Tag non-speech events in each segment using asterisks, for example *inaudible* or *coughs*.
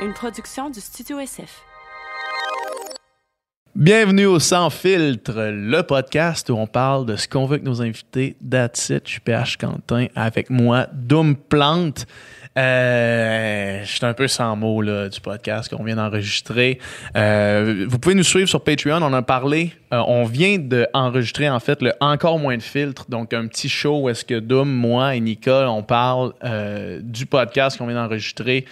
une production du Studio SF. Bienvenue au Sans Filtre, le podcast où on parle de ce qu'on veut que nos invités. That's it, je suis PH Quentin avec moi, Doom Plante. Euh, je suis un peu sans mots là, du podcast qu'on vient d'enregistrer. Euh, vous pouvez nous suivre sur Patreon. On a parlé. euh, on vient d'enregistrer en fait le encore moins de filtres. Donc un petit show où est-ce que Doom, moi et Nicole, on parle du podcast qu'on vient d'enregistrer.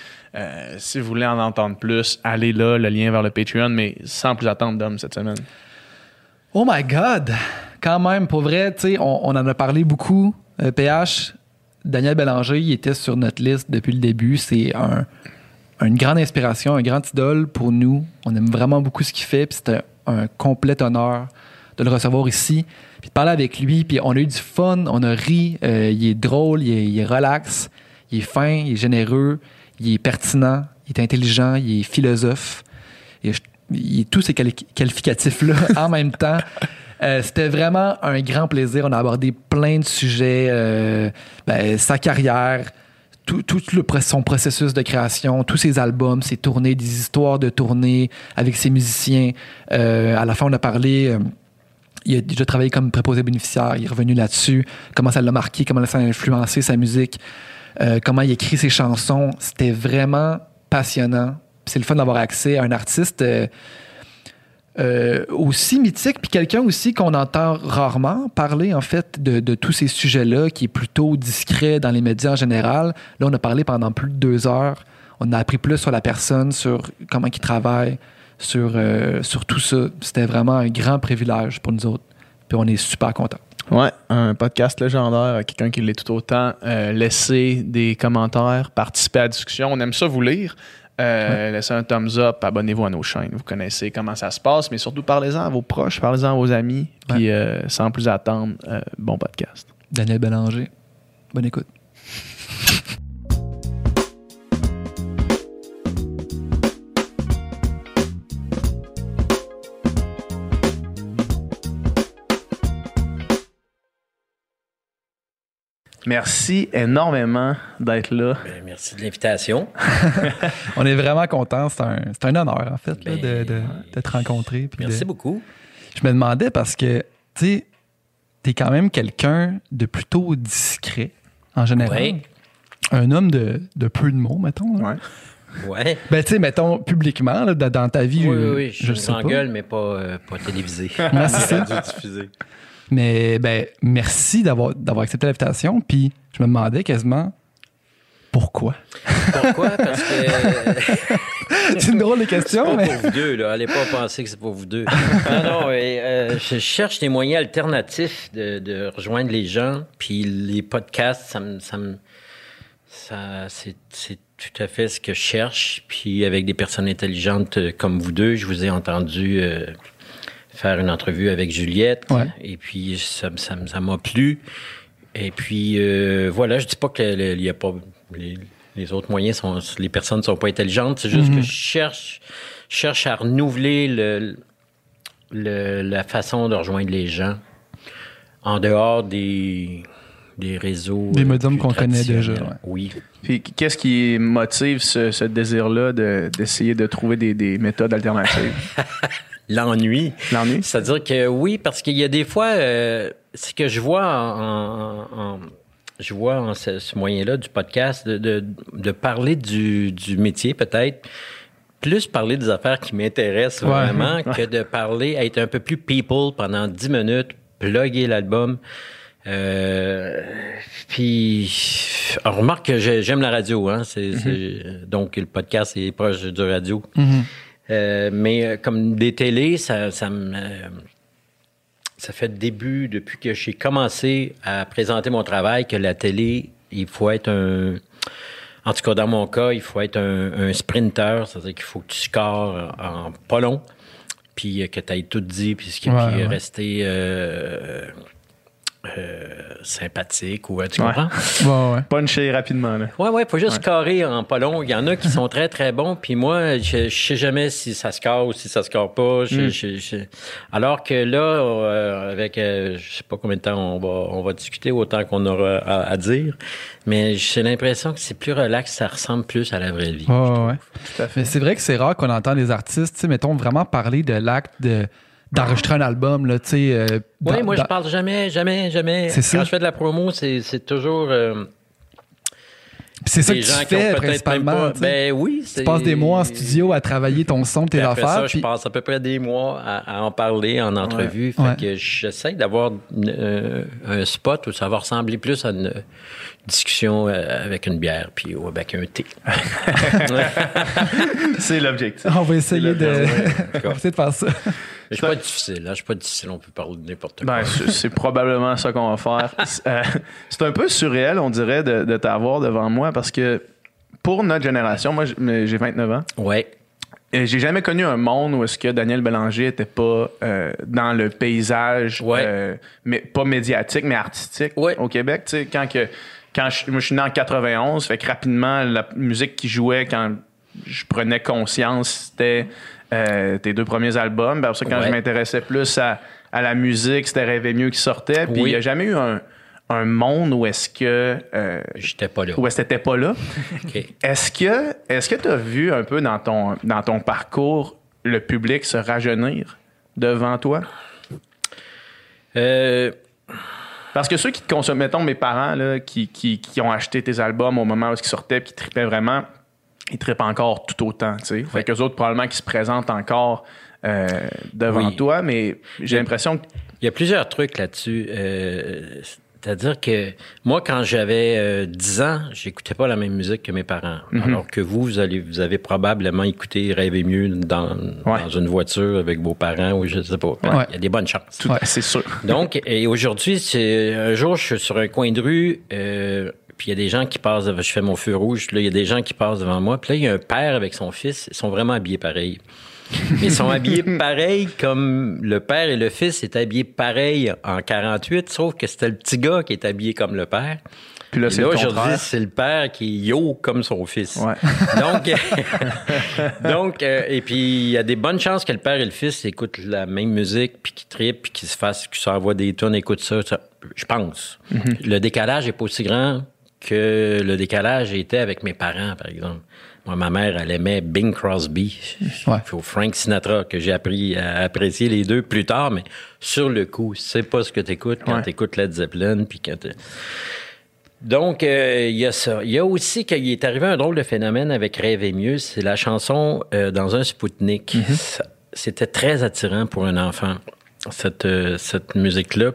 Si vous voulez en entendre plus, allez là, le lien vers le Patreon, mais sans plus attendre Dom cette semaine. Oh my God! Quand même, pour vrai, on, on en a parlé beaucoup. PH, Daniel Bélanger, il était sur notre liste depuis le début. C'est un, une grande inspiration, un grand idole pour nous. On aime vraiment beaucoup ce qu'il fait, puis c'était un complet honneur de le recevoir ici, puis de parler avec lui. Puis on a eu du fun, on a ri. euh, il est drôle, il est, relax, il est fin, il est généreux, il est pertinent, il est intelligent, il est philosophe. Il est tous ces quali- qualificatifs-là *laughs* en même temps. Euh, C'était vraiment un grand plaisir. On a abordé plein de sujets, euh, ben, sa carrière, tout, tout le, son processus de création, tous ses albums, ses tournées, des histoires de tournées avec ses musiciens. Euh, à la fin, on a parlé. il a déjà travaillé comme préposé bénéficiaire. Il est revenu là-dessus. Comment ça l'a marqué, comment ça a influencé sa musique, comment il écrit ses chansons. C'était vraiment passionnant. C'est le fun d'avoir accès à un artiste euh, aussi mythique, puis quelqu'un aussi qu'on entend rarement parler, en fait, de, tous ces sujets-là, qui est plutôt discret dans les médias en général. Là, on a parlé pendant plus de deux heures. On a appris plus sur la personne, sur comment il travaille, sur, euh, sur tout ça. C'était vraiment un grand privilège pour nous autres. Puis on est super contents. Ouais, un podcast légendaire, quelqu'un qui l'est tout autant. Euh, laissez des commentaires, participer à la discussion. On aime ça vous lire. Euh, Laissez un thumbs up, abonnez-vous à nos chaînes. Vous connaissez comment ça se passe, mais surtout parlez-en à vos proches, parlez-en à vos amis. Puis euh, sans plus attendre, euh, bon podcast. Daniel Bélanger, bonne écoute. Merci énormément d'être là. Ben, merci de l'invitation. *laughs* On est vraiment contents. C'est un, c'est un honneur, en fait, là, Ben, de, de- de te rencontrer. puis Merci de- beaucoup. Je me demandais parce que, tu sais, t'es quand même quelqu'un de plutôt discret, en général. Ouais. Un homme de, de peu de mots, mettons. là. Ouais. Ouais. Ben, tu sais, mettons, publiquement, là, dans ta vie, Oui, oui, oui. Je, je suis en gueule, mais pas, euh, pas télévisé. Ouais, c'est *laughs* ça. Mais, ben, merci d'avoir d'avoir accepté l'invitation. Puis, je me demandais quasiment pourquoi. Pourquoi? Parce que. *laughs* c'est une drôle de C'est question, pas mais. pour vous deux, là. Allez pas penser que c'est pour vous deux. Non, *laughs* non, et, euh, je cherche des moyens alternatifs de, de rejoindre les gens. Puis les podcasts, ça me. Ça me ça, c'est, c'est tout à fait ce que je cherche. Puis avec des personnes intelligentes euh, comme vous deux, je vous ai entendu euh, faire une entrevue avec Juliette. Ouais. Et puis ça, me- ça, m'a plu. Et puis euh, voilà, je dis pas que le- il y a pas les, les autres moyens sont les personnes sont pas intelligentes, c'est juste que je cherche cherche à renouveler le, le- la façon de rejoindre les gens en dehors des des réseaux Des médiums qu'on connaît déjà, ouais. Oui. Puis qu'est-ce qui motive ce, ce désir-là de- d'essayer de, trouver des, des méthodes alternatives? *laughs* L'ennui. L'ennui? C'est-à-dire que oui, parce qu'il y a des fois, euh, ce que je vois en, en- en- je vois en ce, ce moyen-là du podcast, de, de, de parler du, du métier peut-être, plus parler des affaires qui m'intéressent Ouais. vraiment *laughs* que de parler, être un peu plus people pendant 10 minutes, plugger l'album. Euh, puis, on remarque que j'ai- j'aime la radio, hein. C'est, c'est- donc, le podcast est proche du radio. Euh, mais euh, comme des télés, ça, ça me. euh, ça fait début, depuis que j'ai commencé à présenter mon travail, que la télé, il faut être un. En tout cas, dans mon cas, il faut être un, un sprinter, c'est-à-dire qu'il faut que tu scores en pas long, puis euh, que tu ailles tout dit, puis, Ouais, puis ouais. rester. euh, euh, sympathique ou tu comprends? Ouais, ouais. Puncher rapidement, là. Ouais, ouais, faut juste carrer en pas long. Il y en a qui sont très, très bons. Puis moi, je, je sais jamais si ça score ou si ça score pas. Je- je- je- Alors que là, euh, avec, euh, je sais pas combien de temps on va, on va discuter, autant qu'on aura à, à dire. Mais j'ai l'impression que c'est plus relax, ça ressemble plus à la vraie vie. Ouais, ouais, ouais. Tout à fait. Mais c'est vrai que c'est rare qu'on entend des artistes, tu sais, mettons, vraiment parler de l'acte de d'enregistrer un album, là, tu sais. euh, Oui, moi, je parle jamais, jamais, jamais. C'est Quand ça. je fais de la promo, c'est toujours euh, c'est ça que tu gens qui fais principalement. pas. tu. Ben oui. tu passes des mois en studio à travailler ton son, tes affaires. ça, je passe à peu près des mois à, à en parler en entrevue. Fait Ouais. que j'essaie d'avoir euh, un spot où ça va ressembler plus à une discussion euh, avec une bière puis ou avec un thé. *laughs* C'est l'objectif. On va essayer de, Ouais. *laughs* on va essayer de faire ça. Je suis pas difficile, là. Je suis pas difficile. On peut parler de n'importe quoi. Ben, c'est probablement ça qu'on va faire. *laughs* C'est euh, c'est un peu surréel, on dirait, de, de t'avoir devant moi parce que pour notre génération, moi j'ai j'ai 29 ans, Ouais. j'ai jamais connu un monde où est-ce que Daniel Bélanger était pas euh, dans le paysage, Ouais. euh, mais pas médiatique, mais artistique Ouais. au Québec. Tu sais, quand que quand je, moi, je suis né en 91, fait que rapidement la musique qui jouait quand je prenais conscience, c'était euh, tes deux premiers albums. Puis après ça, quand Ouais. je m'intéressais plus à, à la musique, c'était Rêver mieux qui sortait. Puis il Oui. n'y a jamais eu un, un monde où est-ce que euh, J'étais pas là. où est-ce que t'étais pas là. *laughs* Est-ce que est-ce que tu as vu un peu dans ton dans ton parcours le public se rajeunir devant toi? Euh, Parce que ceux qui te consomment, mettons mes parents là, qui, qui, qui ont acheté tes albums au moment où ils sortaient et qui tripaient vraiment, ils trippent encore tout autant. tu sais. Fait qu'eux autres, probablement, qui se présentent encore euh, devant Oui. toi, mais j'ai l'impression que. Il y a plusieurs trucs là-dessus. Euh, C'est-à-dire que moi, quand j'avais euh, 10 ans, j'écoutais pas la même musique que mes parents. Mhm. Alors que vous, vous, allez, vous avez probablement écouté Rêver mieux dans, Ouais. dans une voiture avec vos parents ou je sais pas. Ouais. Il y a des bonnes chances. tout- Ouais. C'est sûr. Donc, et aujourd'hui, c'est un jour, je suis sur un coin de rue, euh, puis il y a des gens qui passent, je fais mon feu rouge, là, il y a des gens qui passent devant moi, puis là, il y a un père avec son fils, ils sont vraiment habillés pareil. Ils sont habillés pareil comme le père et le fils étaient habillés pareil en 48, sauf que c'était le petit gars qui est habillé comme le père. Puis là, aujourd'hui, c'est le père qui est yo comme son fils. Ouais. *laughs* Donc, donc euh, et puis il y a des bonnes chances que le père et le fils écoutent la même musique, puis qu'ils trippent, puis qu'ils se fassent, qu'ils s'envoient des tonnes, écoutent ça, ça, je pense. Mm-hmm. Le décalage est pas aussi grand que le décalage était avec mes parents, par exemple. Moi, ma mère, elle aimait Bing Crosby, Ouais. ou Frank Sinatra, que j'ai appris à apprécier les deux plus tard, mais sur le coup, c'est pas ce que tu écoutes quand Ouais. tu écoutes Led Zeppelin, puis quand t'es- donc, euh, il y a ça. Il y a aussi qu'il est arrivé un drôle de phénomène avec Rêver mieux. C'est la chanson euh, dans un Spoutnik. Ça- C'était très attirant pour un enfant, cette, euh, cette musique-là.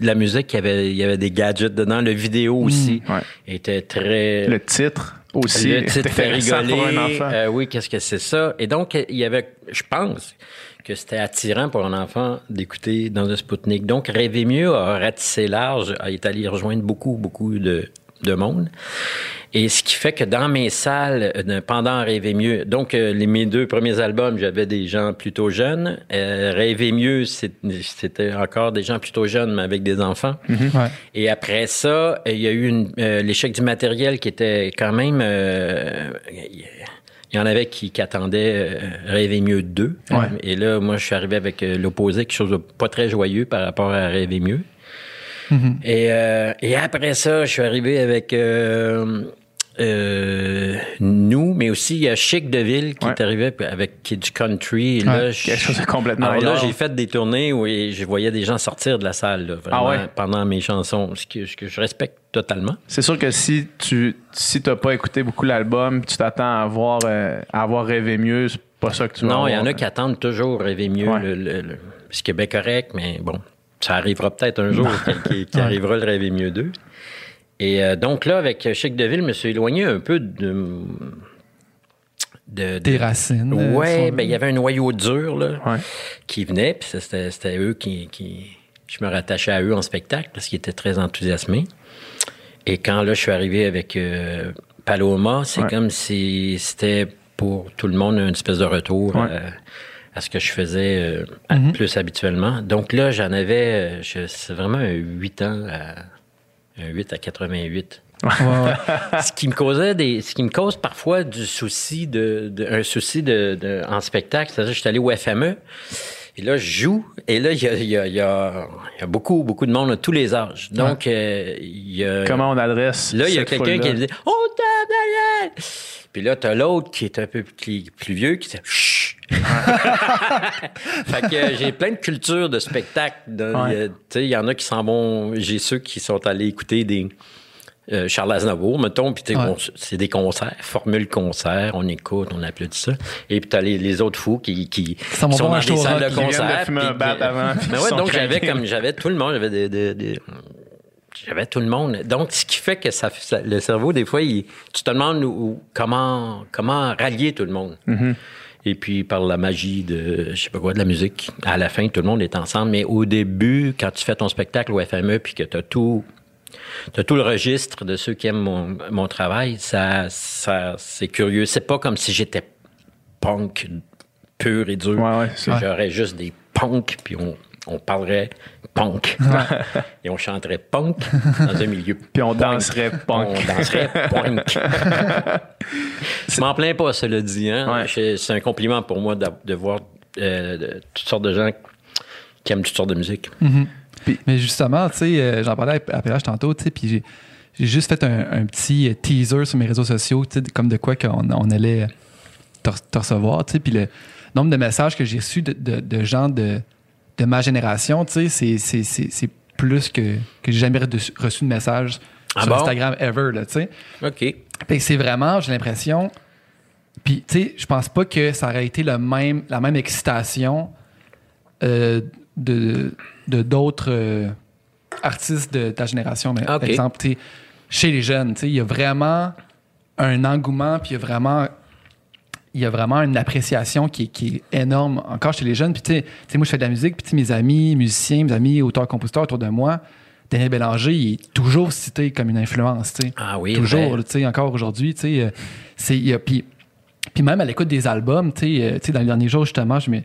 La musique, il y, avait, il y avait des gadgets dedans. Le vidéo aussi ouais. était très... Le titre aussi. Le titre fait rigoler. pour un enfant. Euh, oui, qu'est-ce que c'est ça? Et donc, il y avait, je pense que c'était attirant pour un enfant d'écouter dans un Spoutnik. Donc, Rêver mieux a ratissé large, a est allé rejoindre beaucoup, beaucoup de, de monde. Et ce qui fait que dans mes salles, euh, pendant Rêver mieux, donc euh, les, mes deux premiers albums, j'avais des gens plutôt jeunes. Euh, Rêver mieux, c'était encore des gens plutôt jeunes, mais avec des enfants. Ouais. Et après ça, il y a eu euh, l'échec du matériel qui était quand même. euh, il y en avait qui, qui attendaient Rêver mieux 2. Ouais. Et là, moi, je suis arrivé avec l'opposé, quelque chose de pas très joyeux par rapport à Rêver mieux. Et, euh, et après ça, je suis arrivé avec euh, euh, nous, mais aussi il y a Chic de Ville qui Ouais. est arrivé avec qui est du country. Et là, Ouais, je- quelque chose de complètement Alors là, j'ai fait des tournées où je voyais des gens sortir de la salle là, vraiment, Ah ouais? pendant mes chansons, ce que, ce que je respecte totalement. C'est sûr que si tu si t'as pas écouté beaucoup l'album, tu t'attends à avoir euh, à avoir rêvé mieux, c'est pas ça que tu Non, il y en a qui attendent toujours rêver mieux, Ouais. le- le- le- ce qui est bien correct, mais bon, ça arrivera peut-être un jour *laughs* qui, qui arrivera le rêver mieux d'eux. Et euh, donc là, avec Chic Deville, je me suis éloigné un peu de. de, de- Tes racines. euh, Ouais, ben il y avait un noyau dur là, Ouais. qui venait, puis c'était eux qui, qui- Je me rattachais à eux en spectacle parce qu'ils étaient très enthousiasmés. Et quand là, je suis arrivé avec euh, Paloma, c'est Ouais. comme si c'était pour tout le monde une espèce de retour Ouais. À ce que je faisais euh, Mhm. plus habituellement. Donc là, j'en avais, euh, je- c'est vraiment un 8 ans, à, un 8 à 88. Ouais, ouais. *laughs* ce qui me causait des, ce qui me cause parfois du souci de, de- un souci de, de- en spectacle. C'est-à-dire, je suis allé au FME. Et là, je joue. Et là, il y a, il y a- il y a- il y a beaucoup, beaucoup de monde à tous les âges. Donc, euh, il y a. Comment on adresse Là, il y a quelqu'un qui dit Oh, t'as Daniel! Puis là, t'as l'autre qui est un peu plus, plus vieux qui dit Chut! *laughs* fait que euh, j'ai plein de cultures de spectacle. dans- Ouais. il y il y en a qui s'en vont. J'ai ceux qui sont allés écouter des. euh, Charles Aznavour, mettons, puis Ouais. c'est des concerts, formule concert, on écoute, on applaudit ça. Et puis t'as les, les autres fous qui, qui, sont dans des salles de de concert. un puis avant, *laughs* Mais ouais, donc j'avais comme j'avais tout le monde, j'avais des, des- des- j'avais tout le monde. Donc, ce qui fait que ça, ça- le cerveau, des fois, il- tu te demandes où- comment, comment rallier tout le monde. Mm-hmm. Et puis, par la magie de, je sais pas quoi, de la musique, à la fin, tout le monde est ensemble. Mais au début, quand tu fais ton spectacle au FME, puis que tu as tout, t'as tout le registre de ceux qui aiment mon, mon travail, ça, ça, c'est curieux. C'est pas comme si j'étais punk pur et dur. Ouais, ouais. J'aurais juste des punks, puis on, on parlerait punk. et on chanterait punk *laughs* dans un milieu. Puis on danserait punk. On danserait punk. *laughs* Je m'en plains pas, cela dit. Hein? Ouais. C'est un compliment pour moi de, de voir euh, de- toutes sortes de gens qui aiment toutes sortes de musique. Mais justement, tu sais, euh, j'en parlais à PH tantôt, tu sais, puis j'ai, juste fait un, un petit euh, teaser sur mes réseaux sociaux, tu sais, comme de quoi qu'on on allait te, re- te recevoir, tu sais, puis le nombre de messages que j'ai reçus de, de- de gens de, de ma génération, tu sais, c'est, c'est, c'est, c'est plus que, que j'ai jamais reçu, de messages Ah sur bon? Instagram ever, là, tu sais. OK. Fait c'est vraiment, j'ai l'impression. Puis, tu sais, je pense pas que ça aurait été le même, la même excitation euh, de de d'autres euh, artistes de ta génération. Mais. Par exemple, tu sais, chez les jeunes, tu sais, il y a vraiment un engouement, puis il y a vraiment. Il y a vraiment une appréciation qui est, qui est énorme encore chez les jeunes. Puis, tu sais- moi, je fais de la musique, puis mes amis musiciens, mes amis auteurs-compositeurs autour de moi, Daniel Bélanger, il est toujours cité comme une influence, tu sais Ah oui, toujours, tu sais, encore aujourd'hui, tu sais, euh, c'est, puis, puis même à l'écoute des albums, tu sais, euh, tu sais, dans les derniers jours, justement, je, me,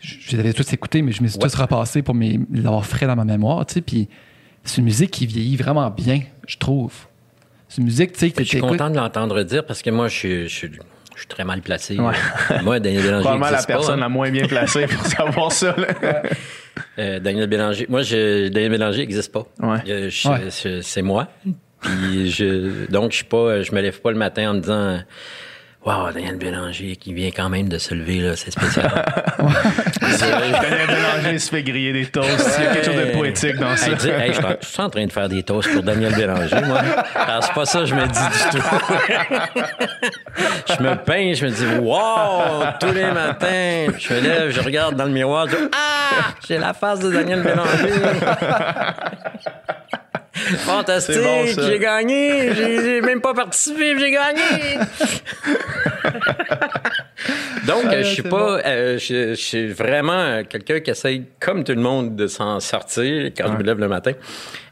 je, les avais tous écoutés, mais je me suis Ouais. tous repassés pour mes, l'avoir frais dans ma mémoire, tu sais, puis c'est une musique qui vieillit vraiment bien, je trouve. C'est une musique, tu sais, Je suis content de l'entendre dire parce que moi, je suis, je suis, très mal placé. Ouais. Moi, Daniel Bélanger. *laughs* Probablement la existe pas, personne hein. la moins bien placée pour *laughs* savoir ça. là. Euh, Daniel Bélanger. Moi, je, Daniel Bélanger n'existe pas. Ouais. Ouais. je- c'est moi. Puis je, donc, je suis pas, je me lève pas le matin en me disant, Wow, Daniel Bélanger qui vient quand même de se lever, là, c'est spécial. *laughs* Daniel Bélanger se fait griller des toasts. Il y a quelque chose de poétique dans ça. Hey, dis, hey, je suis en- je suis en train de faire des toasts pour Daniel Bélanger, moi. Alors, c'est pas ça que je me dis du tout. je me peins, je me dis, wow, tous les matins, je me lève, je regarde dans le miroir, je dis, ah, j'ai la face de Daniel Bélanger. *laughs* Fantastique, bon, j'ai gagné, j'ai même pas participé, j'ai gagné. *laughs* Donc, Ah, euh, je suis pas, euh, je, je suis vraiment quelqu'un qui essaye, comme tout le monde, de s'en sortir quand je me lève le matin.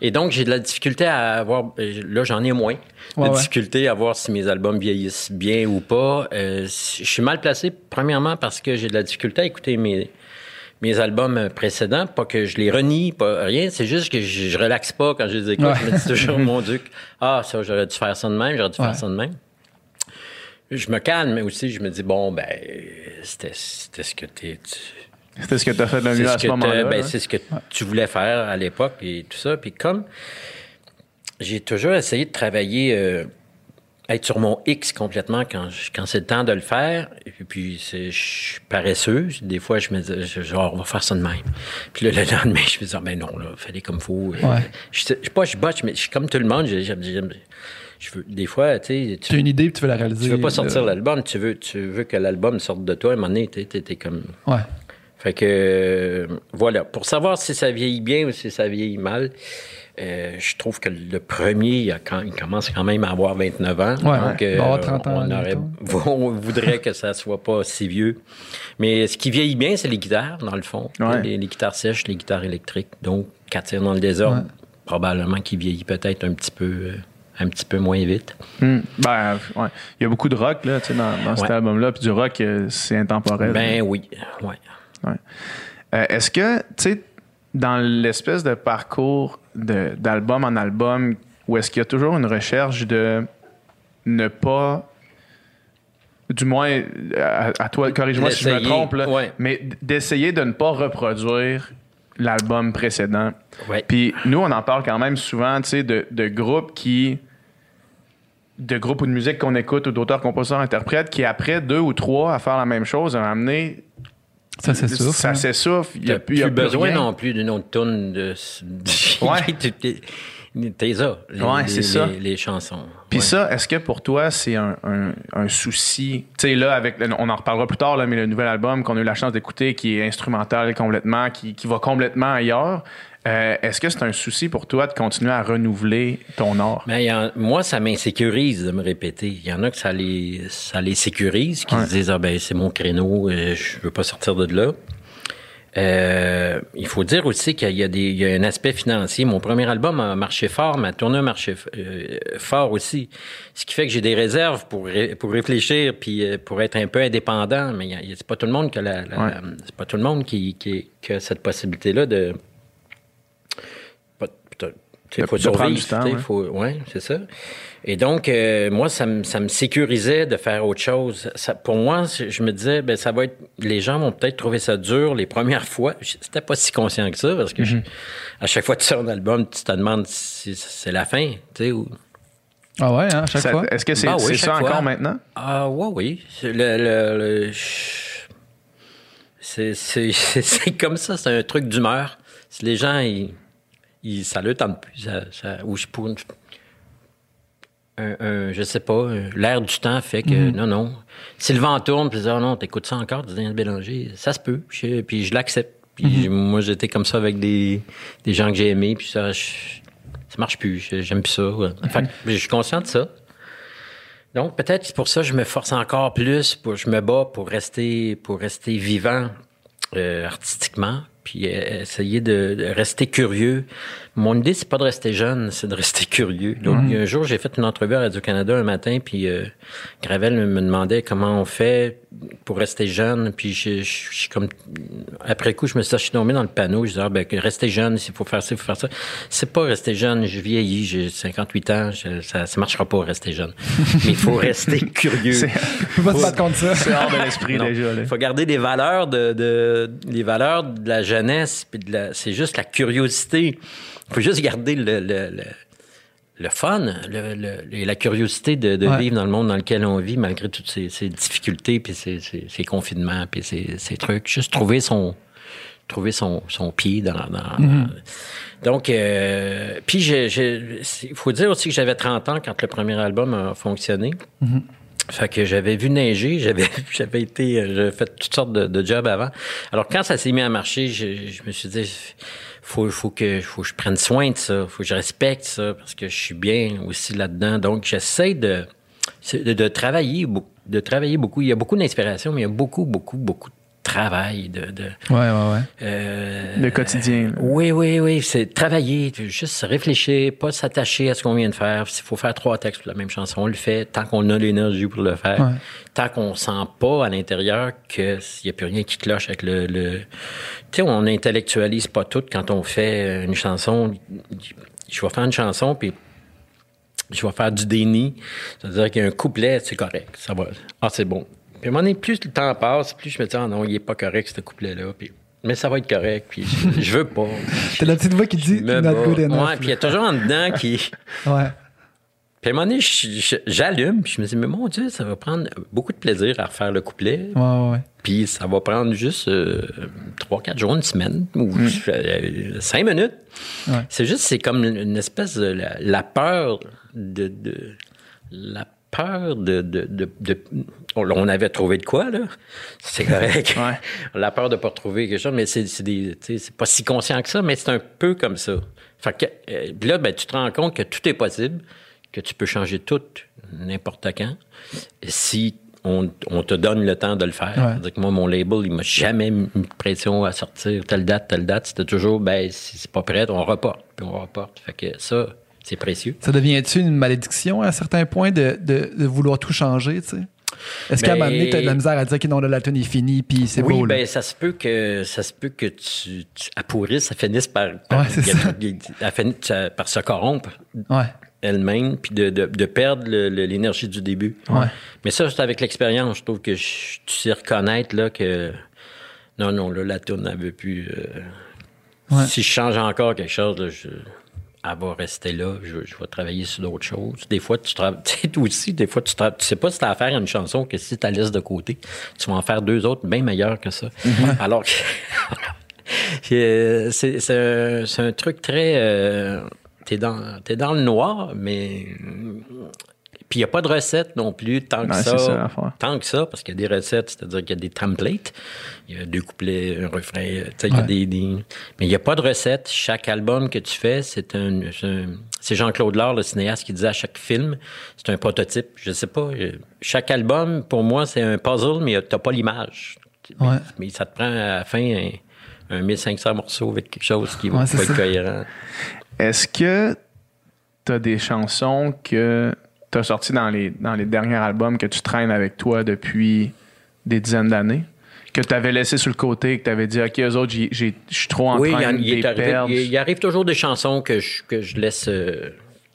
Et donc, j'ai de la difficulté à avoir, euh, là, j'en ai moins, Ouais, de ouais. difficulté à voir si mes albums vieillissent bien ou pas. Euh, je suis mal placé, premièrement, parce que j'ai de la difficulté à écouter mes, mes albums précédents. Pas que je les renie, pas rien. C'est juste que je, je relaxe pas quand je les écoute. Ouais. Je me dis toujours, *laughs* mon Dieu, ah, ça, j'aurais dû faire ça de même, j'aurais dû Ouais. faire ça de même. Je me calme, mais aussi, je me dis, bon, ben, c'était c'était ce que t'es. tu- C'était ce que tu as fait de mieux à ce moment-là. ben, c'est ce que tu voulais faire à l'époque et tout ça. Puis comme j'ai toujours essayé de travailler, euh, être sur mon X complètement quand, je- quand c'est le temps de le faire. Et puis, je suis paresseux. Des fois, je me dis, je- genre, on va faire ça de même. Puis là, le *laughs* lendemain, je me dis, ah, ben non, là, fallait comme faut. Ouais. Je sais je pas, je botche, mais je suis comme tout le monde. j'aime- j'aime- je veux, des fois, tu sais, Tu as une idée puis tu veux la réaliser. tu veux pas sortir l'album, tu veux, tu veux que l'album sorte de toi. À un moment donné, t'es, t'es- t'es comme. Ouais. Fait que euh, voilà. Pour savoir si ça vieillit bien ou si ça vieillit mal, euh, je trouve que le premier, il, a quand- il commence quand même à avoir 29 ans. Ouais, donc, ouais. Il va avoir 30 ans on, aurait- *laughs* on voudrait que ça soit pas si vieux. Mais ce qui vieillit bien, c'est les guitares, dans le fond. Ouais. Les, les guitares sèches, les guitares électriques. Donc, quatre dans le désordre, Ouais. probablement qui vieillit peut-être un petit peu. euh, un petit peu moins vite. Hmm. Ben, ouais. Il y a beaucoup de rock là, tu sais, dans, dans cet Ouais. album-là. Puis du rock, euh, c'est intemporel. Ben oui, ouais. Ouais. Euh, Est-ce que, tu sais, dans l'espèce de parcours d'album en album, où est-ce qu'il y a toujours une recherche de ne pas, du moins, à, à toi, corrige-moi si je me trompe, là, ouais. mais d'essayer de ne pas reproduire l'album précédent. Ouais. Puis nous, on en parle quand même souvent, tu sais, de, de groupes qui de groupes ou de musique qu'on écoute ou d'auteurs, compositeurs, interprètes qui, après deux ou trois à faire la même chose, ont amené Ça, c'est sûr. ça s'essouffle. Il n'y T'as a plus, il y a plus besoin rien. non plus d'une autre tonne de. Ouais. *laughs* Tu- t'es- T'es ça. Les, Ouais, c'est ça. Les, les chansons. Puis Ouais. ça, est-ce que pour toi, c'est un, un- un souci? Tu sais, là, avec, on en reparlera plus tard, là, mais le nouvel album qu'on a eu la chance d'écouter, qui est instrumental complètement, qui, qui va complètement ailleurs, euh, est-ce que c'est un souci pour toi de continuer à renouveler ton art? Mais il y en- moi, ça m'insécurise de me répéter. Il y en a que ça les, ça les sécurise, qui Ouais. se disent Ah ben c'est mon créneau, euh, je veux pas sortir de là. Euh, il faut dire aussi qu'il y a, des, il y a un aspect financier. Mon premier album a marché fort, ma tournée a marché euh, fort aussi. Ce qui fait que j'ai des réserves pour, ré- pour réfléchir puis euh, pour être un peu indépendant. Mais c'est pas tout le monde qui a la, la- Ouais. c'est pas tout le monde qui, qui, qui a cette possibilité-là de. De- faut de prendre survivre, du temps, ouais. faut- ouais, c'est ça. Et donc, euh, moi, ça me, ça me sécurisait de faire autre chose. Ça, pour moi, je me disais, ben, ça va être, les gens vont peut-être trouver ça dur les premières *laughs* fois. C'était pas si conscient que ça parce que je- Mm-hmm. à chaque fois que tu sors un album, tu te demandes si c'est la fin, tu sais, ou, Ah ouais, hein, à chaque Ça- fois? Est-ce que c'est Ben oui, c'est chaque ça fois. encore maintenant? Ah, ouais, oui. C'est Le, le- le- c'est, c'est, c'est, *laughs* c'est comme ça, c'est un truc d'humeur. Si les gens, ils, ils, ça le tente plus, ça, ça- ou je pourrais. Un, un- je sais pas, euh, l'air du temps fait que non, non. Si le vent tourne, puis ah non, t'écoutes ça encore, du Daniel Bélanger, ça se peut. Je- puis je l'accepte. Puis j'ai- moi, j'étais comme ça avec des, des gens que j'ai aimés, puis ça, je- ça marche plus. J'aime plus ça. ouais. Fait je suis conscient de ça. Donc, peut-être c'est pour ça que je me force encore plus, pour, je me bats pour rester, pour rester vivant euh, artistiquement, puis euh, essayer de, de rester curieux. Mon idée, c'est pas de rester jeune, c'est de rester curieux. Donc, un jour, j'ai fait une entrevue à Radio-Canada un matin, puis euh, Gravel me demandait comment on fait pour rester jeune, puis je, je, je suis comme... Après coup, je me suis dit, je suis tombé dans le panneau, je disais, ah, ben, rester jeune, s'il faut faire ça, il faut faire ça. C'est pas rester jeune, je vieillis, j'ai 58 ans, je- ça, ça marchera pas rester jeune. *laughs* Mais il faut rester curieux. Peux pas te battre contre ça. C'est hors de l'esprit déjà. Il faut garder des valeurs de, de les valeurs de la jeunesse, puis de la, c'est juste la curiosité. Il faut juste garder le, le, le, le fun, et la curiosité de, de Ouais. vivre dans le monde dans lequel on vit, malgré toutes ces, ces difficultés, puis ces, ces, ces confinements, puis ces, ces trucs. Juste trouver son trouver son, son pied dans... dans- Donc, euh, puis il faut dire aussi que j'avais 30 ans quand le premier album a fonctionné. Fait que j'avais vu neiger, j'avais *laughs* j'avais été euh, j'avais fait toutes sortes de, jobs avant. Alors quand ça s'est mis à marcher, je, je me suis dit faut faut que faut que je prenne soin de ça, faut que je respecte ça parce que je suis bien aussi là-dedans. Donc j'essaie de de travailler beaucoup de travailler beaucoup, il y a beaucoup d'inspiration mais il y a beaucoup beaucoup beaucoup de travail de, de Ouais, ouais, ouais. euh, Le quotidien. oui, oui, oui. C'est travailler, juste se réfléchir, pas s'attacher à ce qu'on vient de faire. S'il faut faire trois textes pour la même chanson, on le fait tant qu'on a l'énergie pour le faire. Ouais. Tant qu'on sent pas à l'intérieur qu'il n'y a plus rien qui cloche avec le... le... Tu sais, on intellectualise pas tout quand on fait une chanson. Je vais faire une chanson, puis je vais faire du déni. C'est-à-dire qu'il y a un couplet, c'est correct. Ça va. Ah, c'est bon. Puis à un moment donné, plus le temps passe, plus je me dis, ah non, il est pas correct, ce couplet-là. Puis, mais ça va être correct, puis je, je veux pas. *laughs* T'as la petite voix qui dit not good enough. Ouais, puis il y a toujours en dedans qui. *laughs* Ouais. Puis à un moment donné, j'allume, puis je me dis, mais mon Dieu, ça va prendre beaucoup de plaisir à refaire le couplet. Ouais, ouais. Puis ça va prendre juste euh, trois, quatre jours, une semaine, ou euh, cinq minutes. Ouais. C'est juste, c'est comme une espèce de la, la peur de, de- la peur de, de, de- de- on, avait trouvé de quoi là, c'est correct. *laughs* Ouais. La peur de pas retrouver quelque chose, mais c'est c'est pas si conscient que ça, mais c'est un peu comme ça. Fait que euh, là, ben, tu te rends compte que tout est possible, que tu peux changer tout n'importe quand, si on, on te donne le temps de le faire. Ouais. Que moi, mon label, il m'a jamais mis de pression à sortir telle date, telle date. C'était toujours, ben, si c'est pas prêt, on reporte, puis on reporte. Fait que ça, c'est précieux. Ça devient-tu une malédiction à certains points de, de, de vouloir tout changer, tu sais? Est-ce qu'à un Ben- moment donné, tu as de la misère à dire que non, la tune est finie, puis c'est oui, beau, là? ben ça se peut que ça se peut que tu, tu appauvrisses, ça finisse par, par, Ouais, ça. *laughs* se corrompre Ouais. elle-même, puis de, de, de perdre l'énergie du début. Ouais. Mais ça, c'est avec l'expérience. Je trouve que je- tu sais reconnaître là, que non, non, là, la elle veut plus. euh. Si je change encore quelque chose, là, je, elle va rester là. Je, je vais travailler sur d'autres choses. Des fois, tu travailles. *laughs* Tu sais, toi aussi, des fois, tu tu sais pas si tu as à faire une chanson que si tu la laisses de côté, tu vas en faire deux autres bien meilleures que ça. Alors *laughs* que. c'est c'est un, un truc très. euh, t'es dans, t'es dans le noir, mais. Puis il n'y a pas de recette non plus, tant que Ouais, ça. tant que ça, parce qu'il y a des recettes, c'est-à-dire qu'il y a des templates. Il y a deux couplets, un refrain. euh, tu sais, il y a Ouais. des, des- Mais il n'y a pas de recette. Chaque album que tu fais, c'est un. c'est Jean-Claude Laure, le cinéaste, qui disait à chaque film, c'est un prototype. Je sais pas. euh, Chaque album, pour moi, c'est un puzzle, mais tu n'as pas l'image. Mais, Ouais. mais ça te prend à la fin un, un 1500 morceaux avec quelque chose qui va Ouais, pas être cohérent. Est-ce que tu as des chansons que tu as sorties dans les, dans les derniers albums que tu traînes avec toi depuis des dizaines d'années? Que tu avais laissé sur le côté, que tu avais dit, OK, eux autres, je suis trop en Oui, il, train y en- de les arrivé- perdre. il- il arrive toujours des chansons que je, que je laisse. euh,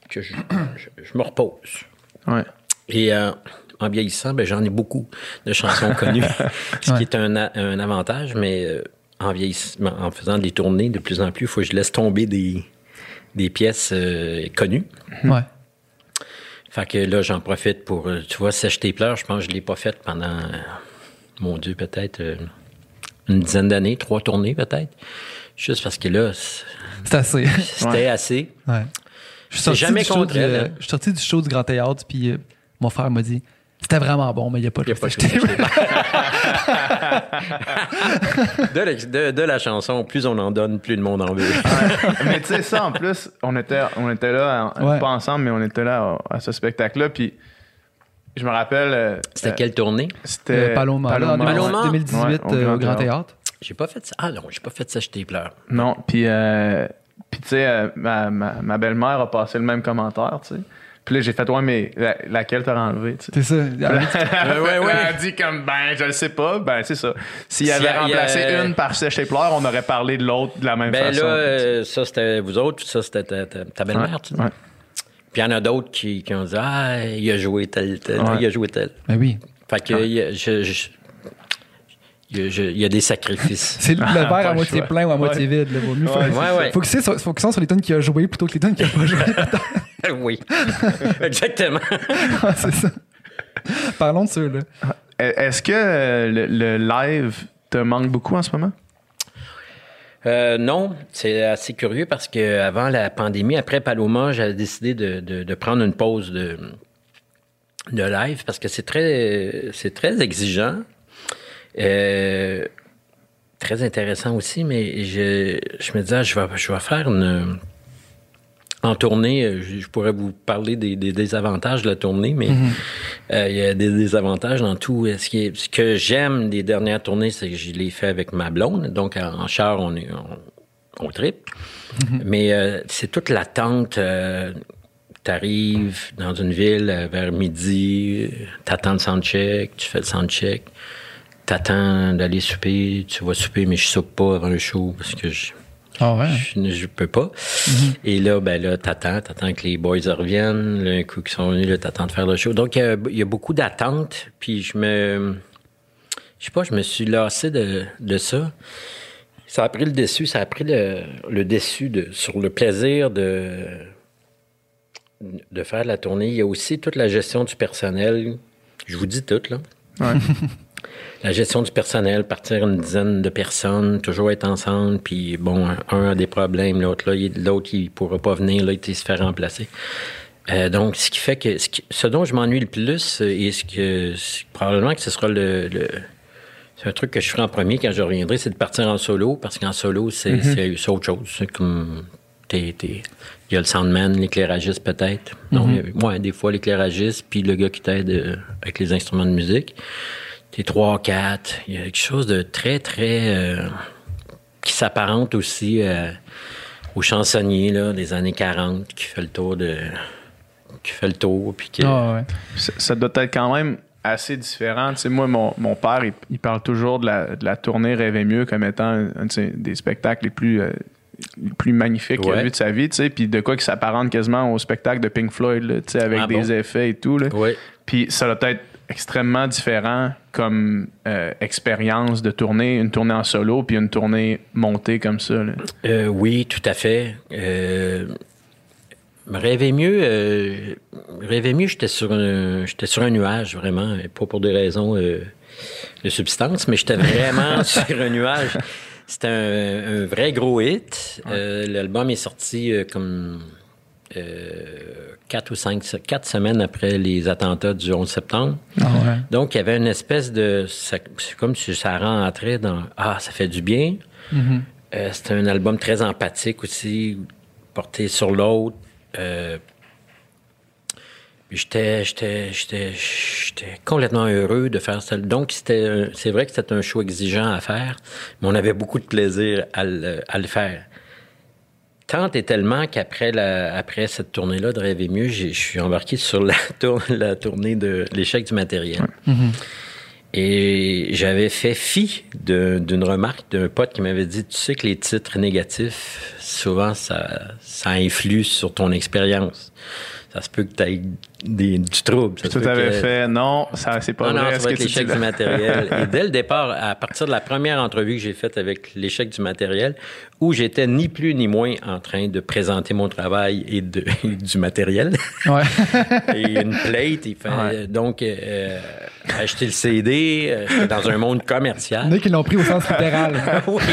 que je, je- je me repose. Ouais. Et euh, en vieillissant, ben, j'en ai beaucoup de chansons connues, *laughs* *laughs* ce Ouais. qui est un, a- un avantage, mais euh, en vieillissant, en faisant des tournées de plus en plus, il faut que je laisse tomber des, des pièces euh, connues. Ouais. Fait que là, j'en profite pour, euh, tu vois, Sèche tes pleurs, je pense que je ne l'ai pas faite pendant, mon Dieu, peut-être euh, une dizaine d'années, trois tournées peut-être. Juste parce que là, c- C'est assez. *laughs* c'était Ouais. assez. Ouais. Je suis jamais contre du- elle, euh, hein. je suis sorti du show du Grand Théâtre, puis euh, mon frère m'a dit c'était vraiment bon, mais il n'y a pas de a pas de *laughs* *laughs* *laughs* De la, de- de la chanson, plus on en donne, plus le monde en veut. mais tu sais, ça, en plus, on était, on était là, Ouais. pas ensemble, mais on était là à, à ce spectacle-là. Puis je me rappelle. euh, C'était euh, quelle tournée? C'était Euh, Paloma, là, en Paloma. 2018 Ouais, au euh, Grand au Grand Théâtre. Théâtre. J'ai pas fait ça. Ah non, j'ai pas fait ça, je t'ai. Non, puis, euh, puis tu sais, euh, ma, ma, ma belle-mère a passé le même commentaire, tu sais. Puis là, j'ai fait, ouais, mais la- laquelle t'as enlevé, tu sais? C'est ça. *laughs* ouais, ouais, ouais. Elle a dit comme, ben, je le sais pas. Ben, c'est ça. S'il avait a- a- remplacé une par Sèche et Pleurs, on aurait parlé de l'autre de la même Ben façon. là, euh, ça c'était vous autres, ça c'était ta, ta- ta belle-mère, Ouais, tu dis. ouais. Puis il y en a d'autres qui, qui ont dit Ah, il a joué tel, tel, Ouais. il a joué tel. Ben oui. Fait que il y a- je- je- il y a, y des sacrifices. C'est le *laughs* verre à moitié plein ou à moitié Ouais. vide. Là, vaut mieux Ouais, faire- ouais, ouais. Faut faut qu'ils soient sur les tonnes qui a joué plutôt que les tonnes qui a pas joué. *laughs* oui, *laughs* exactement. C'est ça. Parlons de ceux-là. Est-ce que euh, le, le live te manque beaucoup en ce moment? Euh, non, c'est assez curieux parce que avant la pandémie, après Paloma, j'avais décidé de, de- de prendre une pause de, de live parce que c'est très, c'est très exigeant. Euh, très intéressant aussi, mais je, je me disais, ah, je vais, je vais faire une. En tournée, euh, je, pourrais vous parler des, des désavantages de la tournée, mais euh, il y a des désavantages dans tout. Ce, qui est- ce que j'aime des dernières tournées, c'est que je l'ai fait avec ma blonde. Donc, en, char, on est on, on tripe. Mais euh, c'est toute l'attente. Euh, T'arrives dans une ville vers midi, t'attends le soundcheck, tu fais le soundcheck, t'attends d'aller souper, tu vas souper, mais je soupe pas avant le show parce que je, Ah ouais. je, peux pas. Et là, ben là, t'attends, t'attends que les boys reviennent. Là, un coup qu'ils sont venus, là, t'attends de faire le show. Donc, il y a- il y, a beaucoup d'attentes. Puis je me... Je sais pas, je me suis lassé de, de ça. Ça a pris le dessus, ça a pris le, le dessus de, sur le plaisir de, de faire la tournée. Il y a aussi toute la gestion du personnel. Je vous dis tout, là. Ouais. *laughs* La gestion du personnel, partir une dizaine de personnes, toujours être ensemble, puis bon, un a des problèmes, l'autre là, il- l'autre il pourra pas venir, là, il se fait remplacer. Euh, donc, ce qui fait que ce, qui- ce dont je m'ennuie le plus, euh, et ce que probablement que ce sera le, le- c'est un truc que je ferai en premier quand je reviendrai, c'est de partir en solo, parce qu'en solo, c'est c'est- c'est autre chose. C'est comme il y a le soundman, l'éclairagiste peut-être. Non, il y a- ouais, des fois l'éclairagiste, puis le gars qui t'aide euh, avec les instruments de musique. T'es trois, quatre. Il y a quelque chose de très, très. euh, qui s'apparente aussi euh, au chansonnier là, des années 40 qui fait le tour de. qui fait le tour. Puis qui, Ah, ouais. Ça, ça doit être quand même assez différent. Tu sais, moi, mon, mon père, il, il parle toujours de la, de la tournée Rêver mieux comme étant un, des spectacles les plus, euh, les plus magnifiques qu'il a vu de sa vie. tu sais, Puis de quoi qui s'apparente quasiment au spectacle de Pink Floyd, là, tu sais, avec Ah des bon? effets et tout. Là. Puis ça doit être extrêmement différent comme euh, expérience de tournée, une tournée en solo, puis une tournée montée comme ça. là. Euh, oui, tout à fait. Euh, rêver mieux, euh, rêver mieux, j'étais sur un, j'étais sur un nuage vraiment, et pas pour des raisons de substance, mais j'étais vraiment *laughs* sur un nuage. C'était un, un vrai gros hit. L'album est sorti comme quatre ou cinq, quatre semaines après les attentats du 11 septembre. Ah, ouais. Donc, il y avait une espèce de. C'est comme si ça rentrait dans. Ah, ça fait du bien. Euh, C'était un album très empathique aussi, porté sur l'autre. Euh, J'étais, j'étais, j'étais, j'étais complètement heureux de faire ça. Donc, c'était, c'est vrai que c'était un show exigeant à faire, mais on avait beaucoup de plaisir à le, à le faire. Tant et tellement qu'après la, après cette tournée-là de Rêver mieux, je suis embarqué sur la, *laughs* tour- la tournée de l'échec du matériel. Et j'avais fait fi d'une remarque d'un pote qui m'avait dit, tu sais que les titres négatifs, souvent, ça, ça influe sur ton expérience. Ça se peut que tu aies du trouble. Ça Tout avait que- fait, non, ça c'est pas non, non, vrai. ça ce va être l'échec du matériel. *laughs* Et dès le départ, à partir de la première entrevue que j'ai faite avec l'échec du matériel, où j'étais ni plus ni moins en train de présenter mon travail et, de, et *laughs* du matériel, Ouais. *laughs* et une plate, Ouais. donc euh, acheter le CD, euh, j'étais dans un monde Il y en commercial. a qui l'ont pris au sens littéral. *laughs* Oui. *laughs*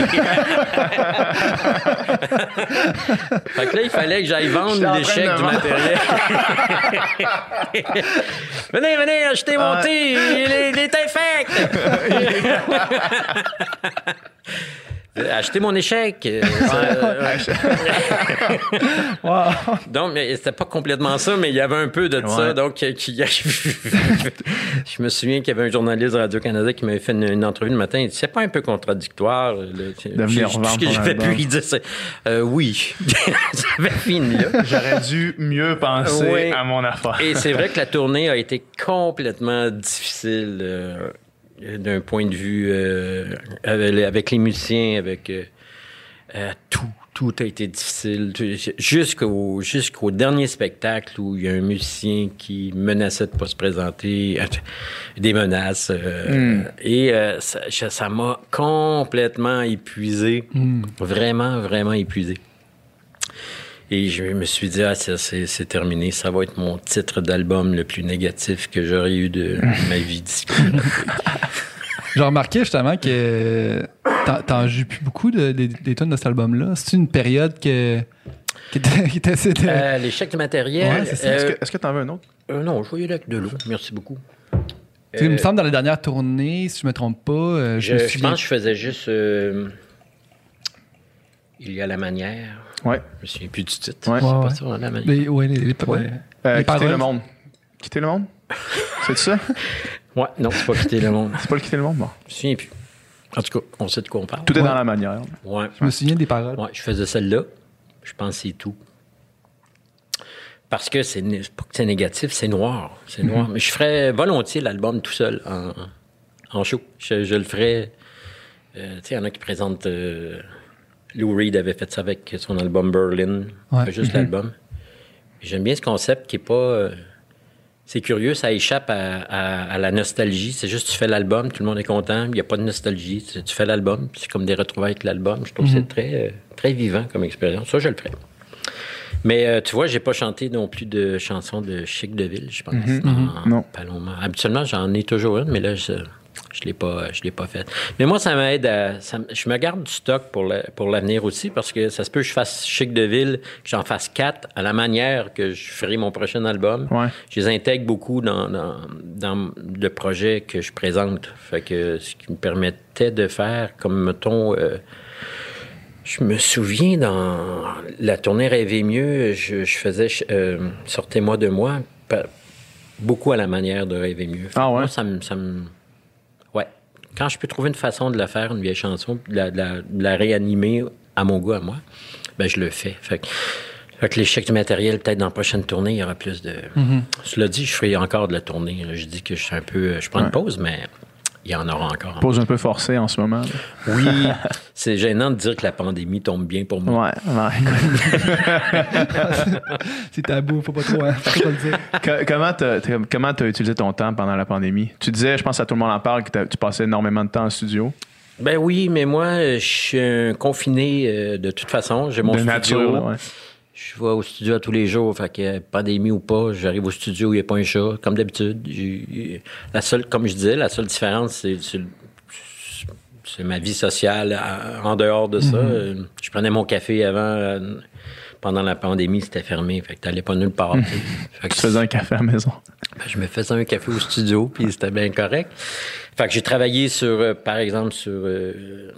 fait que là, il fallait que j'aille vendre l'échec du matériel. *laughs* venez, venez, achetez mon thé, il est, il est infect. Achetez mon échec. Euh, ça- *laughs* Wow. donc, mais c'était pas complètement ça, mais il y avait un peu de ça. Donc, euh, qui- *laughs* je me souviens qu'il y avait un journaliste de Radio-Canada qui m'avait fait une, une entrevue le matin. Il dit C'est pas un peu contradictoire là, De venir Tout revendre ce que j'avais pu, il disait euh, Oui. *laughs* J'avais fini là. J'aurais dû mieux penser Oui. à mon affaire. Et c'est vrai que la tournée a été complètement difficile euh, d'un point de vue euh, avec, les- musiciens, avec euh, euh, tout. Tout a été difficile. Jusqu'au, jusqu'au dernier spectacle où il y a un musicien qui menaçait de pas se présenter, *laughs* des menaces. euh, Et euh, ça, ça m'a complètement épuisé. Vraiment, vraiment épuisé. Et je me suis dit, ah, ça, c'est, terminé. Ça va être mon titre d'album le plus négatif que j'aurais eu de *laughs* ma vie d'ici. J'ai remarqué justement que t'en- t'en joues plus beaucoup de- des- des tonnes de cet album-là. C'est une période que, qui était, qui était assez de- Euh, l'échec du matériel. Ouais. Est-ce euh, que- est-ce que tu en veux un autre? euh, non, je voyais avec de l'eau. Merci beaucoup. Il me semble dans la dernière tournée, si je me trompe pas, je, je, me je souviens. pense que je faisais juste. euh, il y a la manière. Ouais. Je me souviens plus du titre. Ouais. C'est Ouais, pas ouais. ça, la. Les, ouais, les, les, Ouais. les- Euh, les quitter paroles. le monde. Quitter le monde? C'est ça? *laughs* Ouais, non, c'est pas quitter le monde. C'est pas le quitter le monde? Bon. Je me souviens plus. En tout cas, on sait de quoi on parle. Tout est dans la manière. Ouais. Je me souviens des paroles. Ouais, je faisais celle-là. Je pense que c'est tout. Parce que c'est pas que c'est négatif, c'est noir. C'est Mhm. noir. Mais je ferais volontiers l'album tout seul en, en show. Je, je le ferais. euh, tu sais, il y en a qui présentent. euh, Lou Reed avait fait ça avec son album Berlin. Ouais. Juste Mhm. l'album. J'aime bien ce concept qui est pas. euh, c'est curieux, ça échappe à, à- à la nostalgie. C'est juste tu fais l'album, tout le monde est content, il n'y a pas de nostalgie. Tu, tu fais l'album, c'est comme des retrouvailles avec l'album. Je trouve que c'est très, euh, très vivant comme expérience. Ça, je le ferai. Mais euh, tu vois, j'ai pas chanté non plus de chansons de Chic de Ville, je pense. en Non. Paloma. Habituellement, j'en ai toujours une, mais là, je je l'ai pas, je l'ai pas faite. Mais moi, ça m'aide à, ça je me garde du stock pour pour l'avenir aussi, parce que ça se peut que je fasse Chic de Ville, que j'en fasse quatre à la manière que je ferai mon prochain album. Ouais. Je les intègre beaucoup dans, dans, dans le projet que je présente. Fait que ce qui me permettait de faire, comme mettons, euh, je me souviens dans la tournée Rêver mieux, je, je faisais euh, Sortez-moi de moi, beaucoup à la manière de Rêver mieux. Fait Ah ouais? Moi, ça me. Quand je peux trouver une façon de la faire, une vieille chanson, de la, de la- de la réanimer à mon goût, à moi, ben, je le fais. Fait que, fait que l'échec du matériel, peut-être dans la prochaine tournée, il y aura plus de. Cela dit, je ferai encore de la tournée. Je dis que je suis un peu. Je prends une pause, mais il y en aura encore. Pause un peu forcée en ce moment. là. Oui, *laughs* c'est gênant de dire que la pandémie tombe bien pour moi. Ouais, ouais. *laughs* C'est tabou, faut pas trop, hein, faut pas le dire. Co- comment t'as t'as- comment t'as utilisé ton temps pendant la pandémie? Tu disais, je pense à tout le monde en parle, que tu passais énormément de temps en studio. Ben oui, mais moi, je suis un confiné euh, de toute façon. J'ai mon de studio. nature, là, ouais. Je vais au studio à tous les jours, fait que euh, pandémie ou pas, j'arrive au studio, il n'y a pas un chat, comme d'habitude. J'ai- La seule, comme je disais, la seule différence, c'est c'est ma vie sociale à- en dehors de ça. Euh, Je prenais mon café avant, euh, pendant la pandémie, c'était fermé, fait que t'allais pas nulle part. sais. *laughs* Fait que Tu faisais un café à la maison. ben, je me faisais un café au studio, puis c'était bien correct. Fait que j'ai travaillé sur, euh, par exemple, sur euh,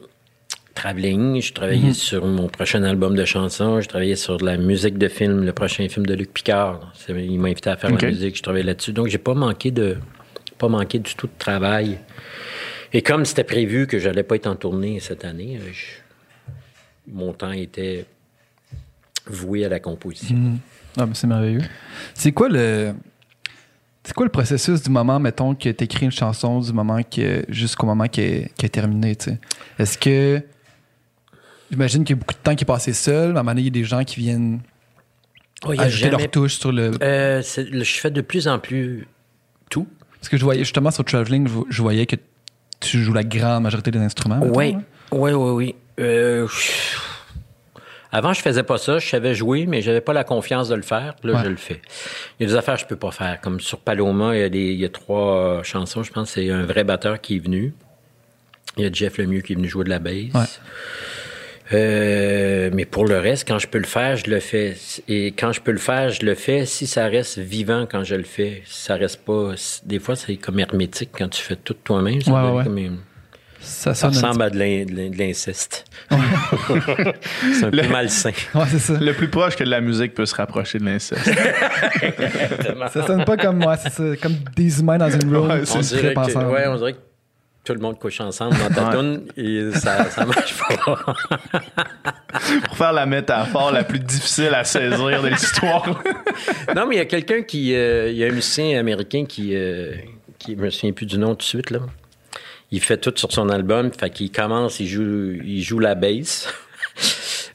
Traveling, j'ai travaillé sur mon prochain album de chansons, j'ai travaillé sur de la musique de film, le prochain film de Luc Picard. Il m'a invité à faire la musique, je travaillais là-dessus. Donc, j'ai pas manqué de pas manqué du tout de travail. Et comme c'était prévu que j'allais pas être en tournée cette année, euh, je- mon temps était voué à la composition. Ah, mais c'est merveilleux. C'est quoi le. C'est quoi le processus du moment, mettons, que tu écris une chanson, du moment que jusqu'au moment qui est, qui est terminé, tu sais? Est-ce que. J'imagine qu'il y a beaucoup de temps qui est passé seul, à un moment donné, il y a des gens qui viennent Oh, ajouter jamais- leur touche sur le. Euh, c'est- je fais de plus en plus tout. Parce que je voyais justement sur Traveling, je, voyais que tu joues la grande majorité des instruments. Oui, oui, oui, oui. Euh, avant, je faisais pas ça. Je savais jouer, mais j'avais pas la confiance de le faire. Là, Ouais. je le fais. Il y a des affaires que je peux pas faire. Comme sur Paloma, il y a, des, il y a trois euh, chansons. Je pense que c'est un vrai batteur qui est venu. Il y a Jeff Lemieux qui est venu jouer de la bass. Ouais. Euh, mais pour le reste, quand je peux le faire, je le fais. Et quand je peux le faire, je le fais. Si ça reste vivant quand je le fais, si ça reste pas. Des fois, c'est comme hermétique quand tu fais tout toi-même. Ça Ouais, ouais, comme une- Ça ressemble à de l'in- de l'in- de l'inceste. *laughs* c'est un Le- peu malsain. *laughs* Ouais, ça. Le plus proche que de la musique peut se rapprocher de l'inceste. *laughs* Ça sonne pas comme moi, c'est ça. Comme des humains dans une room Ouais, On dirait, que, ouais, on dirait que tout le monde couche ensemble dans ta toune et ça, ça marche pas. *laughs* Pour faire la métaphore la plus difficile à saisir de l'histoire. *laughs* non, mais il y a quelqu'un qui. euh, il y a un musicien américain qui. euh, qui je me souviens plus du nom tout de suite, là. Il fait tout sur son album. Fait qu'il commence, il joue, il joue la bass.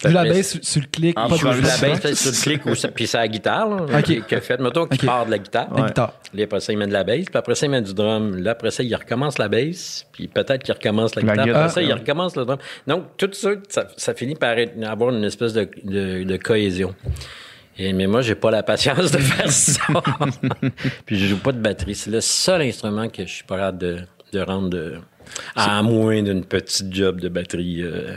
Tu la Après, bass sur, le clic, En pas de la peut-être sur le clic ou ça- puis c'est la guitare, là, Ok. a fait? Mettons qu'il part de la guitare. la Ouais. guitare. Là, après ça, il met de la bass, puis après ça, il met du drum. Là, après ça, il recommence la bass, puis peut-être qu'il recommence la La guitare. Après ça, il Ah. recommence le drum. Donc, tout ça, ça, ça finit par être- avoir une espèce de, de- de cohésion. Et, mais moi, j'ai pas la patience de faire ça. *laughs* puis je joue pas de batterie. C'est le seul instrument que je suis pas capable de, de rendre de- à moins d'une petite job de batterie. euh.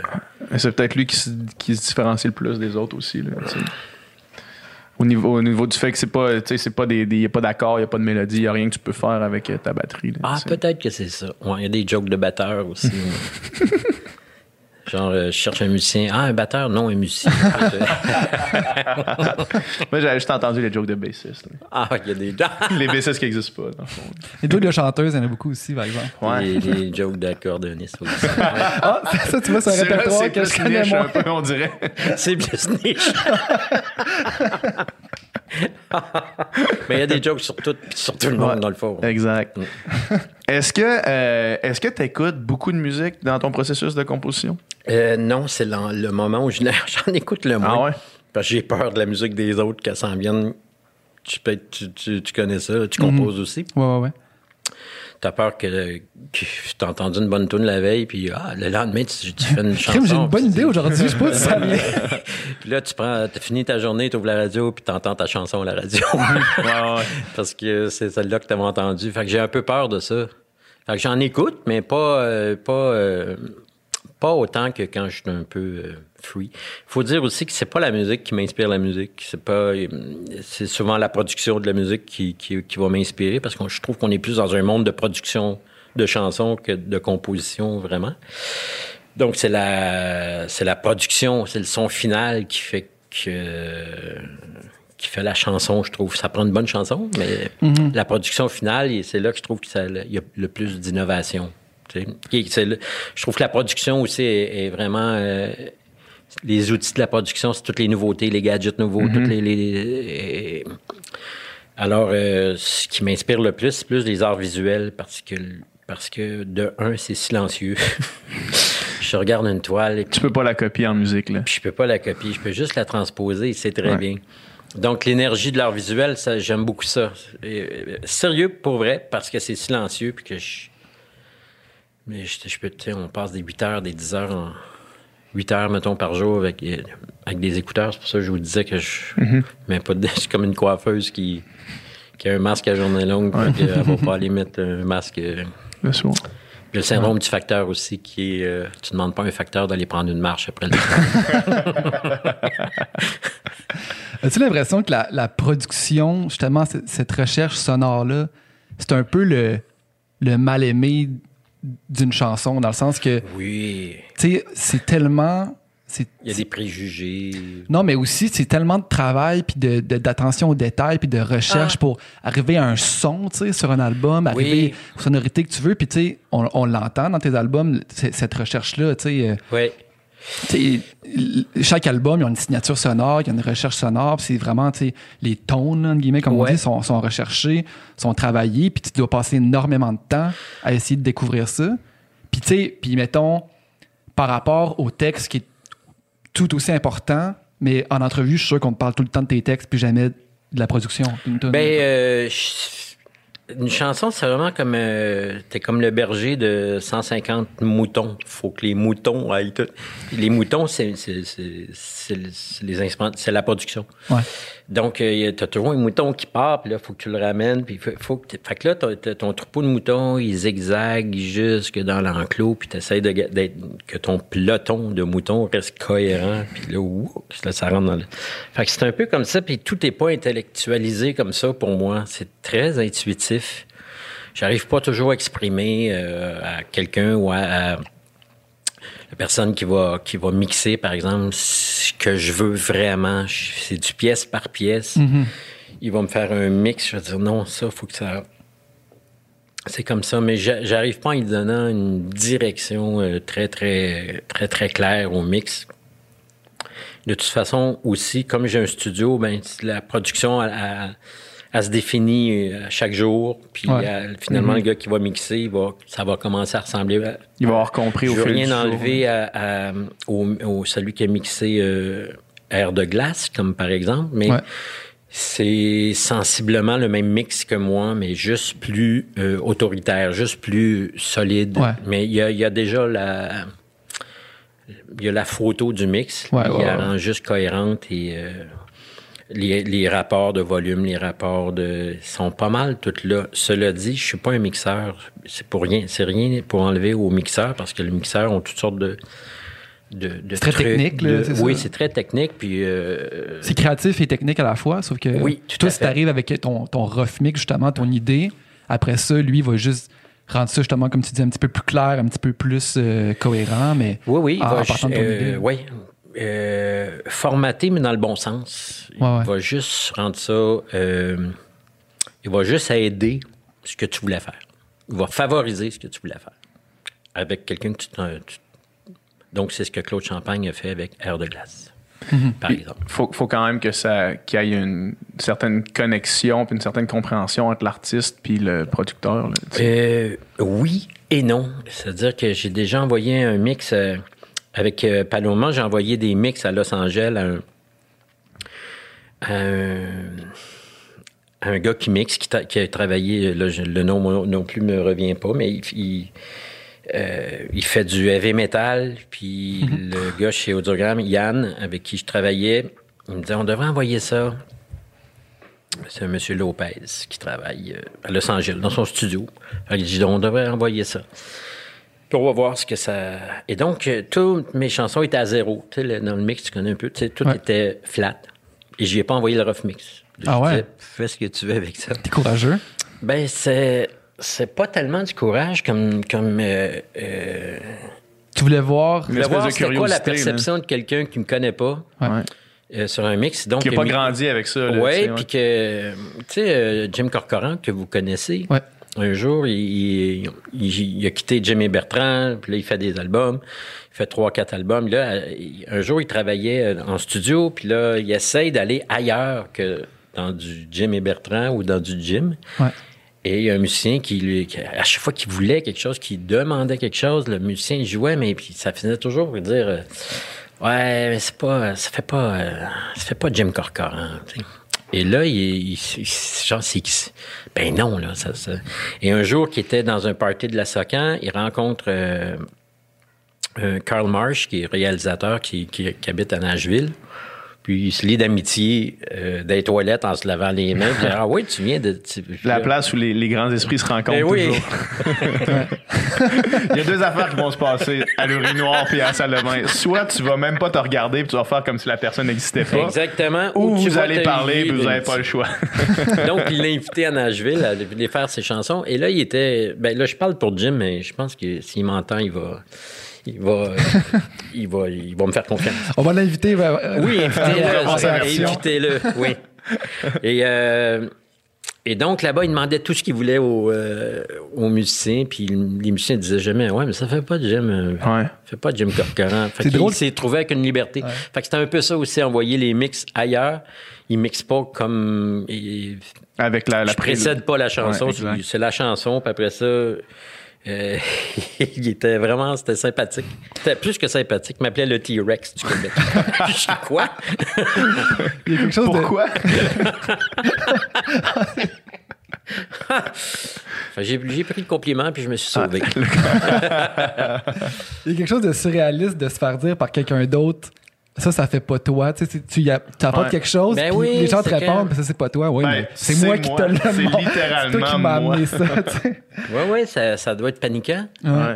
C'est peut-être lui qui se, qui se différencie le plus des autres aussi. Là, au, niveau, au niveau du fait que c'est pas, tu sais, c'est pas des, il n'y a pas d'accord, il n'y a pas de mélodie, il n'y a rien que tu peux faire avec euh, ta batterie. là, Ah, peut-être que c'est ça. Ouais, il y a des jokes de batteur aussi. *laughs* Genre, euh, je cherche un musicien. Ah, un batteur? Non, un musicien. *laughs* Moi, j'avais juste entendu les jokes de bassistes. ah, il y a des, *laughs* les bassistes qui n'existent pas, dans le fond. Les jokes de chanteuses, il y en a beaucoup aussi, par exemple. Ouais. des, des jokes d'accordéoniste aussi. *laughs* Ah, ça, tu vois, c'est un C'est répertoire c'est que je plus connais niche, moins. un peu, on dirait. C'est plus niche. *laughs* Mais il y a des jokes sur tout, sur tout le monde, Ouais. dans le fond. Exact. Est-ce que euh, est-ce que tu écoutes beaucoup de musique dans ton processus de composition? Euh, non, c'est le, moment où je- *laughs* j'en écoute le moins. Ah ouais? Parce que j'ai peur de la musique des autres, qu'elle s'en vienne. Tu, tu, tu- tu connais ça, tu composes aussi. Ouais, ouais, ouais. T'as peur que, que t'as entendu une bonne tune la veille, puis ah, le lendemain, tu, tu fais une *laughs* chanson. J'ai une bonne idée aujourd'hui. Je sais pas si ça. *laughs* Puis là, tu prends, t'as fini ta journée, tu ouvres la radio, puis t'entends ta chanson à la radio. *laughs* Ouais, ouais. Parce que c'est celle-là que t'avais entendue. Fait que j'ai un peu peur de ça. Fait que j'en écoute, mais pas, euh, pas, euh, pas autant que quand je suis un peu euh, free. faut dire aussi que c'est pas la musique qui m'inspire la musique. C'est pas, c'est souvent la production de la musique qui, qui, qui va m'inspirer parce que je trouve qu'on est plus dans un monde de production de chansons que de composition, vraiment. Donc, c'est la, c'est la production, c'est le son final qui fait que, qui fait la chanson, je trouve. Ça prend une bonne chanson, mais la production finale, c'est là que je trouve qu'il y a le plus d'innovation. tu sais. Je trouve que la production aussi est, est vraiment euh, les outils de la production, c'est toutes les nouveautés, les gadgets nouveaux, Mhm. toutes les. les- euh, alors, euh, ce qui m'inspire le plus, c'est plus les arts visuels parce que, parce que de un, c'est silencieux. *laughs* je regarde une toile et puis Tu peux pas la copier en musique, là. puis je peux pas la copier, je peux juste la transposer, c'est très Ouais. bien. Donc l'énergie de l'art visuel, ça, j'aime beaucoup ça. Euh, sérieux pour vrai, parce que c'est silencieux, puis que je. Mais je, je peux, tu sais, on passe des 8 heures, des 10 heures en. 8 heures, mettons, par jour avec, euh, avec des écouteurs. C'est pour ça que je vous disais que je. Mais pas de, *laughs* je suis comme une coiffeuse qui, qui a un masque à journée longue, puis qu'elle va pas *laughs* aller mettre un masque. euh, Le soir. puis le syndrome du facteur aussi, qui est. euh, tu demandes pas à un facteur d'aller prendre une marche après le *laughs* As-tu l'impression que la, la production, justement, cette recherche sonore-là, c'est un peu le, le mal-aimé d'une chanson, dans le sens que, Oui. tu sais, c'est tellement. Il y a des préjugés. Non, mais aussi, c'est tellement de travail, puis de- de- d'attention aux détails, puis de recherche Ah. pour arriver à un son, tu sais, sur un album, arriver aux sonorités que tu veux, puis tu sais, on, on l'entend dans tes albums, cette recherche-là, tu sais. euh, Oui. Chaque album, il y a une signature sonore, il y a une recherche sonore, c'est vraiment, les tons, là, entre guillemets, comme on dit, sont, sont recherchés, sont travaillés, puis tu dois passer énormément de temps à essayer de découvrir ça. Puis, tu sais, puis mettons, par rapport au texte qui est tout aussi important, mais en entrevue, je suis sûr qu'on te parle tout le temps de tes textes, puis jamais de la production. Ben, euh, je- une chanson, c'est vraiment comme. euh, T'es comme le berger de 150 moutons. faut que les moutons aillent tout. Les moutons, c'est c'est- c'est- c'est le- c'est les instruments, c'est la production. Ouais. Donc, euh, tu as toujours un mouton qui part, puis là, faut que tu le ramènes. Puis faut, faut que fait que là, t'as- t'as ton troupeau de moutons, il zigzague jusque dans l'enclos, puis tu essaies de, que ton peloton de moutons reste cohérent. Puis là, là, ça rentre dans le... Fait que c'est un peu comme ça, puis tout n'est pas intellectualisé comme ça pour moi. C'est très intuitif. J'arrive pas toujours à exprimer euh, à quelqu'un ou à la personne qui va, qui va mixer, par exemple, ce que je veux vraiment. C'est du pièce par pièce. Il va me faire un mix. Je vais dire non, ça, faut que ça. C'est comme ça, mais j'a- j'arrive pas en lui donnant une direction euh, très, très, très, très claire au mix. De toute façon, aussi, comme j'ai un studio, ben, la production, elle, elle- elle se définit euh, chaque jour. Puis Ouais. elle- finalement, le gars qui va mixer, il va, ça va commencer à ressembler à, Il va avoir compris je au fil rien enlever à, à- au, au- celui qui a mixé euh, Air de glace, comme par exemple, mais Ouais. c'est sensiblement le même mix que moi, mais juste plus euh, autoritaire, juste plus solide. Ouais. Mais il y a, il y a déjà la... Il y a la photo du mix. Il ouais, la ouais. rend juste cohérente et... euh, les, les rapports de volume, les rapports de sont pas mal toutes là. Cela dit, je suis pas un mixeur. C'est pour rien. C'est rien pour enlever au mixeur parce que le mixeur ont toutes sortes de. de, très trucs, technique, là, de- c'est Oui, c'est très technique. Puis euh, C'est créatif et technique à la fois, sauf que Oui, tout toi, si t'arrives avec ton, ton rough mix, justement, ton idée, après ça, lui, il va juste rendre ça, justement, comme tu dis, un petit peu plus clair, un petit peu plus euh, cohérent, mais oui, oui, en, va en partant de ton euh, idée. oui, euh, formaté, mais dans le bon sens. Ouais, ouais. Il va juste rendre ça. euh, il va juste aider ce que tu voulais faire. Il va favoriser ce que tu voulais faire. Avec quelqu'un que tu, Donc, c'est ce que Claude Champagne a fait avec Air de glace, Mhm. par exemple. faut, faut quand même que ça qu'il y ait une certaine connexion puis une certaine compréhension entre l'artiste puis le producteur. là. Euh, oui et non. C'est-à-dire que j'ai déjà envoyé un mix euh, avec euh, Paloma. J'ai envoyé des mix à Los Angeles à un, à un, à un gars qui mixe, qui, a travaillé, là, je- le nom non plus me revient pas, mais il, il, euh, il fait du heavy metal. Puis le gars chez Audiogramme, Yann, avec qui je travaillais, il me disait on devrait envoyer ça c'est un monsieur Lopez qui travaille euh, à Los Angeles, dans son studio. Que Il dit, on devrait envoyer ça. Puis on va voir ce que ça... Et donc, euh, toutes mes chansons étaient à zéro. Tu sais, dans le mix, tu connais un peu, tu sais, tout Ouais. était flat. Et je ai pas envoyé le rough mix. Je Ah ouais? disais, fais ce que tu veux avec ça. T'es courageux? Ben, c'est... C'est pas tellement du courage comme... comme euh, euh, Tu voulais voir. Une voir c'était quoi la perception de quelqu'un qui me connaît pas Ouais. Euh, sur un mix. Donc, Qui n'a pas mi- grandi avec ça. Oui, puis que, tu sais, euh, Jim Corcoran, que vous connaissez, Ouais. Un jour, il, il- il- il a quitté Jimmy Bertrand, puis là, il fait des albums. Il fait trois, quatre albums. Là, un jour, il travaillait en studio, puis là, il essaye d'aller ailleurs que dans du Jimmy Bertrand ou dans du gym. Ouais. Et il y a un musicien qui, lui- à chaque fois qu'il voulait quelque chose, qu'il demandait quelque chose, le musicien jouait, mais puis ça finissait toujours par dire euh, Ouais, mais c'est pas. Ça fait pas. euh, ça fait pas Jim Corcoran. sais. Et là, il, genre. Ben non, là. Et un jour, qu'il était dans un party de la Socan, il rencontre euh, euh, Marsh, qui est réalisateur, qui, qui- qui habite à Nashville. Puis il se lie d'amitié euh, des toilettes en se lavant les mains. Puis, *laughs* ah oui, tu viens de. tu- La place où les, les grands esprits se rencontrent Ben oui. toujours. *laughs* Il y a deux affaires qui vont se passer à l'urinoir puis à la salle de bain. Soit tu vas même pas te regarder puis tu vas faire comme si la personne n'existait pas. Exactement. Ou tu vous vas allez parler puis vous n'avez pas le choix. *laughs* Donc, il l'a invité à Nashville à aller faire ses chansons. Et là, il était. Ben là, je parle pour Jim, mais je pense que s'il m'entend, il va. Il va, euh, il va, il va me faire confiance. On va l'inviter. euh, Oui, invitez-le. oui. Et, euh, et donc, là-bas, il demandait tout ce qu'il voulait aux, euh, aux musiciens. Puis les musiciens disaient jamais Ouais, mais ça fait pas de Jim. Ouais. fait pas de Jim Corcoran. Fait C'est qu'il s'est trouvé avec une liberté. Fait que c'était un peu ça aussi, envoyer les mix ailleurs. Il mixe pas comme. il- Avec la, la je précède pas la chanson, Ouais, c'est la chanson, puis après ça, euh, *laughs* il était vraiment, c'était sympathique. C'était plus que sympathique. Il m'appelait le T-Rex du Québec. *laughs* je quoi? Il y a quelque chose de. Pourquoi? *laughs* Que J'ai j'ai pris le compliment, puis je me suis sauvé. Il y a quelque chose de surréaliste de se faire dire par quelqu'un d'autre. Ça, ça fait pas toi. Tu sais, tu y a- tu apportes Ouais. quelque chose, Ben puis oui, les gens te répondent, que- mais ça, c'est pas toi. Oui, Ben, mais c'est c'est moi qui moi. te le C'est littéralement C'est toi qui m'as moi. amené ça. tu sais. Oui, oui, ça, ça doit être paniquant. Ouais.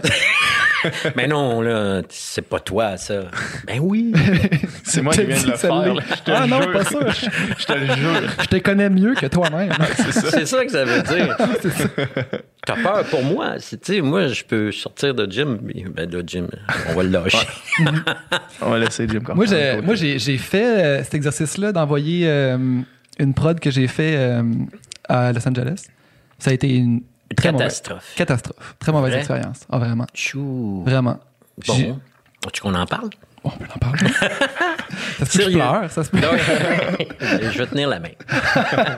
*laughs* Mais non, là, c'est pas toi, ça. Ben oui. *laughs* C'est moi qui viens de le faire. là. Je te Ah le non, jure. pas ça. *laughs* Je te le jure. Je te connais mieux que toi-même. C'est ça que ça veut dire. T'as peur pour moi. Tu moi, je peux sortir de gym. mais- Ben, de gym, on va le lâcher. On va laisser Jim Moi, j'ai fait euh, cet exercice-là d'envoyer euh, une prod que j'ai fait euh, à Los Angeles. Ça a été une très Catastrophe. catastrophe. Très mauvaise Vrai? expérience. Ah, vraiment. Chou. Vraiment. J'ai- Bon. Veux-tu qu'on en parle? On peut en parler. *laughs* ça se peut que je Sérieux? pleure. Ça se peut. *laughs* Je vais tenir la main. *laughs*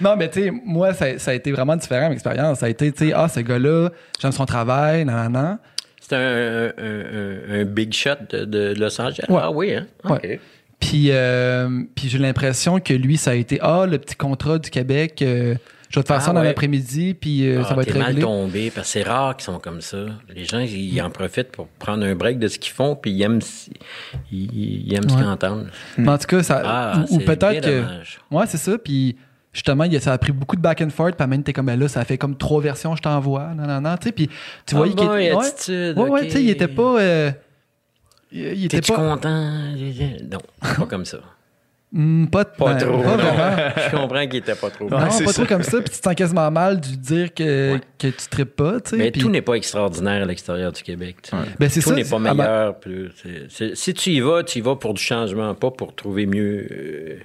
Non, mais tu sais, moi, ça, ça a été vraiment différent, mon expérience. Ça a été, tu sais, ah, ce gars-là, j'aime son travail, nan, nan, nan. C'est un, un- un- un big shot de, de Los Angeles? Ouais. Ah oui, hein? OK. Ouais. Puis, euh, puis j'ai l'impression que lui, ça a été, ah, le petit contrat du Québec, euh, je vais te faire Ah, ça dans ouais. l'après-midi, puis euh, Ah, ça va être mal réglé. tombé, parce que c'est rare qu'ils sont comme ça. Les gens, ils en profitent pour prendre un break de ce qu'ils font, puis ils aiment, ils, ils aiment ce qu'ils entendent. Mais en tout cas, ça, Ah, ou, peut-être que. dommage. Ouais, c'est ça. Puis justement, il ça a pris beaucoup de back and forth. Puis même, t'es comme, ben là, ça fait comme trois versions, je t'envoie. Non, non, non. Tu sais, puis tu Ah voyais qu'il boy, était. Ouais, attitude, ouais, ouais, tu sais, il était pas. euh, il il était pas. content? Non, pas comme ça. Hmm, pas, Pas ben, trop. Pas vraiment. *laughs* Je comprends qu'il était pas trop. Non, Ouais, pas ça. trop comme ça. Puis tu te sens quasiment mal de dire que, Ouais. que tu tripes pas. Tu sais. Mais tout n'est pas extraordinaire à l'extérieur du Québec. tu sais. Ben, tout n'est pas ah, ben- meilleur. plus- c'est- c'est- si tu y vas, tu y vas pour du changement, pas pour trouver mieux. euh,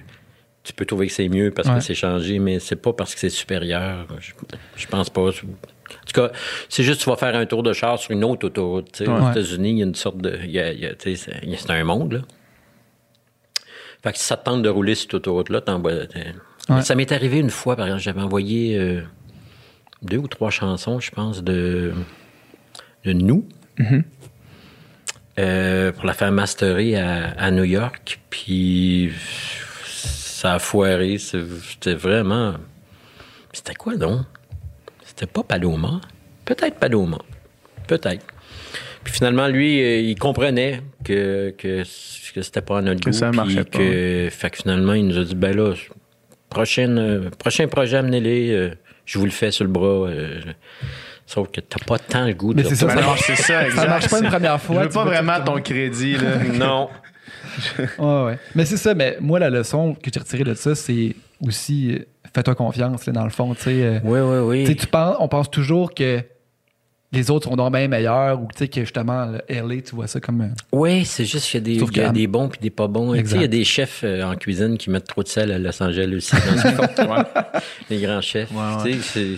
tu peux trouver que c'est mieux parce Ouais. que c'est changé, mais c'est pas parce que c'est supérieur. Je, je pense pas. En tout cas, c'est juste que tu vas faire un tour de char sur une autre autoroute. tu sais. Aux. États-Unis, il y a une sorte de. y a- y a- c'est un monde, là. Fait que si ça te tente de rouler sur cette autoroute-là, t'envoies. Ouais. Ça m'est arrivé une fois, par exemple, j'avais envoyé euh, deux ou trois chansons, je pense, de, de nous. euh, pour la faire masterer à, à New York. Puis ça a foiré. C'était vraiment. C'était quoi donc? C'était pas Paloma? Peut-être Paloma. Peut-être. Puis finalement, lui, euh, il comprenait que, que, que c'était pas à notre Que goût. ça puis marchait pas. que- Fait que finalement, il nous a dit ben là, prochaine, euh, prochain projet, amenez-les. euh, je vous le fais sur le bras. euh, sauf que t'as pas tant le goût de Mais c'est ça, ça marche- c'est ça, exact. marche pas une première fois, Je veux pas vraiment ton crédit, là. *laughs* Non. Ouais, ouais. Mais c'est ça, mais moi, la leçon que j'ai retirée de ça, c'est aussi euh, fais-toi confiance, là, dans le fond. tu sais, euh, Oui, oui, oui. tu penses, on pense toujours que les autres sont donc bien meilleurs ou tu sais, que justement, le LA, tu vois ça comme. euh, Oui, c'est juste qu'il y a des, y a bons puis des pas bons. Tu sais, Exact. Il y a des chefs euh, en cuisine qui mettent trop de sel à Los Angeles aussi. dans ce *laughs* qu'ils font. Ouais. Les grands chefs. Ouais, ouais. Tu sais,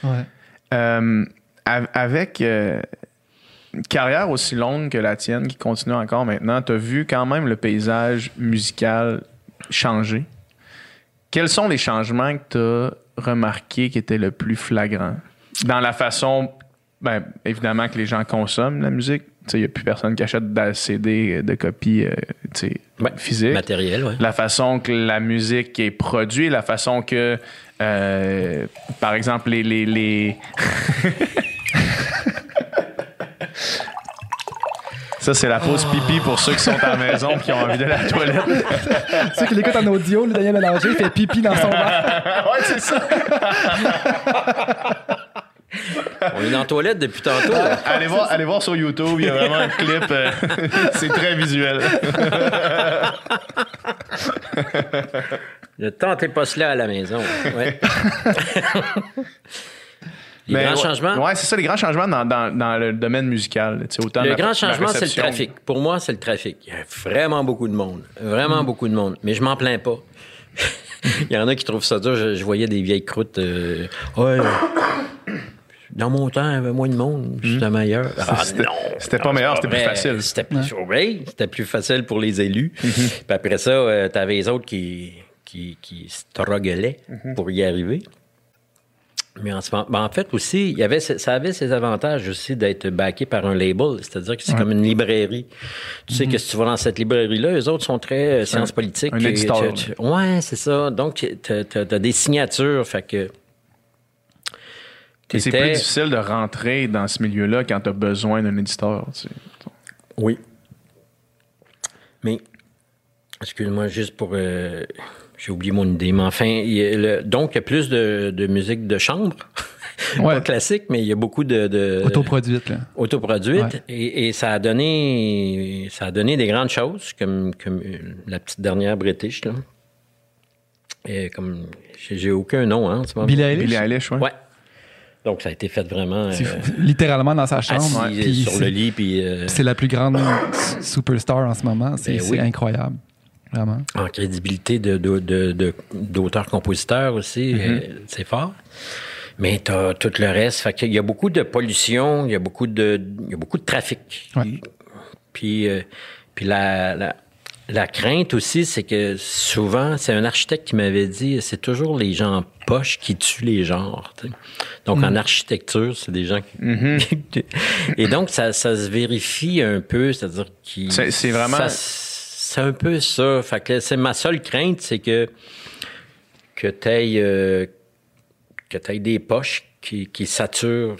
c'est- Ouais. Euh, av- avec euh, une carrière aussi longue que la tienne, qui continue encore maintenant, tu as vu quand même le paysage musical changer? Quels sont les changements que tu as remarqués qui étaient le plus flagrants? Dans la façon, ben, évidemment, que les gens consomment la musique. Il n'y a plus personne qui achète de CD de copies euh, tu sais, Ouais. physiques Matériel, oui. la façon que la musique est produite, la façon que, euh, par exemple, les. les, les... *laughs* Ça, c'est la pause pipi pour ceux qui sont à la maison et qui ont envie de la toilette. *laughs* Ceux qui l'écoutent en audio, le Daniel Mélanger fait pipi dans son verre. *laughs* ouais, c'est ça. On est dans la toilette depuis tantôt. là. Allez voir, allez voir sur YouTube, il y a vraiment un clip. euh, *laughs* c'est très visuel. Ne tentez pas cela à la maison. Ouais. Les Mais grands changements? Ouais, c'est ça, les grands changements dans, dans- dans le domaine musical. Autant Le la- grand changement, c'est le trafic. Pour moi, c'est le trafic. Il y a vraiment beaucoup de monde. Vraiment beaucoup de monde. Mais je m'en plains pas. *laughs* Il y en a qui trouvent ça dur. Je, je voyais des vieilles croûtes. euh, *coughs* dans mon temps, il y avait moins de monde. C'était meilleur. Ah C'était- non! c'était pas meilleur, c'était plus facile. C'était plus, oui, c'était plus facile pour les élus. Puis après ça, euh, t'avais les autres qui, qui, qui strugglaient pour y arriver. Mais en, ce moment- ben, en fait aussi, il y avait, ça avait ses avantages aussi d'être backé par un label, c'est-à-dire que c'est comme une librairie. Tu sais que si tu vas dans cette librairie-là, les autres sont très euh, sciences politiques. un Et éditeur, tu- tu- ouais, c'est ça. Donc, tu as, des signatures, fait que... Et C'est plus difficile de rentrer dans ce milieu-là quand tu as besoin d'un éditeur. tu sais. Oui. Mais, excuse-moi, juste pour. euh, J'ai oublié mon idée, mais enfin, il y a le- donc il y a plus de, de musique de chambre, *laughs* Ouais. pas classique, mais il y a beaucoup de, de Autoproduite, là. autoproduites Ouais. et, et ça a donné ça a donné des grandes choses comme comme euh, la petite dernière British là. Et comme j'ai j'ai aucun nom hein, en ce moment. Billie Eilish, Billie Eilish, ouais. Ouais. Donc ça a été fait vraiment euh, littéralement dans sa chambre. assis puis sur le lit puis euh, C'est la plus grande superstar en ce moment. C'est Ben oui. incroyable. Vraiment. en crédibilité de, d'auteur-compositeur aussi, euh, c'est fort. Mais t'as tout le reste. Fait qu'il y a beaucoup de pollution, il y a beaucoup de, il y a beaucoup de trafic. Ouais. Puis, euh, puis la, la, la crainte aussi, c'est que souvent, c'est un architecte qui m'avait dit, c'est toujours les gens poches qui tuent les genres. Donc, en architecture, c'est des gens qui... *laughs* Et donc, ça, ça se vérifie un peu, c'est-à-dire qu'ils... C'est- vraiment- c'est un peu ça. Fait que c'est ma seule crainte, c'est que que t'aies euh, que des poches qui, qui saturent.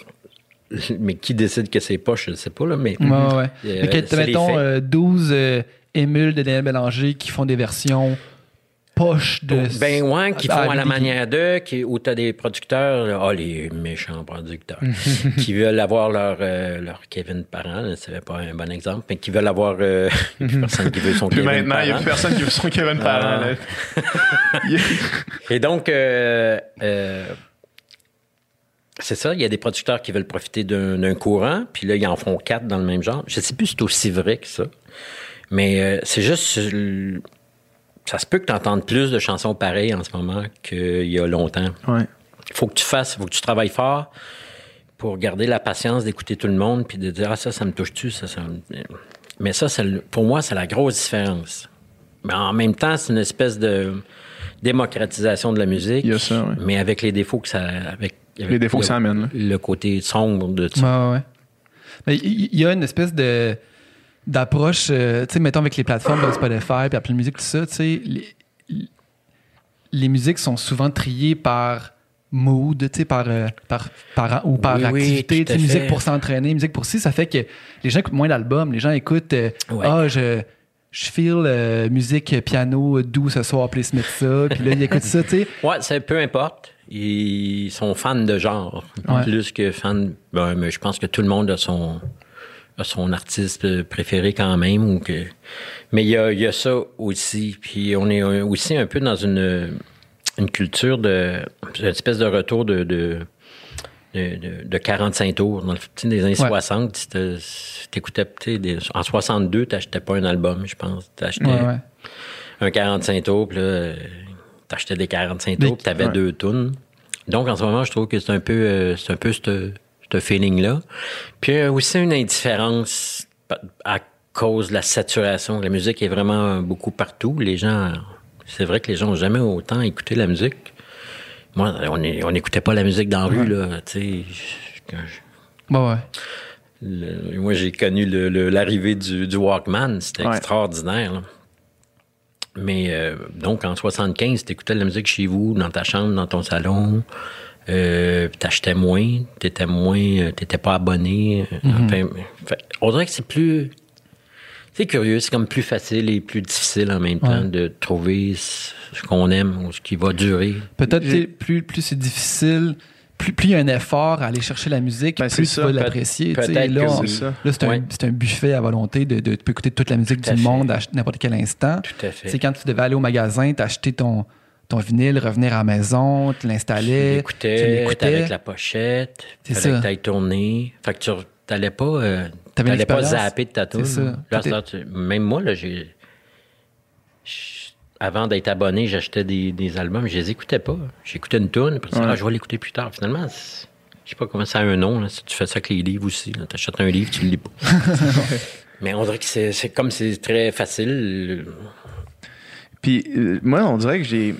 *laughs* Mais qui décide que c'est poche, je sais pas, là, mais. Ouais, ouais. *laughs* Euh, Mais que, mettons, euh, 12 euh, émules de Daniel Bélanger qui font des versions poches de. Ben ouais, qui font à la manière d'eux, qui, où t'as des producteurs, ah les méchants producteurs, *laughs* qui veulent avoir leur, euh, leur Kevin Parent, c'est pas un bon exemple, mais qui veulent avoir, euh, il *laughs* y a plus personne qui veut son *laughs* Puis Kevin maintenant, il n'y a Parent. plus personne qui veut son Kevin Parent. Ah. Et donc, euh, euh, c'est ça, il y a des producteurs qui veulent profiter d'un d'un courant, puis là, ils en font quatre dans le même genre. Je sais plus si c'est aussi vrai que ça, mais euh, c'est juste... euh, Ça se peut que tu entendes plus de chansons pareilles en ce moment qu'il y a longtemps. Ouais. Il faut que tu fasses, il faut que tu travailles fort pour garder la patience d'écouter tout le monde, puis de dire, ah, ça, ça me touche-tu, ça, ça me... Mais ça, pour moi, c'est la grosse différence. Mais en même temps, c'est une espèce de démocratisation de la musique. Il y a ça, ouais. Mais avec les défaux que ça. Avec, avec Les défauts le, que ça amène, là. Le côté sombre de ça. Ouais, ouais. Mais il y, a une espèce de d'approche, euh, tu sais, mettons avec les plateformes comme Spotify puis Apple Music, tout ça, tu sais, les, les musiques sont souvent triées par mood, tu sais, par, euh, par, par- ou par Oui, activité, musique pour s'entraîner, musique pour si, ça fait que les gens écoutent moins d'albums, les gens écoutent, euh, Ouais. ah, je, je feel euh, musique piano doux ce soir, please mettre ça, puis là, ils écoutent ça, tu sais. *laughs* Ouais, c'est peu importe. Ils sont fans de genre, Ouais. plus que fans. Ben, mais je pense que tout le monde a son, son artiste préféré quand même. Ou que... Mais il y a, y a ça aussi. Puis on est aussi un peu dans une, une culture de. une espèce de retour de. de de, de- de 45 tours. Dans le, des années Ouais. 60, si t'as- si t'écoutais, en 62, t'achetais pas un album, je pense. T'achetais Ouais, ouais. un 45 tours, puis là, t'achetais des 45 Des- tours, puis t'avais deux tunes. Donc, en ce moment, je trouve que c'est un peu, euh, c'est un peu ce feeling-là. Puis euh, aussi une indifférence à cause de la saturation. La musique est vraiment beaucoup partout. Les gens, c'est vrai que les gens n'ont jamais autant écouté la musique. Moi, on n'écoutait pas la musique dans la rue, là. Tu sais, Ouais, le- moi, j'ai connu l'arrivée du, du Walkman. C'était Ouais. extraordinaire. là. Mais euh, donc, en 75, tu écoutais de la musique chez vous, dans ta chambre, dans ton salon. Euh, t'achetais moins, t'étais moins, euh, t'étais pas abonné. euh, enfin, fait- on dirait que c'est plus, c'est curieux, c'est comme plus facile et plus difficile en même temps Ouais. de trouver ce qu'on aime ou ce qui va durer. Peut-être plus, plus c'est difficile, plus, plus il y a un effort à aller chercher la musique, Ben, plus tu ça. vas l'apprécier. tu sais. peut-être Là. C'est ça. là, c'est un, Ouais. c'est un buffet à volonté de, de- tu peux écouter toute la musique Tout du fait. monde à n'importe quel instant. Tout à fait. C'est quand tu devais aller au magasin, t'acheter ton, ton vinyle, revenir à la maison, tu Tu l'installais, tu l'écoutais, l'écoutais. avec la pochette, C'est ça. que t'ailles tourner. Fait que tu t'allais pas, euh, t'allais pas zapper de ta tu- même moi, là, j'ai... Avant d'être abonné, j'achetais des, des albums, je les écoutais pas. J'écoutais une tune, puis Ouais. ah, je vais l'écouter plus tard. Finalement, je sais pas comment ça a un nom. Là, si tu fais ça avec les livres aussi. Tu achètes un livre, tu le lis pas. *laughs* Mais on dirait que c'est c'est comme c'est très facile. Puis euh, moi, on dirait que j'ai.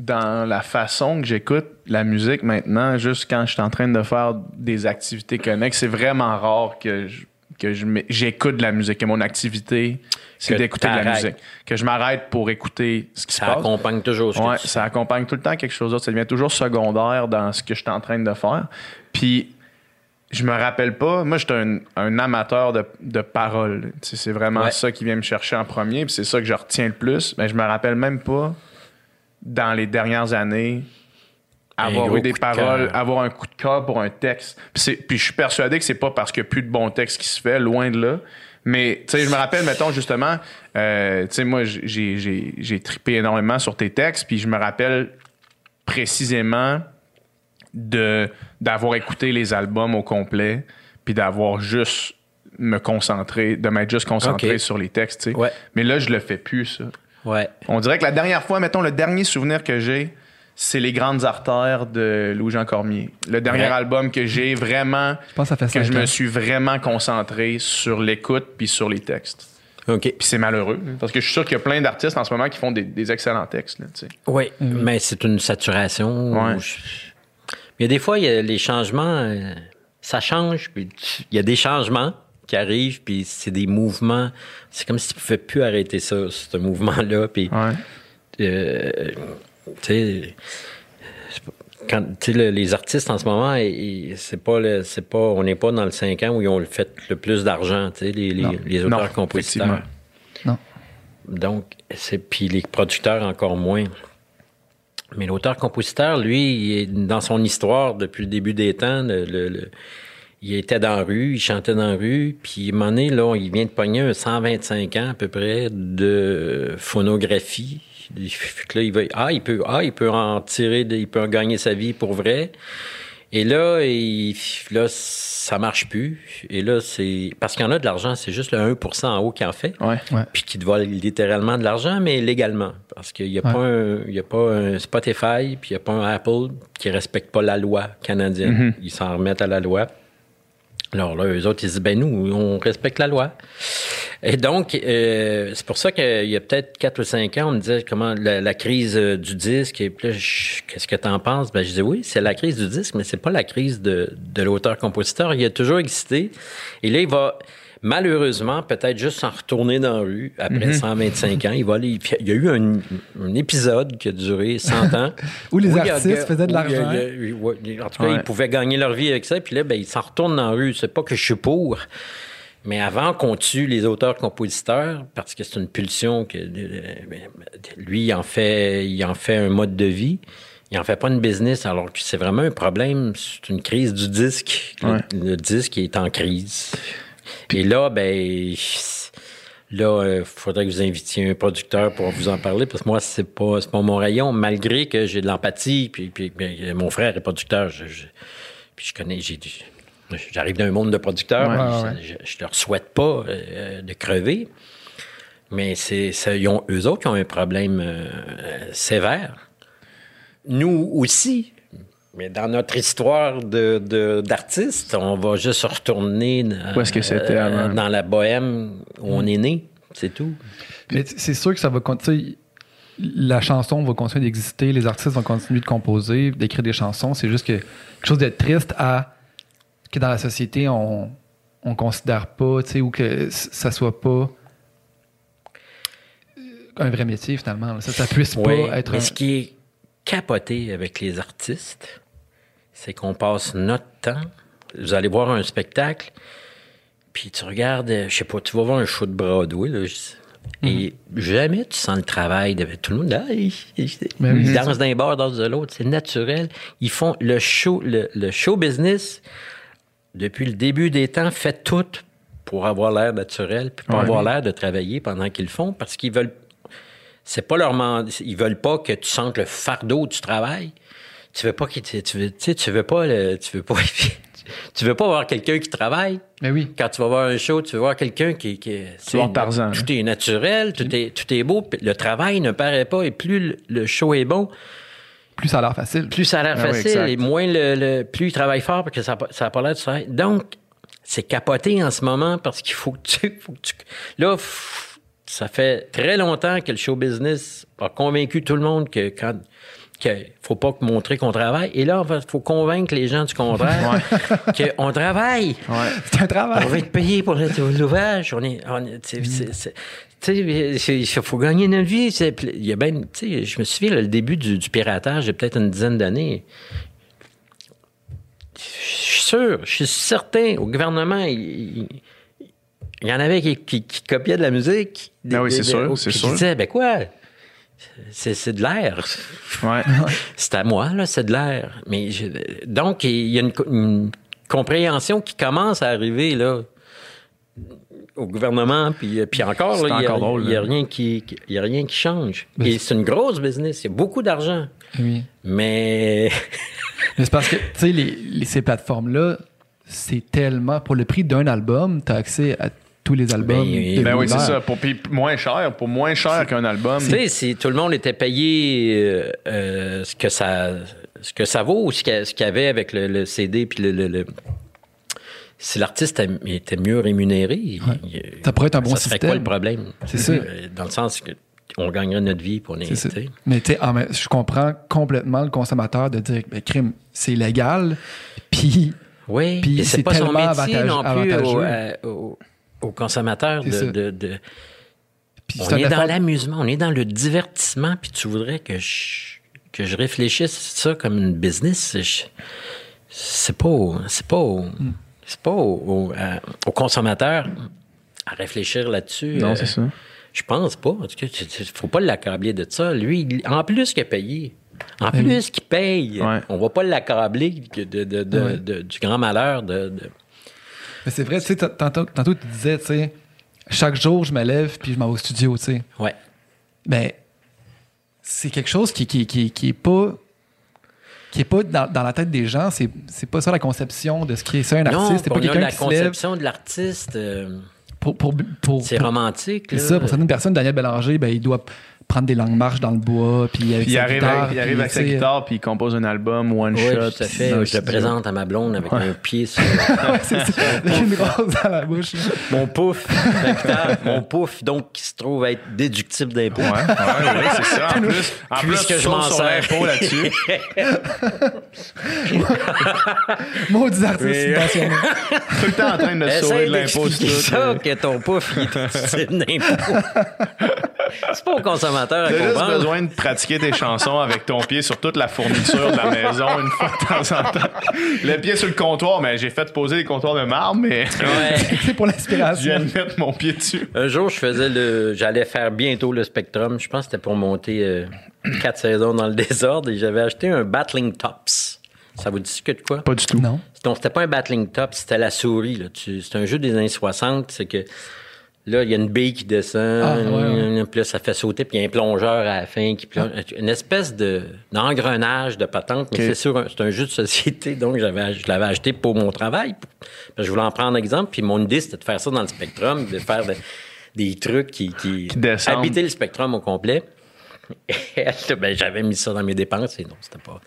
Dans la façon que j'écoute la musique maintenant, juste quand je suis en train de faire des activités connexes, c'est vraiment rare que je- que j'écoute de la musique. Que mon activité, c'est Que d'écouter de la musique. Que je m'arrête pour écouter ce qui se Ça passe. accompagne toujours ce que Ouais, tu- ça accompagne tout le temps quelque chose d'autre. Ça devient toujours secondaire dans ce que je suis en train de faire. Puis, je me rappelle pas. Moi, j'étais un, un amateur de, de paroles. C'est vraiment Ouais. ça qui vient me chercher en premier. Puis c'est ça que je retiens le plus. Mais je me rappelle même pas, dans les dernières années, avoir eu des de paroles, avoir un coup de cœur pour un texte. Puis, je suis persuadé que c'est pas parce qu'il n'y a plus de bons textes qui se fait, loin de là. Mais, tu sais, je me rappelle, mettons, justement, euh, tu sais, moi, j'ai, trippé énormément sur tes textes, puis je me rappelle précisément de, d'avoir écouté les albums au complet, puis d'avoir juste me concentrer, de m'être juste concentré sur les textes, tu sais. Ouais. Mais là, je le fais plus, ça. Ouais. On dirait que la dernière fois, mettons, le dernier souvenir que j'ai, c'est Les Grandes Artères de Louis-Jean Cormier. Le dernier Ouais. album que j'ai vraiment, Je pense que ça fait que cinq je me suis vraiment concentré sur l'écoute puis sur les textes. OK. Puis c'est malheureux, hein, parce que je suis sûr qu'il y a plein d'artistes en ce moment qui font des, des excellents textes. Oui, mais c'est une saturation. Ouais. où je- Il y a des fois, il y a les changements, euh, ça change, puis il y a des changements qui arrivent, puis c'est des mouvements. C'est comme si tu ne pouvais plus arrêter ça, ce mouvement-là. Puis, Ouais. euh, tu sais, quand le- les artistes en ce moment, c'est pas c'est pas, on n'est pas dans le 5 ans où ils ont fait le plus d'argent, tu sais, les, les, les auteurs-compositeurs. Non. Donc, c'est puis les producteurs encore moins. Mais l'auteur-compositeur, lui, il est dans son histoire depuis le début des temps. le- le- le- il était dans la rue, il chantait dans la rue, puis à un moment donné, là, il vient de pogner un 125 ans à peu près de phonographie. Fait que là, il va, ah, il peut, ah, il peut en tirer, il peut en gagner sa vie pour vrai. Et là, il, là, ça marche plus. Et là, c'est parce qu'il y en a de l'argent, c'est juste le 1% en haut qui en fait Ouais. Ouais. puis qui te vole littéralement de l'argent, mais légalement. Parce qu'il n'y a, pas un- il y a pas un Spotify, puis il n'y a pas un Apple qui ne respecte pas la loi canadienne. Ils s'en remettent à la loi. Alors là, eux autres, ils disent, ben nous, on respecte la loi. Et donc, euh, c'est pour ça qu'il y a peut-être 4 ou 5 ans, on me disait comment la, crise euh, du disque, et puis qu'est-ce que tu en penses? Ben, je disais, oui, c'est la crise du disque, mais c'est pas la crise de, de l'auteur-compositeur. Il a toujours existé. Et là, il va, malheureusement, peut-être juste s'en retourner dans la rue après 125 ans. Il va aller, il y a eu un, un épisode qui a duré 100 ans. *laughs* Où les artistes faisaient de l'argent. en tout cas, Ouais. ils pouvaient gagner leur vie avec ça. Puis là, ben, ils s'en retournent dans la rue. C'est pas que je suis pour. Mais avant qu'on tue les auteurs-compositeurs, parce que c'est une pulsion que euh, lui, il en fait, il en fait un mode de vie. Il en fait pas une business, alors que c'est vraiment un problème. C'est une crise du disque. Le-. Le, disque est en crise. Et là, ben, là, il faudrait que vous invitiez un producteur pour vous en parler, parce que moi, c'est pas, pas mon rayon, malgré que j'ai de l'empathie, puis, puis ben, mon frère est producteur. Je, je- puis je connais, j'ai J'arrive d'un monde de producteurs, Ouais, puis ouais, je, je leur souhaite pas euh, de crever, mais c'est, ça, ils ont, eux autres qui ont un problème euh, sévère. Nous aussi, Mais dans notre histoire de, de- d'artiste, on va juste se retourner dans, Où est-ce que c'était avant? dans la bohème où on est né. C'est tout. Mais c'est sûr que ça va continuer. La chanson va continuer d'exister, les artistes vont continuer de composer, d'écrire des chansons. C'est juste que quelque chose d'être triste à que dans la société on on considère pas, tu sais, ou que ça soit pas euh, un vrai métier finalement. Ça, ça puisse Oui, pas être. mais un- ce qui est capoté avec les artistes, c'est qu'on passe notre temps. Vous allez voir un spectacle, puis tu regardes, je sais pas, tu vas voir un show de Broadway, là, et jamais tu sens le travail de tout le monde. Ah, ils, ils- Ben ils dansent d'un bord, dansent de l'autre, c'est naturel. Ils font le show, le, le show business depuis le début des temps fait tout pour avoir l'air naturel, puis pour Ouais. avoir l'air de travailler pendant qu'ils le font, parce qu'ils veulent c'est pas leur mandat. Ils veulent pas que tu sentes le fardeau du travail. Tu veux pas te- tu veux, tu veux pas le- tu veux pas *laughs* tu veux pas voir quelqu'un qui travaille. Mais oui. Quand tu vas voir un show, tu veux voir quelqu'un qui, qui tu Tout est naturel, tout est, tout est beau, le travail ne paraît pas. Et plus le, show est bon, Plus ça a l'air facile. plus ça a l'air Ah facile et moins le, le- plus il travaille fort parce que ça, ça a pas l'air de travail. Donc, c'est capoté en ce moment parce qu'il faut que tu, faut que tu- là, ça fait très longtemps que le show business a convaincu tout le monde que quand qu'il faut pas montrer qu'on travaille. Et là, il faut convaincre les gens du contraire *laughs* qu'on travaille. Ouais. C'est un travail. On va être payé pour l'ouvrage. On est, on est- sais, il faut gagner notre vie. Il y a ben, tu sais, je me souviens, là, le début du, du piratage, il y a peut-être une dizaine d'années. Je suis sûr, je suis certain, au gouvernement, il, il- il y en avait qui, qui- qui copiaient de la musique. Des- Ben oui, c'est sûr, c'est sûr. Qui disaient, ben quoi, c'est c'est de l'air. Ouais. *laughs* C'est à moi, là, c'est de l'air. Mais je- donc, il y a une, co- une compréhension qui commence à arriver, là, au gouvernement, puis, puis encore, il y a- là. rien qui, qui- il y a rien qui change. Mais Et c'est une grosse business, il y a beaucoup d'argent. Oui. Mais *laughs* Mais c'est parce que, tu sais, les, les- ces plateformes-là, c'est tellement. Pour le prix d'un album, tu as accès à tous les albums. Ben, Ben oui, c'est ça. Pour puis moins cher, pour moins cher qu'un album. tu sais, si tout le monde était payé euh, euh, ce que ça ce que ça vaut, ce qu'il y a- ce qu'il y avait avec le, le CD, puis le, le- le- si l'artiste était mieux rémunéré, il- Ça pourrait être un bon ça serait système. quoi le problème? C'est ça. Euh, Dans le sens que on gagnerait notre vie pour les. Mais tu sais, même- je comprends complètement le consommateur de dire, ben, crime, c'est légal, puis Oui, Puis et c'est c'est pas son tellement métier avantage- non plus au, avantageux. euh, au- au consommateur C'est ça. de, de- de- puis On est dans l'amusement, on est dans le divertissement, puis tu voudrais que je, que je réfléchisse ça comme une business. C'est pas, au- c'est pas, Hmm. c'est pas au, au- à- au consommateur à réfléchir là-dessus. Non, Euh, c'est ça. Je pense pas. En tout cas, tu- tu- faut pas l'accabler de ça. Lui, il- en plus qu'il a payé, en Ben plus qu'il paye, Ouais. on va pas l'accabler de, de- de- Ouais. de- du grand malheur de, Mais c'est vrai, tu sais, tantôt, tantôt, tu disais, tu sais, chaque jour, je me lève puis je m'en vais au studio, tu sais. Ouais. Mais c'est quelque chose qui, qui, qui, qui est pas qui est pas dans, dans la tête des gens, c'est c'est pas ça la conception de ce qui est ça un Non, artiste, c'est pas quelqu'un la qui se lève conception de l'artiste, euh, pour pour pour, c'est romantique. c'est ça pour certaines personnes Daniel Bélanger, ben il doit prendre des longues marches dans le bois puis avec il sa arrive, guitare, avec, il arrive puis, avec sa guitare, puis il compose un album one Oui, shot. tout à fait. le Je le présente à ma blonde avec un pied sur *laughs* ouais, c'est ça, avec une rose dans la bouche. mon pouf. la guitare, mon pouf, donc, qui se trouve être déductible d'impôt. Ouais, ouais, ouais, c'est ça. En *laughs* plus, en plus je m'en sers. l'impôt là-dessus. *laughs* Maudits artistes subventionnés. Tout le temps en train de sauver de l'impôt tout. ça, que ton pouf, il est déductible d'impôt. C'est pas au consommateur à T'as juste comprendre. besoin de pratiquer tes chansons avec ton pied sur toute la fourniture de la maison une fois de temps en temps. Le pied sur le comptoir, mais j'ai fait poser des comptoirs de marbre, mais Ouais. *laughs* c'est pour je l'inspiration. viens de mettre mon pied dessus. Un jour, je faisais le. J'allais faire bientôt le Spectrum. Je pense que c'était pour monter euh, quatre saisons dans le désordre et j'avais acheté un Battling Tops. Ça vous dit que de quoi? Pas du tout. Non. Donc, c'était pas un Battling Top, c'était la souris. Là. Tu- C'est un jeu des années 60. C'est que là, il y a une bille qui descend, Ah, ouais, ouais. puis là, ça fait sauter, puis il y a un plongeur à la fin qui plonge. Une espèce de, d'engrenage de patente, mais c'est sûr, un- c'est un jeu de société. Donc, j'avais, je l'avais acheté pour mon travail. Je voulais en prendre exemple. Puis mon idée, c'était de faire ça dans le Spectrum, de faire de- des trucs qui, qui, Qui habiter le Spectrum au complet. *laughs* Ben, j'avais mis ça dans mes dépenses et non, c'était pas.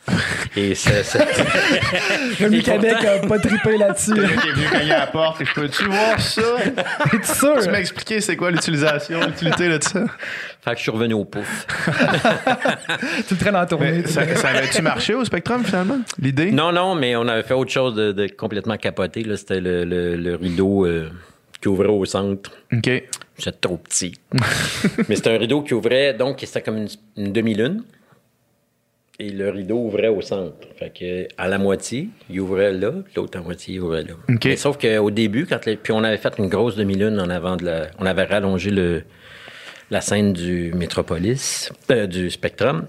Et ça, ça- *laughs* Rémi Et Québec pourtant- a pas trippé là-dessus. Le qui est venu cogner à la porte et je peux-tu voir ça? *laughs* Es-tu sûr? Tu m'as expliqué c'est quoi l'utilisation, l'utilité de ça? Fait que je suis revenu au pouf. Tu le traînes en tournée. Mais ça, ça avait-tu marché au Spectrum finalement? L'idée? Non, non, mais on avait fait autre chose de, de complètement capoté. là. C'était le, le- le rideau euh, qui ouvrait au centre. OK. J'étais trop petit. *laughs* mais c'était un rideau qui ouvrait, donc c'était comme une, une demi-lune. Et le rideau ouvrait au centre. Fait que à la moitié, il ouvrait là, puis l'autre à moitié, il ouvrait là. Mais sauf qu'au début, quand les- puis on avait fait une grosse demi-lune en avant de la. On avait rallongé le, la scène du Métropolis, euh, du Spectrum.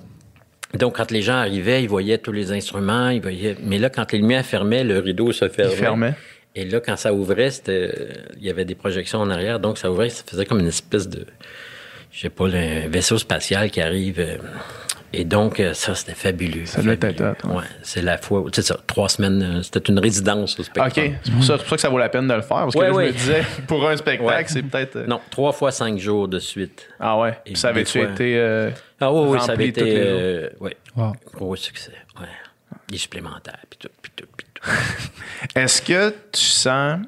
Donc, quand les gens arrivaient, ils voyaient tous les instruments, ils voyaient. Mais là, quand les lumières fermaient, le rideau se fermait. Il fermait. Et là, quand ça ouvrait, c'était, il y avait des projections en arrière, donc ça ouvrait, ça faisait comme une espèce de, je sais pas, un vaisseau spatial qui arrive. euh, Et donc, euh, ça, c'était fabuleux. Ça devait fabuleux. être ouais. Ouais, c'est la fois, où- c'est ça, trois semaines, euh, c'était une résidence au OK. spectacle. C'est pour, ça, c'est pour ça que ça vaut la peine de le faire. Parce que Ouais, là, je me disais, *laughs* pour un spectacle, Ouais. c'est peut-être. euh, Non, trois fois cinq jours de suite. Ah ouais? Et Puis ça avait-tu fois- été. euh, Ah oui, oui, ça avait été, euh, ouais, Wow. gros succès, ouais. Les supplémentaires, puis tout, puis tout, puis tout. Est-ce que tu sens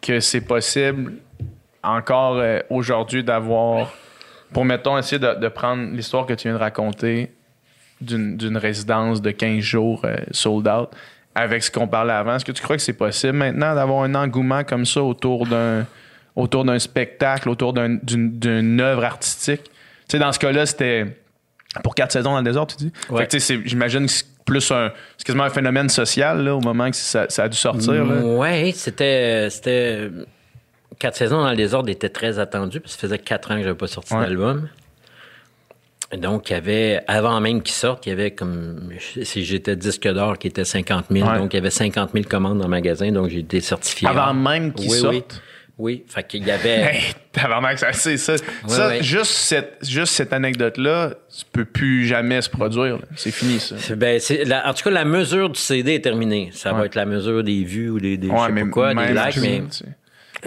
que c'est possible encore euh, aujourd'hui d'avoir, pour mettons, essayer de, de prendre l'histoire que tu viens de raconter d'une résidence de 15 jours euh, sold out avec ce qu'on parlait avant, est-ce que tu crois que c'est possible maintenant d'avoir un engouement comme ça autour d'un autour d'un spectacle, autour d'un- d'une œuvre artistique? Tu sais, dans ce cas-là, c'était pour quatre saisons dans le désert, tu dis? Ouais. Fait que, tu sais, c'est- j'imagine que plus un, c'est quasiment un phénomène social là, au moment que ça, ça a dû sortir. Oui, c'était. c'était Quatre saisons dans le désordre était très attendu, parce que ça faisait quatre ans que j'avais pas sorti Ouais. d'album. Donc, il y avait, avant même qu'il sorte, il y avait comme, si j'étais disque d'or, qui était 50 000. Ouais. Donc, il y avait 50 000 commandes dans le magasin, donc j'ai été certifié. Avant même qu'il oui, sorte? Oui, oui. Fait qu'il y avait. Hey, tabarnak, ça, c'est ça. ça. Juste, cette, juste cette anecdote-là, tu peux plus jamais se produire. C'est fini, ça. Ben, la- en tout cas, la mesure du CD est terminée. Ça Ouais. va être la mesure des vues ou des, des Ouais, je sais mais pas quoi, des likes, mais tu sais.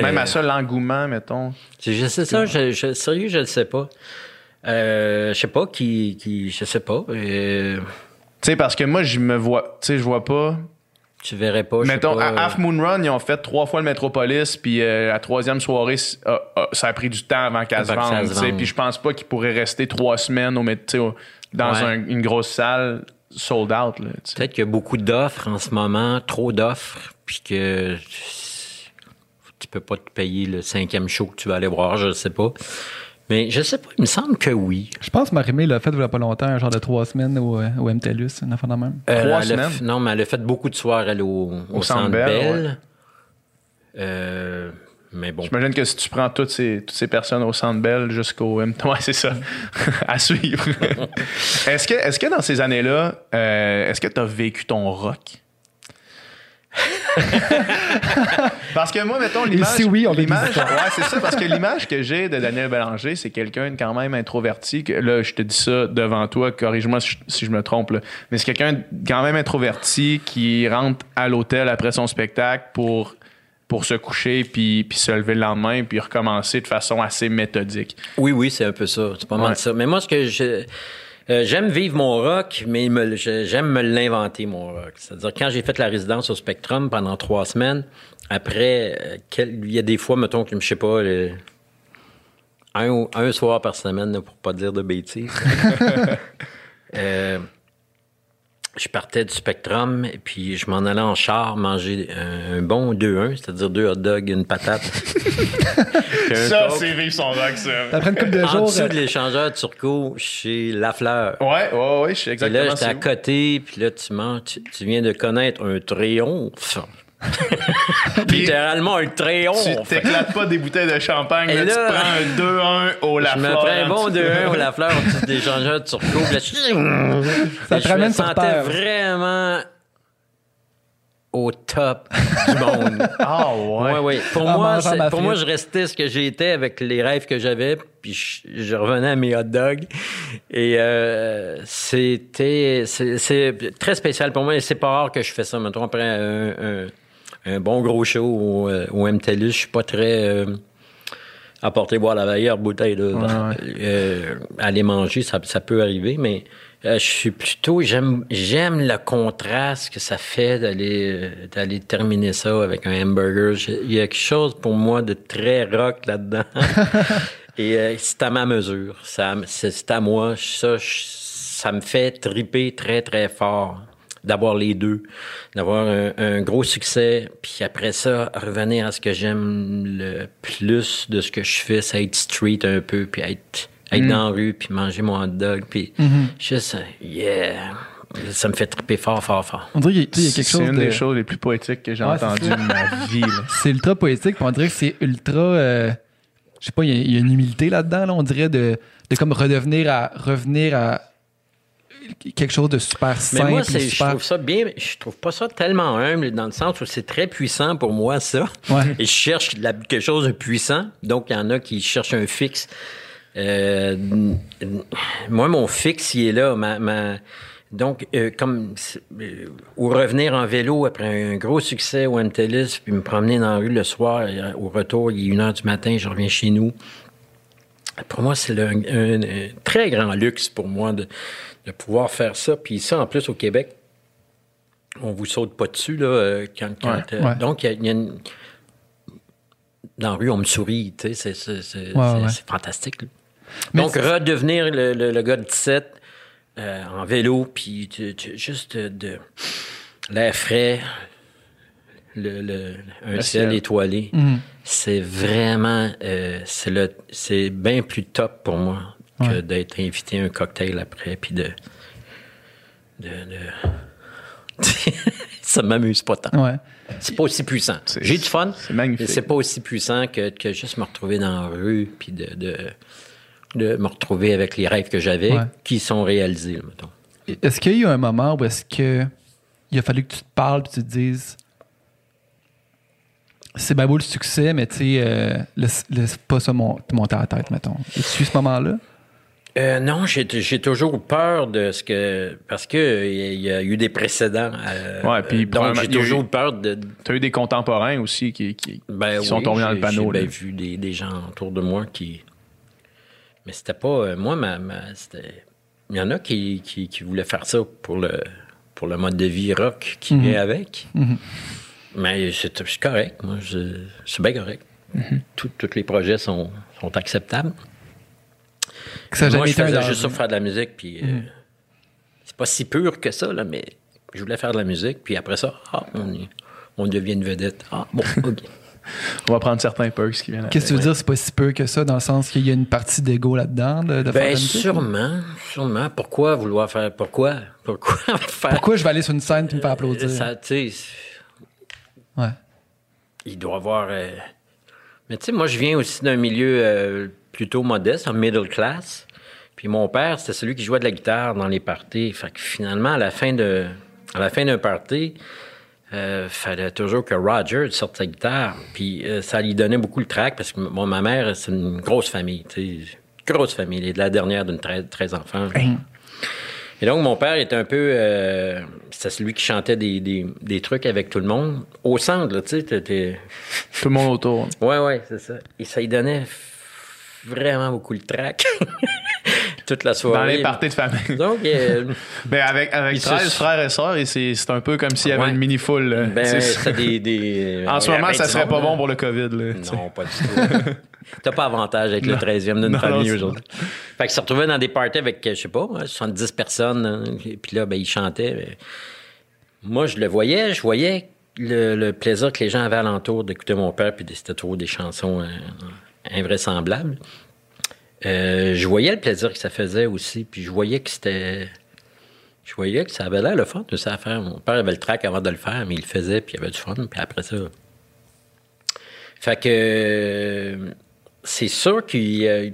Même Euh, à ça, l'engouement, mettons. C'est- Je sais ça, je, je- sérieux, je le sais pas. Euh, je sais pas qui, qui, je sais pas. euh, Tu sais, parce que moi, je me vois, tu sais, je vois pas. Tu verrais pas. Mettons, pas, à Half Moon Run, ils ont fait trois fois le Metropolis, puis euh, la troisième soirée, ah, ça a pris du temps avant qu'elle se vende. Puis je pense pas qu'ils pourraient rester trois semaines au, dans Ouais. un- une grosse salle sold out. Peut-être qu'il y a beaucoup d'offres en ce moment, trop d'offres, puis que tu peux pas te payer le cinquième show que tu vas aller voir, je sais pas. Mais je sais pas, il me semble que oui. Je pense que Marimé l'a fait il y a pas longtemps, un genre de trois semaines au, euh, au MTLUS, une affaire de même. Trois elle a semaines? non, mais elle a fait beaucoup de soirs, elle, au, au, Au Centre Centre Bell, Bell. Euh, mais bon. J'imagine que si tu prends toutes ces, toutes ces personnes au Centre Bell jusqu'au M. *laughs* Ouais, c'est ça. à suivre. *laughs* est-ce, que, est-ce que dans ces années-là, euh, est-ce que tu as vécu ton rock? *laughs* parce que moi, mettons, l'image. si oui, on l'image, ouais, c'est ça, parce que l'image que j'ai de Daniel Bélanger, c'est quelqu'un de quand même introverti. Que, là, je te dis ça devant toi, corrige-moi si je, si je me trompe, là. mais c'est quelqu'un de quand même introverti qui rentre à l'hôtel après son spectacle pour pour se coucher puis, puis se lever le lendemain puis recommencer de façon assez méthodique. Oui, oui, c'est un peu ça. C'est pas mal Ouais. ça. Mais moi, ce que je. Euh, j'aime vivre mon rock, mais me j'aime me l'inventer, mon rock. C'est-à-dire, quand j'ai fait la résidence au Spectrum pendant trois semaines, après, euh, quel- il y a des fois, mettons, que je sais pas, le- un, soir par semaine, pour pas dire de bêtises. *laughs* Euh, je partais du Spectrum, et puis je m'en allais en char manger un, un bon 2-1, c'est-à-dire deux hot dogs, une patate. *laughs* Un Ça, c'est vivre son rock, ça. Après une couple de En jours, dessous euh, de l'échangeur Turco chez Lafleur. Ouais, ouais, ouais, je sais Et exactement. là, j'étais à côté, puis là, tu, manges, tu, tu viens de connaître un triomphe. *laughs* Littéralement un Tu triomphe. t'éclates pas des bouteilles de champagne, Et là, là, tu prends un 2-1 au Je Lafleur. me prends un bon en dessous. 2-1 au Lafleur au dessus de l'échangeur Turco. puis là, je- Ça te je me sur sentais terre. vraiment au top du monde. *laughs* Ah ouais. Ouais, ouais. Pour, En moi, pour moi, je restais ce que j'étais avec les rêves que j'avais, puis je, je revenais à mes hot dogs. Et euh, c'était c'est c'est très spécial pour moi. Et c'est pas rare que je fais ça. Maintenant, après un, un- un bon gros show au, euh, au MTLUS, je suis pas très... euh, apporter boire la meilleure bouteille. Là. Ouais, Euh, aller manger, ça, ça peut arriver, mais euh, je suis plutôt... J'aime j'aime le contraste que ça fait d'aller euh, d'aller terminer ça avec un hamburger. Il y a quelque chose pour moi de très rock là-dedans. *laughs* Et euh, c'est à ma mesure. Ça, c'est c'est à moi. Ça, je- ça me fait triper très, très fort d'avoir les deux, d'avoir un, un gros succès, puis après ça, revenir à ce que j'aime le plus de ce que je fais, c'est être street un peu, puis être, être dans la rue, puis manger mon hot dog, puis juste, yeah, ça me fait triper fort, fort, fort. On dirait qu'il y a- quelque C'est chose une de... des choses les plus poétiques que j'ai Ouais, c'est entendues de ma vie. *laughs* C'est ultra poétique, puis on dirait que c'est ultra... euh, je sais pas, il y, a- il y a une humilité là-dedans, là, on dirait de, de comme redevenir à... revenir à quelque chose de super Mais simple, moi, c'est, je trouve ça bien, je trouve pas ça tellement humble dans le sens où c'est très puissant pour moi, ça. Ouais. Et je cherche la- quelque chose de puissant. Donc, il y en a qui cherchent un fixe. Euh, moi, mon fixe, il est là. Ma, ma- donc, euh, comme euh, ou revenir en vélo après un gros succès au MTLIS, puis me promener dans la rue le soir, au retour, il est une heure du matin, je reviens chez nous. Pour moi, c'est un, un- un très grand luxe pour moi de, de pouvoir faire ça. Puis ça, en plus, au Québec, on vous saute pas dessus, là, euh, quand... quand, Ouais, euh, ouais. Donc, il y a- il y a une dans la rue, on me sourit, tu sais, c'est, Ouais, ouais. fantastique. Donc, redevenir le, le- le gars de 17 euh, en vélo, puis tu- tu- juste de, de l'air frais, le, le- un Le ciel ciel. étoilé, Mhm. c'est vraiment, euh, c'est, le, c'est bien plus top pour moi que Ouais. d'être invité à un cocktail après, puis de... de, de- *laughs* ça m'amuse pas tant. Ouais. C'est pas aussi puissant. J'ai du fun. c'est magnifique. Mais c'est pas aussi puissant que, que juste me retrouver dans la rue puis de, de, de me retrouver avec les rêves que j'avais Ouais. qui sont réalisés, mettons. Est-ce qu'il y a eu un moment où est-ce que il a fallu que tu te parles puis tu te dises c'est bien beau le succès, mais tu sais, euh, laisse, laisse pas ça mon- te monter à la tête, mettons. Et tu ce moment-là? Euh, non, j'ai j'ai toujours peur de ce que. Parce que il y, a eu des précédents. euh, Ouais, puis donc, j'ai a eu- toujours peur de. Tu as eu des contemporains aussi qui, qui, Ben qui sont oui, tombés dans le panneau. J'ai vu des, des gens autour de moi qui. Mais c'était pas. euh, moi, ma, ma- c'était. Il y en a qui, qui, qui voulaient faire ça pour le, pour le mode de vie rock qui Mhm. vient avec. Mais c'est correct. Moi, je- c'est bien correct. Mhm. Tout- tous les projets sont, sont acceptables. Que ça moi, jamais je été un faisais juste ça pour faire de la musique. Puis, euh, c'est pas si pur que ça, là, mais je voulais faire de la musique. Puis après ça, ah, on, y- on devient une vedette. Ah, bon, *laughs* OK. On va prendre certains perks qui viennent. Qu'est-ce que tu veux dire, c'est pas si peu que ça, dans le sens qu'il y a une partie d'ego là-dedans, de, de Ben, sûrement, sûrement. Pourquoi vouloir faire. Pourquoi? Pourquoi *laughs* faire? Pourquoi je vais aller sur une scène et me faire applaudir? Ça, tu sais, Ouais. il doit avoir. euh, Mais tu sais, moi, je viens aussi d'un milieu euh, plutôt modeste, un middle class. Puis mon père, c'était celui qui jouait de la guitare dans les parties. Fait que finalement, à la fin de, à la fin d'un party, euh, fallait toujours que Roger sorte sa guitare. Puis euh, ça lui donnait beaucoup le trac parce que bon, ma mère, c'est une grosse famille, tu sais, grosse famille. Elle est de la dernière d'une 13, 13 enfants. Et donc, mon père était un peu. Euh, c'était celui qui chantait des, des, des trucs avec tout le monde. Au centre, là, tu sais, t'étais- Tout le monde autour. Ouais, ouais, c'est ça. Et ça lui donnait vraiment beaucoup le trac. *laughs* Toute la soirée. Dans les parties de famille. Donc, euh, *laughs* Ben avec, avec Puis 13 c'est- frères et sœurs, et c'est c'est un peu comme s'il y avait Ouais. une mini-foule. ben, C'est- des. des en ce il y moment, ça serait pas bon pour le COVID. Là. Non, pas du tout. *laughs* T'as pas avantage avec le Non. 13e d'une famille aujourd'hui. Fait que se retrouvait dans des parties avec, je sais pas, moi, 70 personnes. hein, et puis là, ben, ils chantaient. mais Moi, je le voyais, je voyais le, le plaisir que les gens avaient alentour d'écouter mon père, puis c'était toujours des chansons euh, invraisemblables. Euh, je voyais le plaisir que ça faisait aussi, puis je voyais que c'était. Je voyais que ça avait l'air le fun de ça à faire. Mon père avait le trac avant de le faire, mais il le faisait, puis il avait du fun, puis après ça. Fait que c'est sûr qu'il y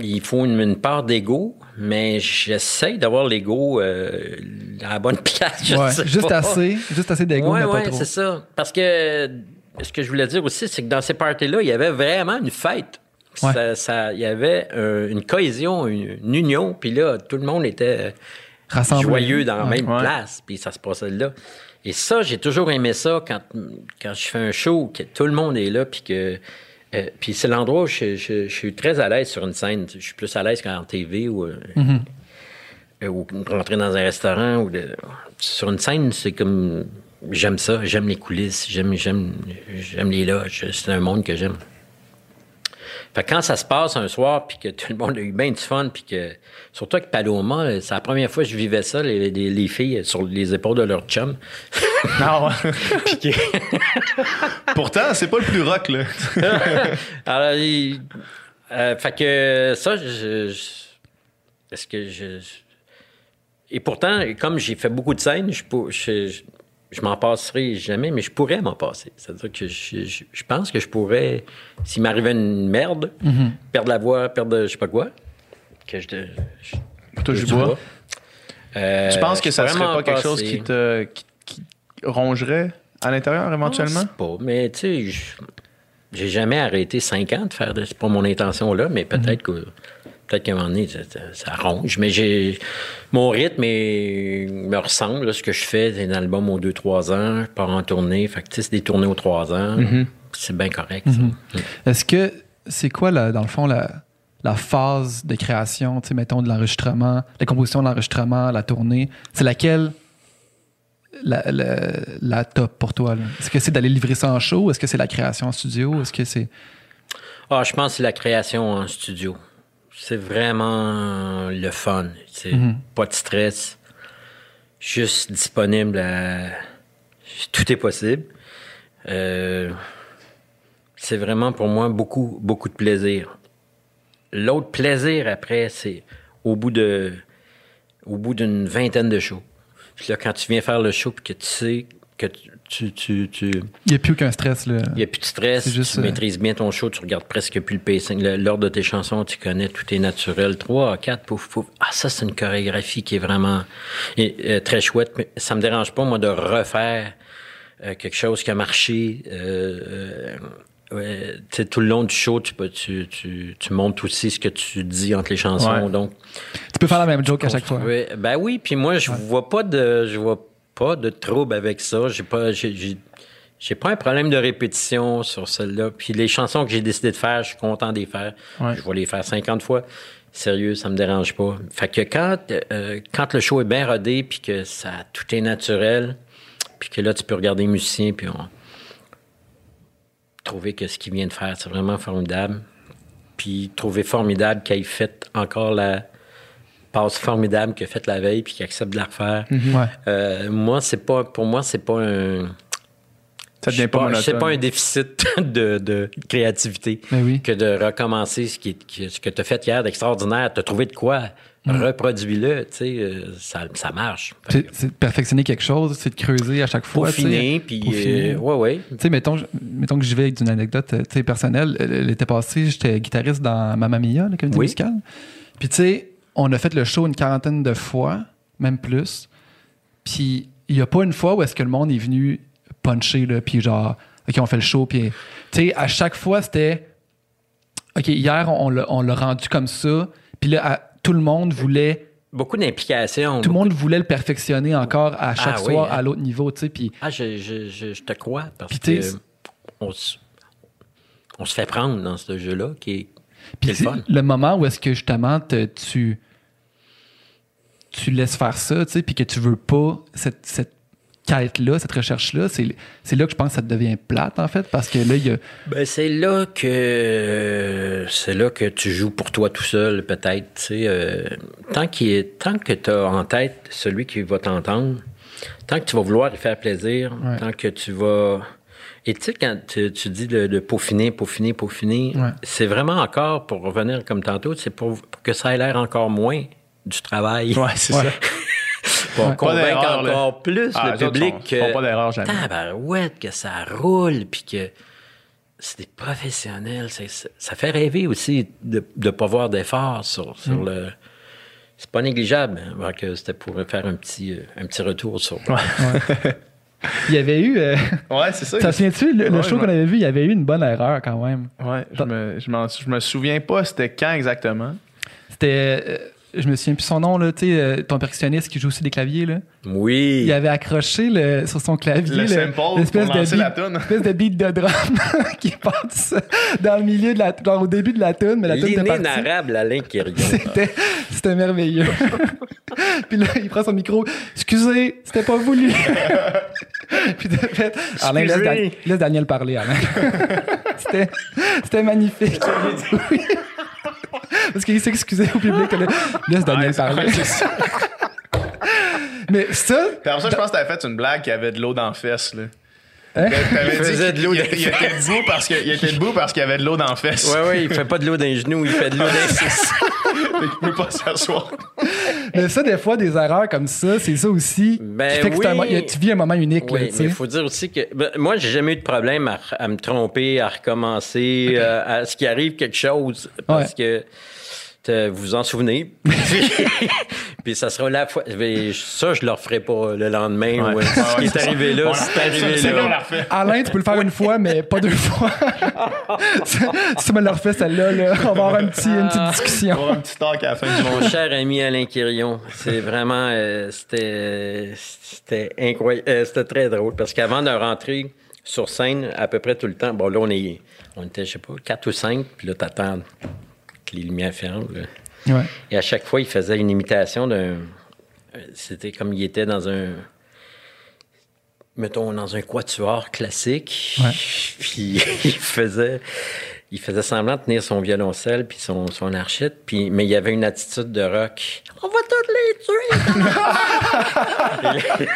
il faut une, une part d'ego, mais j'essaie d'avoir l'ego euh, à la bonne *laughs* place. je Ouais, sais Juste pas. assez, juste assez d'ego, Ouais, mais pas ouais, trop. c'est ça. Parce que ce que je voulais dire aussi, c'est que dans ces parties-là, il y avait vraiment une fête. Ouais. Ça, il y avait euh, une cohésion, une, une union, puis là, tout le monde était Rassemblé. joyeux dans la Ouais. même Ouais. place, puis ça se passait là. Et ça, j'ai toujours aimé ça quand, quand je fais un show, que tout le monde est là, puis que Euh, puis c'est l'endroit où je, je- je suis très à l'aise sur une scène. Je suis plus à l'aise qu'en TV ou, euh, euh, ou rentrer dans un restaurant. Ou de- sur une scène, c'est comme. J'aime ça, j'aime les coulisses, j'aime, j'aime, j'aime les loges. C'est un monde que j'aime. Fait que quand ça se passe un soir, puis que tout le monde a eu bien du fun, puis que. Surtout avec Paloma, c'est la première fois que je vivais ça, les, les- les filles sur les épaules de leur chum. *laughs* Non. Puis que- *laughs* Pourtant, c'est pas le plus rock, là. *laughs* Alors, il- euh, fait que ça, je, est-ce que je, et pourtant, comme j'ai fait beaucoup de scènes, je, je, je m'en passerai jamais, mais je pourrais m'en passer. C'est-à-dire que je, je- je pense que je pourrais, s'il m'arrivait une merde, perdre la voix, perdre je sais pas quoi, que je, je Touche du du bois. bois. Euh, Tu penses que ça serait pas quelque chose qui te qui, qui rongerait à l'intérieur éventuellement? Je sais pas, mais tu sais, je- j'ai jamais arrêté cinq ans de faire. C'est pas mon intention là, mais peut-être que peut-être qu'à un moment donné, ça, ronge. Mais j'ai mon rythme est- me ressemble. là, ce que je fais, c'est un album aux deux, trois ans, je pars en tournée. Fait que c'est des tournées aux trois ans. C'est bien correct. ça. Mm. Est-ce que c'est quoi, la- dans le fond, la, la phase de création, mettons, de l'enregistrement, la composition de l'enregistrement, la tournée? C'est laquelle la, la, la top pour toi? Est-ce que c'est d'aller livrer ça en show? Est-ce que c'est la création en studio? Est-ce que c'est? Ah, je pense que c'est la création en studio. C'est vraiment le fun. C'est pas de stress. Juste disponible à. Tout est possible. Euh, C'est vraiment pour moi beaucoup, beaucoup de plaisir. L'autre plaisir après, c'est au bout de. Au bout d'une vingtaine de shows. Puis là, quand tu viens faire le show, puis que tu sais que tu- tu, tu, tu, Il n'y a plus aucun stress, là. il n'y a plus de stress, C'est juste, tu euh, maîtrises bien ton show, tu regardes presque plus le pacing. L'ordre de tes chansons, tu connais, tout est naturel. Trois, quatre, pouf, pouf. Ah, ça, c'est une chorégraphie qui est vraiment et, euh, très chouette. Mais ça me dérange pas, moi, de refaire euh, quelque chose qui a marché. Euh, euh, ouais, tu sais, tout le long du show, tu, peux- tu, tu, tu montes aussi ce que tu dis entre les chansons. Ouais. Donc, Tu peux faire la même joke à chaque fois. oui, ben oui, puis moi je vois pas de je vois pas de trouble avec ça. J'ai pas j'ai, pas un problème de répétition sur celle-là. Puis les chansons que j'ai décidé de faire, je suis content de les faire. Ouais. Je vais les faire 50 fois. Sérieux, ça me dérange pas. Fait que quand euh, quand le show est bien rodé puis que ça tout est naturel, puis que là tu peux regarder les musiciens puis on trouver que ce qu'il vient de faire, c'est vraiment formidable. Puis trouver formidable qu'il ait fait encore la passe formidable qu'il a faite la veille puis qu'il accepte de la refaire. Ouais. Euh, moi, c'est pas pour moi, c'est pas un Ça devient pas, c'est pas un déficit *laughs* de, de créativité oui. que de recommencer ce, qui, ce que tu as fait hier d'extraordinaire. Tu as trouvé de quoi? Reproduis-le, tu sais, euh, ça, ça marche. C'est de perfectionner quelque chose, c'est de creuser à chaque que fois. Peaufiner, puis euh, ouais, ouais. Tu sais, mettons, mettons que j'y vais avec une anecdote personnelle. L'été passé, j'étais guitariste dans Mamma Mia, la comédie Oui. musicale. Puis, tu sais, on a fait le show une quarantaine de fois, même plus. Puis, il n'y a pas une fois où est-ce que le monde est venu puncher, là, puis genre, OK, on fait le show. Puis, tu sais, à chaque fois, c'était, OK, hier, on l'a on l'a rendu comme ça. Puis là, à- tout le monde voulait Beaucoup d'implications. tout le monde voulait le perfectionner encore à chaque Ah oui, soir hein. à l'autre niveau, tu sais. Puis, Ah, je, je, je, je te crois parce que on se, on se fait prendre dans ce jeu-là qui est, Puis le moment où est-ce que justement te- tu tu laisses faire ça, tu sais, puis que tu veux pas cette, cette quête-là, cette recherche-là, c'est là que je pense que ça devient plate, en fait, parce que là, il y a... Ben, c'est là que c'est là que tu joues pour toi tout seul, peut-être. tu sais, euh, tant, tant que tu as en tête celui qui va t'entendre, tant que tu vas vouloir lui faire plaisir, Ouais. tant que tu vas. Et tu sais, quand tu, tu dis de, de peaufiner, peaufiner, peaufiner, Ouais. c'est vraiment encore, pour revenir comme tantôt, c'est pour, pour que ça ait l'air encore moins du travail. Ouais, c'est Ouais. ça. Pour Ouais. convaincre Pas d'erreur, là. encore plus Ah, le public que. font pas d'erreur jamais. Tabarouette, que ça roule, puis que c'est des professionnels. ça fait rêver aussi de ne pas voir d'effort sur, Mm. sur le. C'est pas négligeable. hein, que c'était pour faire un petit, euh, un petit retour sur. *laughs* Il y avait eu... euh, Ouais, c'est ça. ça se tu le, show qu'on avait vu, il y avait eu une bonne erreur quand même. Ouais, je me, je, me souviens pas c'était quand exactement. C'était... euh, je me souviens plus son nom, là, tu sais, euh, ton percussionniste qui joue aussi des claviers, là. Oui. Il avait accroché le, sur son clavier Le l'espèce lancer de la beat, toune. l'espèce de beat de drum *laughs* qui passe dans le milieu de la, genre au début de la tune, mais la tune était partie. L'inénarrable Alain. *laughs* C'était, c'était merveilleux. *laughs* puis là, il prend son micro. Excusez, c'était pas voulu. puis de fait, Alain, laisse, Excusez. Dan- laisse Daniel parler, Alain. c'était, c'était magnifique. Oui. Parce qu'il s'excusait au public. Laisse Daniel Ouais, c'est- parler. C'est. Mais ça, Puis après ça, je pense que t'avais fait une blague qui avait de l'eau dans la fesse. Là. Hein? T'avais Il dit faisait qu'il- de l'eau il, il était debout parce que- il était debout parce qu'il y avait de l'eau dans la fesse. Ouais, ouais, il fait pas de l'eau dans les genoux, il fait de l'eau dans les six. *laughs* Il peut pas s'asseoir. mais ça, des fois, des erreurs comme ça, c'est ça aussi. Ben qui fait que c'est un tu vis un moment unique. là, Oui, il faut dire aussi que ben, moi, j'ai jamais eu de problème à, à me tromper, à recommencer, euh, à ce qui arrive quelque chose, parce que vous vous en souvenez? *laughs* *laughs* Puis, ça sera la fois. Ça, je le referai pas le lendemain. Ouais. ouais. Ouais, Ce qui est c'est ça. arrivé là, c'est arrivé ça, là. Alain, tu peux le faire une fois, mais pas deux fois. *laughs* si tu me le refais celle-là, là, on va avoir un petit, une petite On va discussion. avoir un petit talk à la fin du. Mon cher ami Alain Quirion, c'est vraiment, euh, c'était, c'était incroyable, Euh, c'était très drôle parce qu'avant de rentrer sur scène, à peu près tout le temps, bon là on est, on était je sais pas quatre ou cinq, puis là t'attends que les lumières ferment. là. Ouais. Et à chaque fois, il faisait une imitation d'un, c'était comme il était dans un, mettons dans un quatuor classique, Ouais. *laughs* puis il faisait. Il faisait semblant de tenir son violoncelle puis son, son archette, puis, mais il avait une attitude de rock. On va toutes les tuer!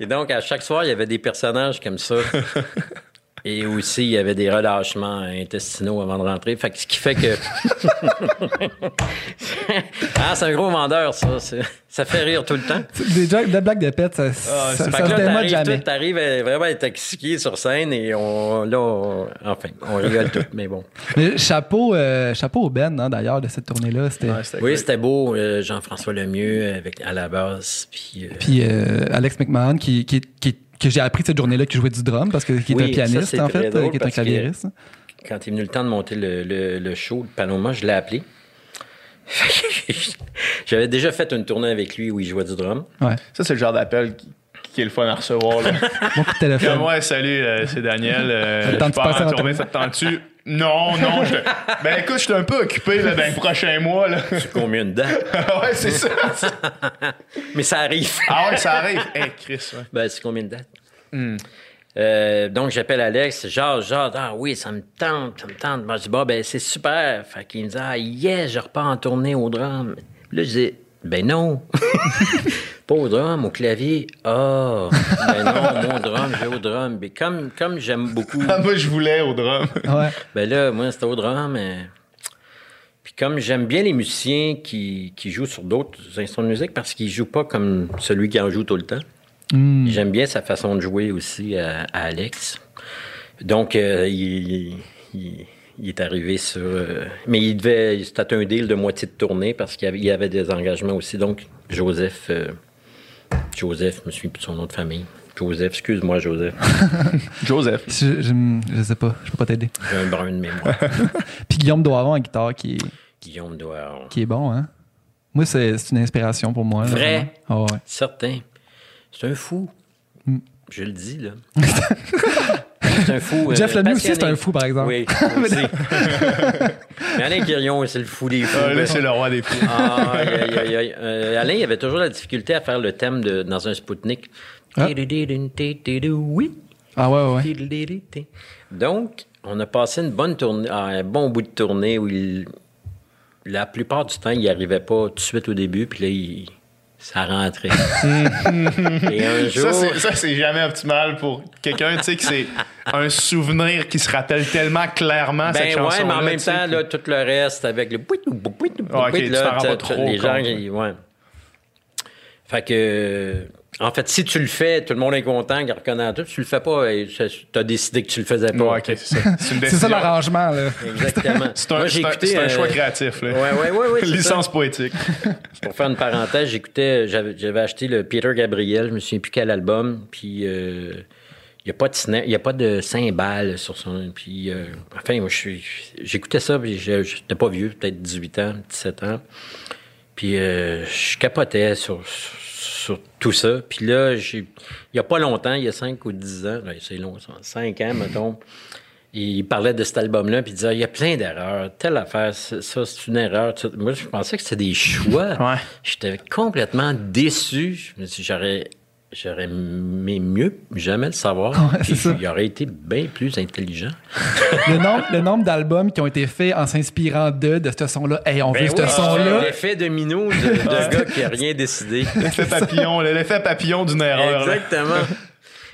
*laughs* Et donc, à chaque soir, il y avait des personnages comme ça. Et aussi, il y avait des relâchements intestinaux avant de rentrer. Fait que ce qui fait que. *laughs* ah, c'est un gros vendeur, ça. Ça fait rire tout le temps. Des jokes de blagues de pète, ça, Ah, ça, c'est ça se là, démode jamais. t'arrives vraiment être expliqué sur scène et on, là, on- enfin, on rigole tout, mais bon. Mais chapeau, euh, chapeau au Ben, hein, d'ailleurs, de cette tournée-là. C'était... Ouais, c'était Oui, c'était beau, euh, Jean-François Lemieux avec, à la base. Puis, euh, Puis euh, Alex McMahon, qui, qui, qui- que j'ai appris cette journée-là qui jouait du drum, parce que qui est Oui, un ça, pianiste, en fait, euh, qui est un claviériste. quand il est venu le temps de monter le, le, le show de Panoma, je l'ai appelé. *laughs* J'avais déjà fait une tournée avec lui où il jouait du drum. Ouais. Ça, c'est le genre d'appel qui, qui est le fun à recevoir. Là. *laughs* Bon coup de téléphone. Comme, ouais, salut, euh, c'est Daniel. Euh, Ça te tente je de pars passer en tournée? ça te tente-tu? Non, non. je Ben écoute, je suis un peu occupé là, dans les prochains mois. Là. Combien de dates? *laughs* ouais, c'est ça. *laughs* Mais ça arrive. Ah ouais, ça arrive. Hey, Chris, ouais. Ben, c'est combien de dates? Euh, donc, j'appelle Alex. Genre, genre, ah oui, ça me tente, ça me tente. Moi, je dis, bah, ben, c'est super. Fait qu'il me dit, ah, yes, je repars en tournée au. Puis là, je dis, ben non. *laughs* Pas au drum, au clavier. Ah, ben non, *laughs* mon drum, j'ai au drum. Mais comme, comme j'aime beaucoup. Ah, moi, je voulais au drum. Ouais. Ben là, moi, c'était au drum. mais- Puis comme j'aime bien les musiciens qui, qui jouent sur d'autres instruments de musique parce qu'ils jouent pas comme celui qui en joue tout le temps. Hmm. J'aime bien sa façon de jouer aussi à, à Alex. Donc, euh, il, il- il est arrivé sur... euh, mais il devait... C'était un deal de moitié de tournée parce qu'il y avait des engagements aussi. Donc, Joseph... euh, Joseph, je me suis plus de son nom de famille. Joseph, excuse-moi, Joseph. *laughs* Joseph. Je, je, je sais pas, je peux pas t'aider. J'ai un brin de mémoire. *laughs* Puis Guillaume Doiron en guitare qui est, Guillaume doit... qui est bon, hein? Moi, c'est, une inspiration pour moi. Vrai? Ah ouais. Certain. C'est un fou. Mm. Je le dis, là. *laughs* c'est un fou. euh, Jeff Lemieux aussi, c'est un fou, par exemple. Oui, aussi. Mais Alain Quirion, c'est le fou des fous. Ah, là, c'est le roi des fous. Ah, aïe, aïe, aïe, aïe. Euh, Alain, il avait toujours la difficulté à faire le thème de, dans un Spoutnik. Ah. Oui. Ah ouais, ouais, ouais. Donc, on a passé une bonne tournée, un bon bout de tournée où il, la plupart du temps, il n'y arrivait pas tout de suite au début, puis là, il, ça rentrait. *laughs* Et un jour, Ça, c'est- jamais optimal pour quelqu'un, tu sais, que c'est un souvenir qui se rappelle tellement clairement cette ben chanson ouais, mais en même temps, là, tout le reste avec le Ah, ok, bouit, tu là, pas trop les gens, ouais. Fait que, en fait, si tu le fais, tout le monde est content, il reconnaît tout. Si tu le fais pas, et ça- t'as décidé que tu le faisais pas. Ouais, ok, c'est ça. *laughs* C'est une C'est ça l'arrangement, là. Exactement. *laughs* C'est un, c'est un- un euh, choix créatif. Là. Ouais, ouais, ouais, ouais, *laughs* c'est Licence ça. poétique. Pour faire une parenthèse, j'écoutais, j'avais, acheté le Peter Gabriel, je me souviens plus quel album, puis euh, il n'y a pas de cina- il y a pas de cymbales sur son, puis euh, enfin, moi, je suis, j'écoutais ça, puis je- j'étais pas vieux, peut-être 18 ans, 17 ans. Puis euh, je capotais sur, sur tout ça. Puis là, j'ai- il n'y a pas longtemps, il y a 5 ou 10 ans, ouais, c'est long, ça, 5 ans, mettons, il parlait de cet album-là, puis il disait, il y a plein d'erreurs, telle affaire, ça, c'est une erreur. Moi, je pensais que c'était des choix. Ouais. J'étais complètement déçu. Je me suis j'aurais... J'aurais aimé mieux jamais le savoir. Ouais, il aurait été bien plus intelligent. *laughs* le nombre, le nombre d'albums qui ont été faits en s'inspirant de, de ce son-là. Hey, on Ben veut ce oui, son-là. L'effet domino de, de *laughs* gars qui a rien décidé. L'effet *laughs* papillon, l'effet papillon d'une erreur. Exactement.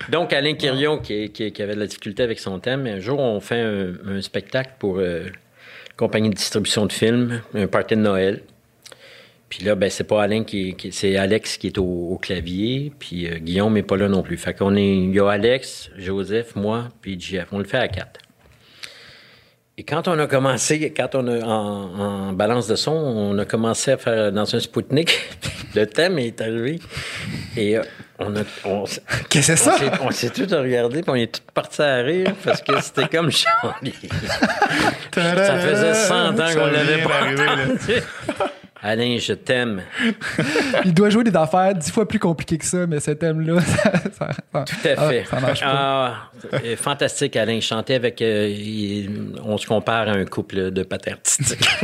Donc, Alain Quirion, qui, qui- qui avait de la difficulté avec son thème, un jour, on fait un, un spectacle pour euh, compagnie de distribution de films, un party de Noël. Puis là, ben, c'est pas Alain qui, qui- c'est Alex qui est au, au clavier, puis euh, Guillaume n'est pas là non plus. Fait qu'on est, il y a Alex, Joseph, moi, puis Jeff. On le fait à quatre. Et quand on a commencé, quand on a en, en balance de son, on a commencé à faire dans un Spoutnik. *laughs* le thème est arrivé. Et euh, on a. Qu'est-ce que c'est ça? s'est- On s'est tous regardés, puis on est tous partis à rire parce que c'était comme Charlie. *laughs* Ça faisait 100 ans qu'on l'avait pas d'arriver, là. Alain, je t'aime. *laughs* Il doit jouer des affaires dix fois plus compliquées que ça, mais ce thème-là, *laughs* ça, ça- ça- Tout à ah, fait. ça marche pas. Ah, euh, fantastique, Alain. Il chantait avec. euh, il- on se compare à un couple de artistiques. *laughs*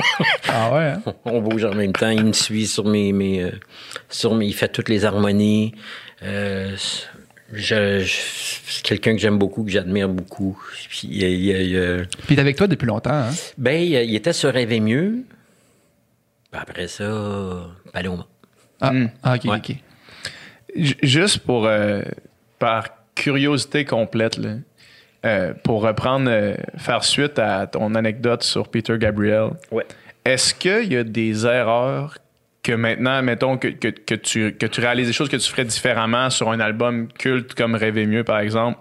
Ah ouais, hein? on bouge en même temps. Il me suit sur mes. mes, euh, sur mes il fait toutes les harmonies. Euh, je, je- c'est quelqu'un que j'aime beaucoup, que j'admire beaucoup. Puis, il- il- il- Puis il est avec toi depuis longtemps, hein? ben, il, il était sur Rêver mieux. Puis Après ça, Paloma. Ah, Hmm. ah, ok, Ouais. ok. J- Juste pour, euh, par curiosité complète, là, euh, pour reprendre, euh, faire suite à ton anecdote sur Peter Gabriel, Ouais. est-ce qu'il y a des erreurs que maintenant, mettons, que, que, que tu, que tu réalises des choses que tu ferais différemment sur un album culte comme Rêver mieux, par exemple,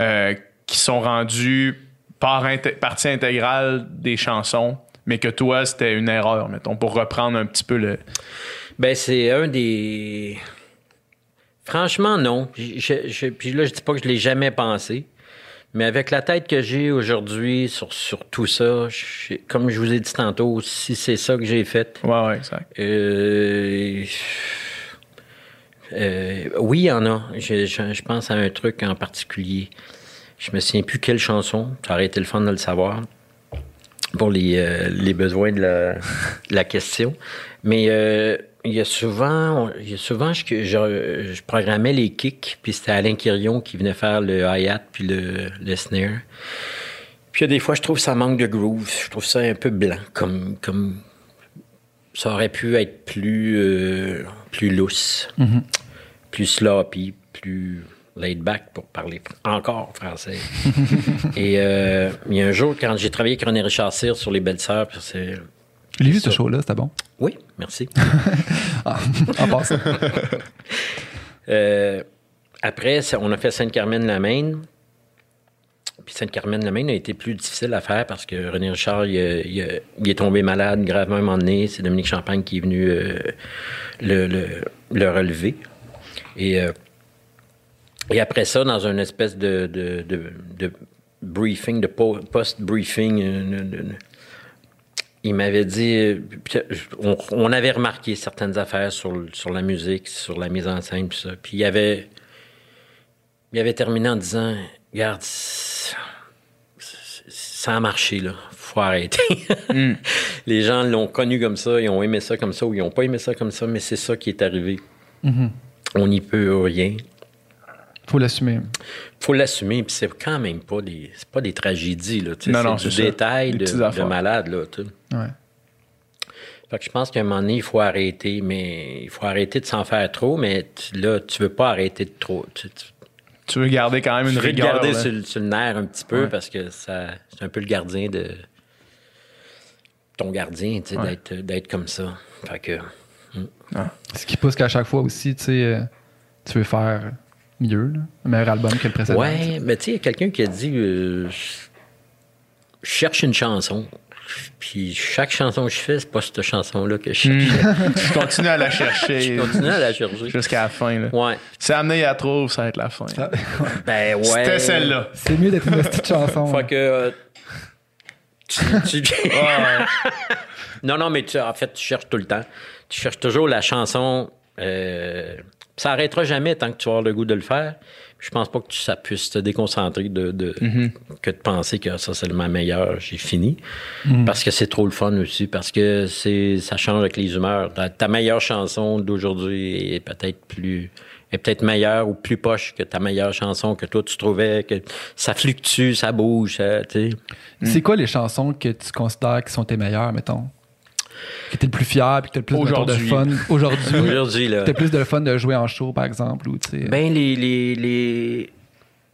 euh, qui sont rendues par inté- partie intégrale des chansons, mais que toi, c'était une erreur, mettons, pour reprendre un petit peu le... Ben, c'est un des. Franchement, non. Je- je- puis là, je dis pas que je l'ai jamais pensé. Mais avec la tête que j'ai aujourd'hui sur, sur tout ça, je- comme je vous ai dit tantôt, si c'est ça que j'ai fait, Ouais, ouais, exact. euh, euh, oui, il y en a. Je, je- je pense à un truc en particulier. Je me souviens plus quelle chanson. Ça aurait été le fun de le savoir pour les, euh, les besoins de la, de la question. Mais euh, il y a souvent, il y a souvent je, je, je programmais les kicks, puis c'était Alain Quirion qui venait faire le hi-hat puis le, le snare. Puis il y a des fois, je trouve que ça manque de groove. Je trouve ça un peu blanc, comme, comme ça aurait pu être plus, euh, plus lousse, plus sloppy, plus laid back pour parler encore français. *laughs* Et euh, il y a un jour, quand j'ai travaillé avec René Richard Cyr sur Les Belles Sœurs, puis c'est. Vu ce show-là, c'était bon. Oui, merci. *laughs* En passant. *laughs* Euh, après, on a fait Sainte-Carmen-la-Maine. Puis Sainte-Carmen-la-Maine a été plus difficile à faire parce que René Richard, il, est tombé malade gravement un moment donné. C'est Dominique Champagne qui est venu euh, le, le- le relever. Et, euh, et après ça, dans une espèce de, de- de- de briefing, de po- post-briefing, euh, il m'avait dit, euh, on, on avait remarqué certaines affaires sur, la musique, sur la mise en scène, puis ça. Puis il avait, il avait terminé en disant, regarde, ça a marché, là. Faut arrêter. *laughs* *laughs* Les gens l'ont connu comme ça, ils ont aimé ça comme ça, ou ils n'ont pas aimé ça comme ça, mais c'est ça qui est arrivé. On n'y peut rien. Faut l'assumer. faut l'assumer, puis c'est quand même pas des, c'est pas des tragédies, là. tu Non, non, c'est du ça. détail Des de, malade, là. tu. Ouais. Fait que je pense qu'à un moment donné, il faut arrêter, mais il faut arrêter de s'en faire trop, mais tu- là, tu veux pas arrêter de trop. Tu, tu, Tu veux garder quand même tu une veux rigueur. garder là. sur, le- sur le nerf un petit peu Ouais. parce que ça, c'est un peu le gardien de. ton gardien, tu sais, Ouais. d'être, d'être comme ça. Fait que. Ce qui pousse qu'à chaque fois aussi, tu sais, euh, tu veux faire mieux, là. un meilleur album que le précédent. Ouais, mais tu sais, il y a quelqu'un qui a dit euh, je cherche une chanson. Puis chaque chanson que je fais, c'est pas cette chanson-là que je cherche. *laughs* Je continue à la *laughs* chercher Je continue à la chercher. jusqu'à la fin. Là. Ouais. Si amené à trouve, ça va être la fin. Ah, Ben ouais. C'était celle-là. C'est mieux d'être une petite chanson. Fait que. euh, tu- tu- *laughs* non, non, mais tu, en fait, tu cherches tout le temps. tu cherches toujours la chanson. euh, ça arrêtera jamais tant que tu vas avoir le goût de le faire. Je pense pas que tu- ça puisse te déconcentrer de, de- que de penser que ça c'est ma meilleure, j'ai fini. Parce que c'est trop le fun aussi, parce que c'est ça change avec les humeurs. Ta, ta meilleure chanson d'aujourd'hui est peut-être plus est peut-être meilleure ou plus poche que ta meilleure chanson que toi tu trouvais que ça fluctue, ça bouge, ça, tu sais. C'est quoi les chansons que tu considères qui sont tes meilleures, mettons? Que t'es le plus fier, puis que t'as le plus mettons, de Aujourd'hui. fun aujourd'hui. Aujourd'hui là. T'as plus de fun de jouer en show, par exemple, ou tu sais. Ben, les. les, les...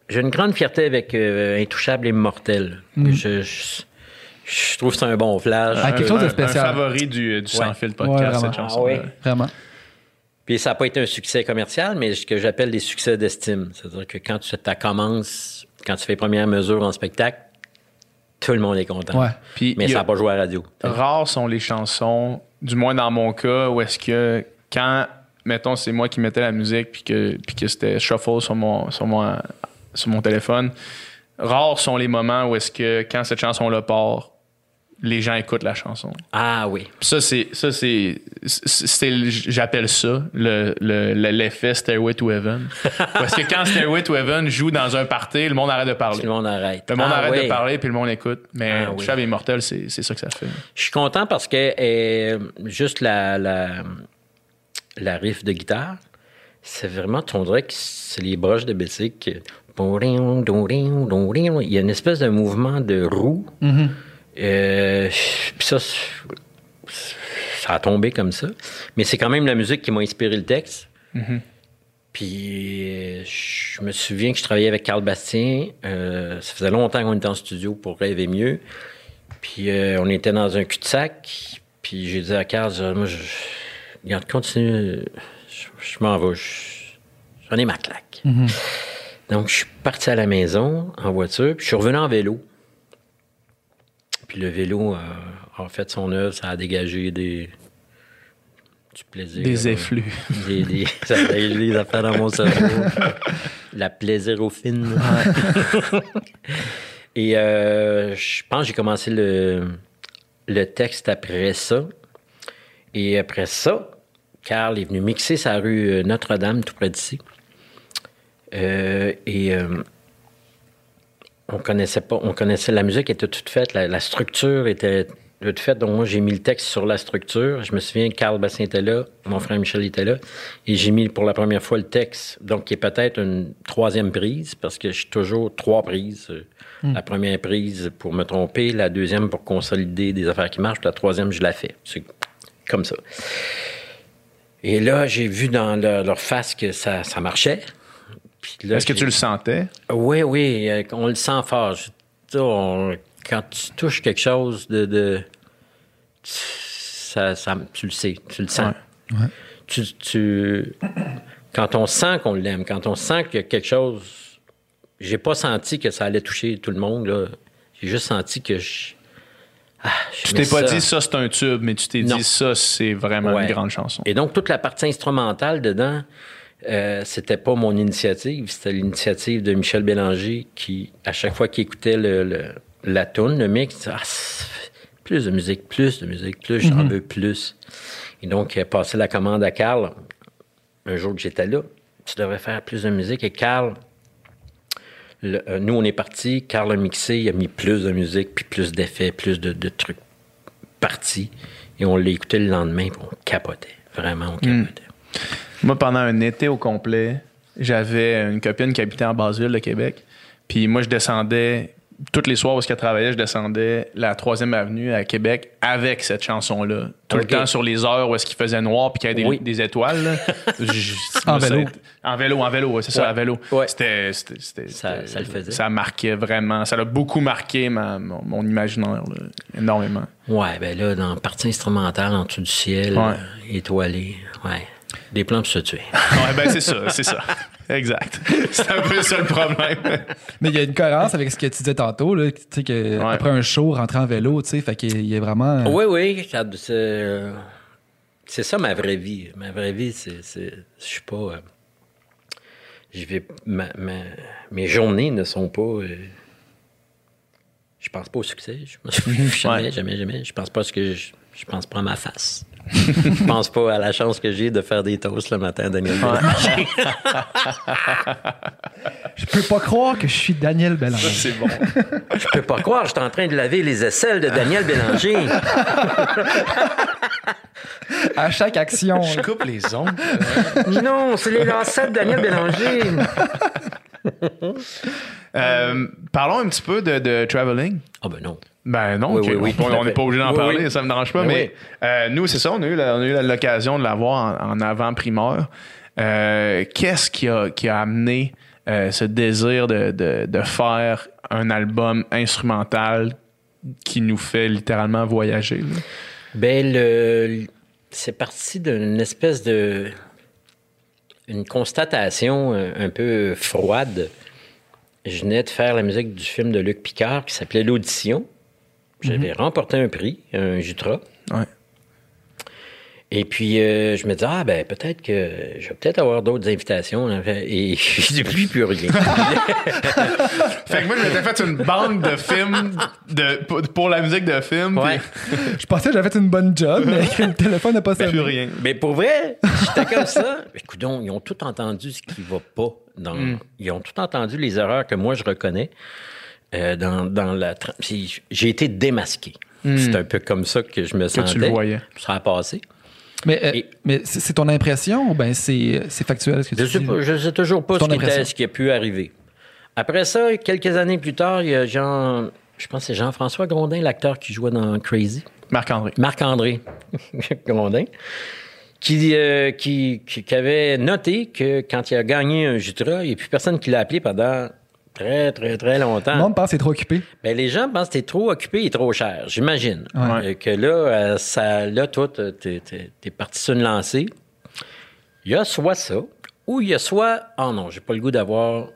J'ai une grande fierté avec euh, Intouchable et Mortel. Je, je, je trouve que c'est un bon flash. Ah, quelque chose de Un- spécial. Un favori du, du Sans Ouais. Fil Ouais, podcast, vraiment. cette Ah chanson. ouais. Vraiment. Puis ça n'a pas été un succès commercial, mais ce que j'appelle des succès d'estime. C'est-à-dire que quand tu ça commences, quand tu fais les premières mesures en spectacle, tout le monde est content. Ouais. Puis mais ça n'a pas joué à la radio. Rares sont les chansons, du moins dans mon cas, où est-ce que quand, mettons, c'est moi qui mettais la musique puis que, puis que c'était shuffle sur mon, sur, mon, sur mon téléphone, rares sont les moments où est-ce que quand cette chanson-là part, les gens écoutent la chanson. Ah oui. Puis ça, c'est. Ça, c'est. c'est- c'est- J'appelle ça le- le- le- l'effet Stairway to Heaven. *laughs* Parce que quand Stairway to Heaven joue dans un party, le monde arrête de parler. Le monde arrête. Le monde Ah arrête oui. de parler, puis le monde écoute. Mais Ah oui. Chab Immortel, c'est c'est ça que ça fait. Je suis content parce que euh, juste la, la, la riff de guitare, c'est vraiment, on dirait que c'est les broches de Bessic. Il y a une espèce de mouvement de roue. Euh, puis ça, ça a tombé comme ça. Mais c'est quand même la musique qui m'a inspiré le texte. Puis euh, je me souviens que je travaillais avec Carl Bastien. Euh, ça faisait longtemps qu'on était en studio pour rêver mieux. Puis euh, on était dans un cul-de-sac. Puis j'ai dit à Carl, je- moi, je, regarde, continue. Je, je m'en vais. Je- J'en ai ma claque. Donc, je suis parti à la maison en voiture. Puis je suis revenu en vélo. Puis le vélo euh, a fait son œuvre. Ça a dégagé des, du plaisir. Des euh, effluves. des, des, *laughs* ça a dégagé des affaires dans mon cerveau. *laughs* La plaisérophine. *laughs* Et euh, je pense que j'ai commencé le, le texte après ça. Et après ça, Carl est venu mixer sa rue euh, Notre-Dame, tout près d'ici. Euh, et euh, on connaissait pas, on connaissait la musique était toute faite, la, la structure était toute faite. Donc moi j'ai mis le texte sur la structure. Je me souviens, Carl Bassin était là, mon frère Michel était là, et j'ai mis pour la première fois le texte, donc qui est peut-être une troisième prise parce que je suis toujours trois prises. Euh, La première prise pour me tromper, la deuxième pour consolider des affaires qui marchent, puis la troisième je la fais. C'est comme ça. Et là, j'ai vu dans leur, leur face que ça, ça marchait. Est-ce que tu le sentais? oui, oui, euh, on le sent fort. Je- on- quand tu touches quelque chose de. de- ça, ça- tu le sais, tu le sens. Tu, tu- quand on sent qu'on l'aime, quand on sent qu'il y a quelque chose. J'ai pas senti que ça allait toucher tout le monde. J'ai juste senti que je. Ah, je Tu t'es pas ça. dit ça, c'est un tube, mais tu t'es dit ça, c'est vraiment Ouais. une grande chanson. Et donc, toute la partie instrumentale dedans, euh, c'était pas mon initiative, c'était l'initiative de Michel Bélanger qui, à chaque fois qu'il écoutait le, le- la tune, le mix, il disait, Ah, plus de musique, plus de musique, plus, j'en veux plus. Et donc, il a passé la commande à Carl un jour que j'étais là. Tu devrais faire plus de musique. Et Carl, le- euh, nous, on est parti. Carl a mixé, il a mis plus de musique, puis plus d'effets, plus de, de trucs partis. Et on l'a écouté le lendemain, puis on capotait. Vraiment, on capotait. Moi, pendant un été au complet, j'avais une copine qui habitait en basse ville de Québec. Puis moi, je descendais, tous les soirs où elle travaillait, je descendais la 3e avenue à Québec avec cette chanson-là. Tout le temps sur les heures où est-ce qu'il faisait noir puis qu'il y avait des, Oui. des étoiles. là. *laughs* Je- En vélo. En vélo, en vélo, ouais, c'est ça, Ouais. en vélo. Ouais. C'était, c'était- c'était- Ça- ça le faisait. Ça marquait vraiment. Ça l'a beaucoup marqué ma- mon, mon imaginaire, là, énormément. Ouais, ben là, dans partie instrumentale, en dessous du ciel, Ouais. euh, étoilé, ouais. Des plans pour se tuer. *laughs* Ouais, ben c'est ça, c'est ça. Exact. C'est un peu ça le problème. Mais il y a une cohérence avec ce que tu disais tantôt, là, tu sais, que Ouais. après un show, rentrer en vélo, tu sais, fait qu'il y a vraiment. Oui, oui, c'est euh, c'est ça ma vraie vie. Ma vraie vie, c'est. Je suis pas. euh, je vais. ma- ma- mes journées ne sont pas. euh, je je pense pas au succès. Je, jamais, Ouais. jamais, jamais. Je pense pas à ce que je, je pense pas à ma face. Je pense pas à la chance que j'ai de faire des toasts le matin, Daniel. *laughs* Bélanger. Je peux pas croire que je suis Daniel Bélanger. C'est bon. Je peux pas croire, je suis en train de laver les aisselles de Daniel Bélanger. À chaque action. Je coupe les ongles. non, c'est les lancettes de Daniel Bélanger. Euh, parlons un petit peu de, de traveling. Ah ben non. Ben non, Oui, ok, oui, oui, on- n'est pas obligé d'en Oui, parler, oui. ça me dérange pas, Ben mais euh, nous, c'est ça, on a eu l'occasion de l'avoir en, en avant-primeur. Euh, Qu'est-ce qui a, qui a amené euh, ce désir de, de- de faire un album instrumental qui nous fait littéralement voyager? là? Ben, le, c'est parti d'une espèce de. une constatation un peu froide. Je venais de faire la musique du film de Luc Picard qui s'appelait L'Audition. J'avais remporté un prix, un Jutra. Ouais. Et puis, euh, je me disais, ah, ben, peut-être que je vais peut-être avoir d'autres invitations. Et *laughs* je plus, plus rien. *laughs* Fait que moi, je m'étais fait une bande de films de, pour, la musique de film. Ouais. *laughs* Je pensais que j'avais fait une bonne job, mais le téléphone n'a pas puis plus rien. Mais pour vrai, j'étais comme ça. Écoute, ils ont tout entendu ce qui va pas. Dans, Hmm. Ils ont tout entendu les erreurs que moi je reconnais. Euh, dans, dans la j'ai été démasqué. C'est un peu comme ça que je me Hmm. tu sentais. le voyais. Ça a passé. Mais, euh, Et- mais c'est ton impression ou ben c'est factuel ce que Je tu sais, dis? pas, je sais toujours pas ce qui, était- ce qui a pu arriver. Après ça, quelques années plus tard, il y a Jean, je pense que c'est Jean-François Grondin, l'acteur qui jouait dans Crazy. Marc-André. Marc-André *laughs* Grondin, qui, euh, qui, qui, qui avait noté que quand il a gagné un Jutra, il n'y a plus personne qui l'a appelé pendant très, très, très longtemps. Le monde pense que c'est trop occupé. Ben, les gens pensent que t'es trop occupé et trop cher, j'imagine. Ouais. Euh, que là, euh, ça, là, toi, t'es, t'es- t'es parti sur une lancée. Il y a soit ça, ou il y a soit, oh non, j'ai pas le goût d'avoir,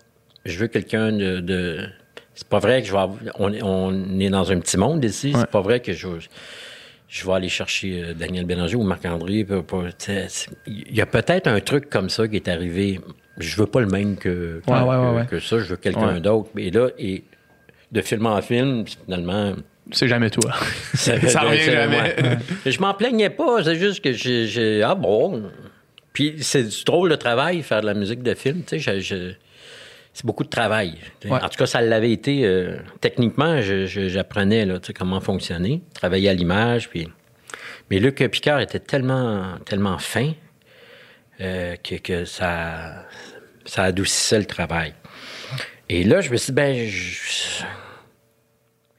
je veux quelqu'un de, de- c'est pas vrai que je vais avoir- on, est- on est dans un petit monde ici, c'est pas vrai que je, je vais aller chercher euh, Daniel Bélanger ou Marc-André. Il y a peut-être un truc comme ça qui est arrivé. Je veux pas le même que, Ouais, ouais, que- ouais. que ça, je veux quelqu'un d'autre. Et là, et de film en film, finalement, C'est jamais toi. *laughs* ça, Ça revient jamais. Je m'en plaignais pas, c'est juste que j'ai, Ah bon. Puis c'est du drôle de travail, faire de la musique de film. Tu sais, je- c'est beaucoup de travail. Ouais. En tout cas, ça l'avait été. euh, techniquement, j'apprenais là, comment fonctionner, travailler à l'image. Puis... Mais Luc Picard était tellement, tellement fin euh, que, que ça, ça adoucissait le travail. Et là, je me suis dit, ben, je,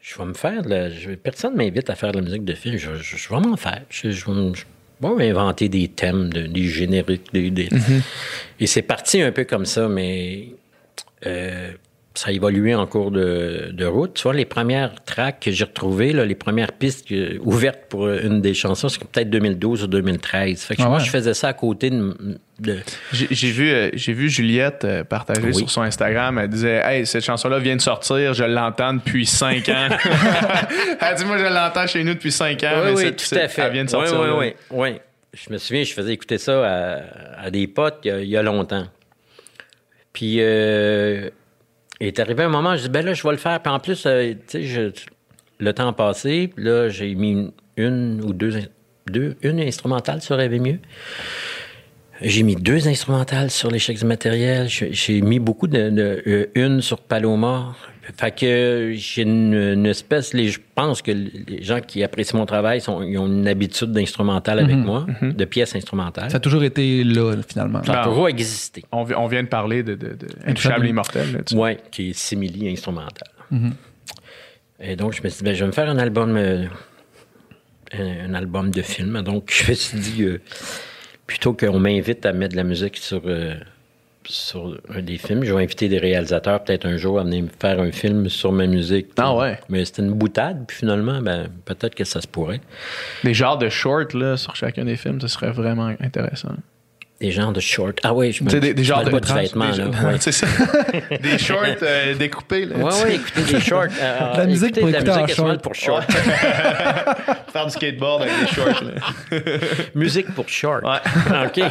je vais me faire. de la- je- personne ne m'invite à faire de la musique de film. Je, je- je vais m'en faire. Je, vais me- je vais inventer des thèmes, de- des génériques. des- des- Et c'est parti un peu comme ça, mais euh, ça a évolué en cours de, de route. Tu vois, les premières tracks que j'ai retrouvées, là, les premières pistes que- ouvertes pour une des chansons, c'est peut-être 2012 ou 2013. Fait que Ah moi, ouais. je faisais ça à côté de... de- J'ai vu, euh, j'ai vu Juliette euh, partager Oui. sur son Instagram. Elle disait Hey, cette chanson-là vient de sortir, je l'entends depuis 5 ans. *laughs* elle dit Moi, je l'entends chez nous depuis 5 ans. Oui, mais oui, tout à fait. Elle vient de sortir. Oui, oui, oui, oui. Je me souviens, je faisais écouter ça à, à des potes il y a, il y a longtemps. Puis, euh, il est arrivé un moment, je dis, ben là, je vais le faire. Puis en plus, euh, tu sais, le temps passé. Là, j'ai mis une ou deux, deux une instrumentale sur Rêver mieux. J'ai mis deux instrumentales sur l'échec du matériel. J'ai mis beaucoup de, de- euh, une sur Paloma. Fait que j'ai une, une espèce. Les, je pense que les gens qui apprécient mon travail sont, ils ont une habitude d'instrumental avec moi, de pièces instrumentales. Ça a toujours été là, finalement. Ça a Ah. toujours existé. On, vi- on vient de parler de, de, de Intouchable et Immortel. Oui, qui est simili instrumental. Et donc, je me suis dit, ben, je vais me faire un album, euh, un, un album de film. Donc, *laughs* je me suis dit, euh, plutôt qu'on m'invite à mettre de la musique sur, euh, sur un des films, je vais inviter des réalisateurs peut-être un jour à venir me faire un film sur ma musique. Ah ouais. Mais c'était une boutade, puis finalement, ben, peut-être que ça se pourrait. Des genres de shorts là, sur chacun des films, ce serait vraiment intéressant. Des genres de short. Ah oui, je me Tu sais, des, des genres de pas du vêtement, des- là. Ouais. *laughs* C'est ça. des shorts euh, découpés. Là, Oui, oui, écoutez des shorts. *laughs* Euh, La musique pour de la écouter en musique quasiment short. pour short. *laughs* Faire du skateboard avec des shorts. là. musique pour short. Ouais. OK.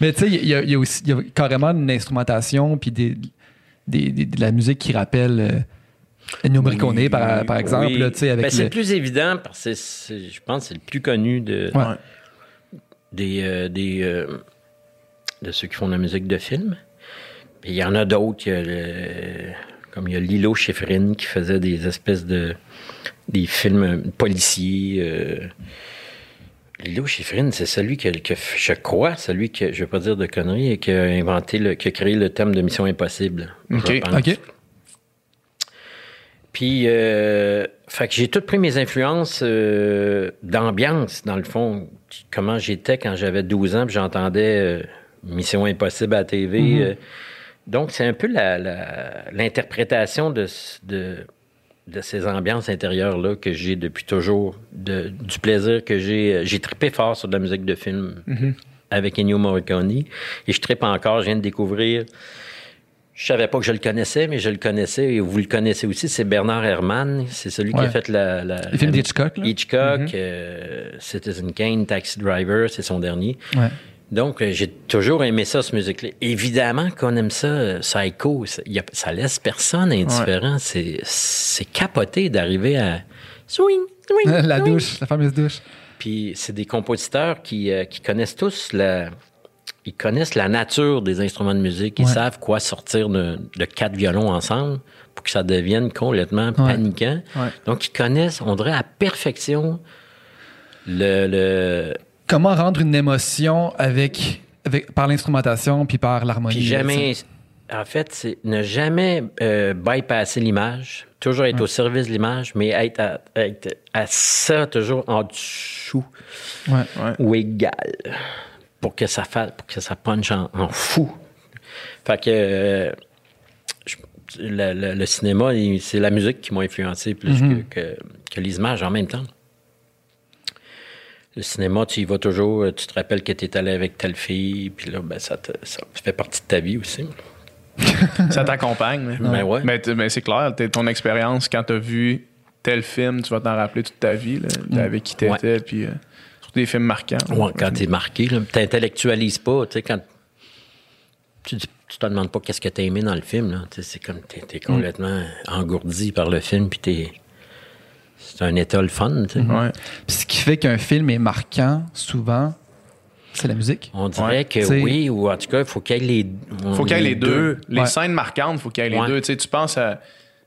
Mais tu sais, il y, a- il y a aussi il y a carrément une instrumentation puis des, des- des- de la musique qui rappelle euh, Ennio Morricone, Oui, par, par exemple, oui. là, tu sais, avec Ben, c'est le- le plus évident parce que c'est- c'est- je pense que c'est le plus connu de, Ouais. Des, euh, des, euh, de ceux qui font de la musique de film. Puis il y en a d'autres, comme il y a Lilo Schifrin qui faisait des espèces de des films policiers. euh. Lilo Schifrin, c'est celui que, que je crois, celui que je vais pas dire de conneries, qui a inventé, le, qui a créé le thème de Mission Impossible. Ok. OK. Puis, euh, fait que j'ai tout pris mes influences euh, d'ambiance, dans le fond. Comment j'étais quand j'avais 12 ans, puis j'entendais euh, Mission Impossible à la TV. euh. donc, c'est un peu l'interprétation de, de, de ces ambiances intérieures-là que j'ai depuis toujours, de- du plaisir que j'ai. J'ai trippé fort sur de la musique de film avec Ennio Morricone. Et je trippe encore, je viens de découvrir je savais pas que je le connaissais, mais je le connaissais et vous le connaissez aussi. C'est Bernard Herrmann. C'est celui qui a fait la, la, Les films la- d'Hitchcock. Hitchcock, Mm-hmm. euh, Citizen Kane, Taxi Driver, c'est son dernier. Ouais. Donc, euh, j'ai toujours aimé ça, cette musique-là. Évidemment qu'on aime ça, euh, Psycho. Ça, y a- ça laisse personne indifférent. C'est, c'est capoté d'arriver à swing, swing, *laughs* La swing. douche, la fameuse douche. Puis c'est des compositeurs qui, euh, qui connaissent tous la. Ils connaissent la nature des instruments de musique. Ils Ouais. savent quoi sortir de, de quatre violons ensemble pour que ça devienne complètement paniquant. Ouais. Donc, ils connaissent, on dirait, à perfection le. le Comment rendre une émotion avec, avec par l'instrumentation puis par l'harmonie. puis jamais. En fait, c'est ne jamais euh, bypasser l'image. Toujours être au service de l'image, mais être à, être à ça, toujours en dessous. Ou égal pour que ça fasse pour que ça punch en, en fou. Fait que euh, je- le, le- le cinéma, c'est la musique qui m'a influencé plus Mm-hmm. que, que, que les images en même temps. Le cinéma, tu y vas toujours, euh, tu te rappelles que tu es allé avec telle fille, puis là, ben, ça, te- ça fait partie de ta vie aussi. *laughs* Ça t'accompagne. Mais, Ben ouais. mais, t- mais c'est clair, ton expérience, quand t'as vu tel film, tu vas t'en rappeler toute ta vie, là, de avec qui puis euh, surtout des films marquants. Ouais, quand tu es marqué, tu n'intellectualises pas. Tu sais, quand tu, dis- tu te demandes pas qu'est-ce que tu as aimé dans le film. là. C'est comme tu es, complètement engourdi par le film, puis t'es- c'est un état le fun. tu sais. Ouais. Puis ce qui fait qu'un film est marquant, souvent, c'est la musique. On dirait Ouais. que T'sais- oui, ou en tout cas, il faut qu'il y ait les, faut qu'il y ait les deux. Les Ouais. scènes marquantes, faut qu'il y ait les Ouais. deux. Tu sais, tu penses à.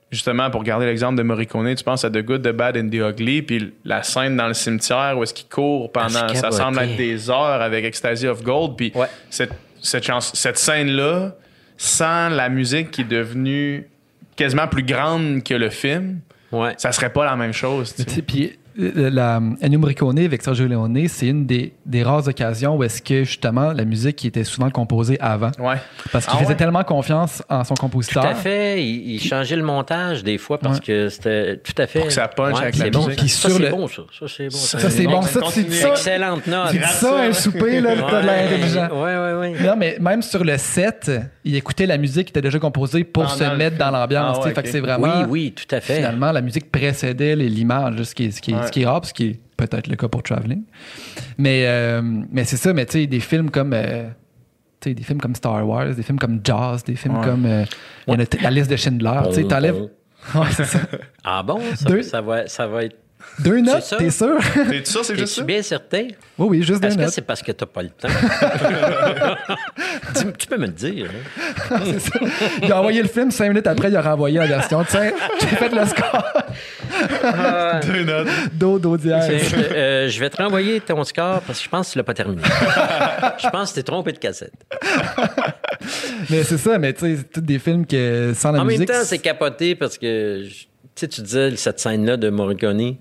Justement, pour garder l'exemple de Morricone, tu penses à The Good, The Bad and The Ugly, puis la scène dans le cimetière où est-ce qu'il court pendant. Ça semble être des heures avec Ecstasy of Gold, puis Ouais. cette, cette, chance- cette scène-là, sans la musique qui est devenue quasiment plus grande que le film, Ouais. ça serait pas la même chose. Puis la Ennio Morricone avec Sergio Leone, c'est une des, des rares occasions où est-ce que justement la musique qui était souvent composée avant. Ouais. Parce qu'il Ah faisait ouais? tellement confiance en son Tout compositeur. à fait. Il, il changeait le montage des fois parce Ouais. que c'était tout à fait. Pour que ça punch avec la c'est bon. musique. Puis ça, sur c'est le- bon, ça. Ça, c'est bon. Ça, c'est bon. Ça, tu dis ça. Excellente note. Tu dis ça, un souper, là, t'as de l'air intelligent. Oui, oui, oui. Non, mais même sur le set, il écoutait la musique qui était déjà composée pour Pendant se mettre film. dans l'ambiance. Ah ouais, fait que c'est vraiment. Oui, oui, tout à fait. Finalement, la musique précédait les- l'image, ce qui est, ce qui est, Ouais. ce qui est rare, ce qui est peut-être le cas pour Traveling. Mais, euh, mais c'est ça, mais tu sais, des films comme. euh, tu sais, des films comme Star Wars, des films comme Jaws, des films Ouais. comme euh, il y en a t- la liste de Schindler. tu sais, t'enlèves. bon. *laughs* Ouais, c'est ça. *laughs* Ah bon? Ça, Deux- ça va, ça va être. Deux notes, t'es sûr? *laughs* T'es sûr, c'est juste ça? bien certain? oui, oui, juste deux Est-ce que notes. c'est parce que t'as pas le temps? tu, tu peux me le dire. hein? C'est ça. Il a envoyé le film, cinq minutes après, il a renvoyé la version. Tiens, j'ai fait le score. Deux notes. Do, do, dièse. je, euh, vais te renvoyer ton score parce que je pense que tu l'as pas terminé. *laughs* je pense que t'es trompé de cassette. Mais c'est ça, mais tu sais, c'est tous des films que sans la En musique. même temps, c'est capoté parce que, tu sais, tu disais cette scène-là de Morricone,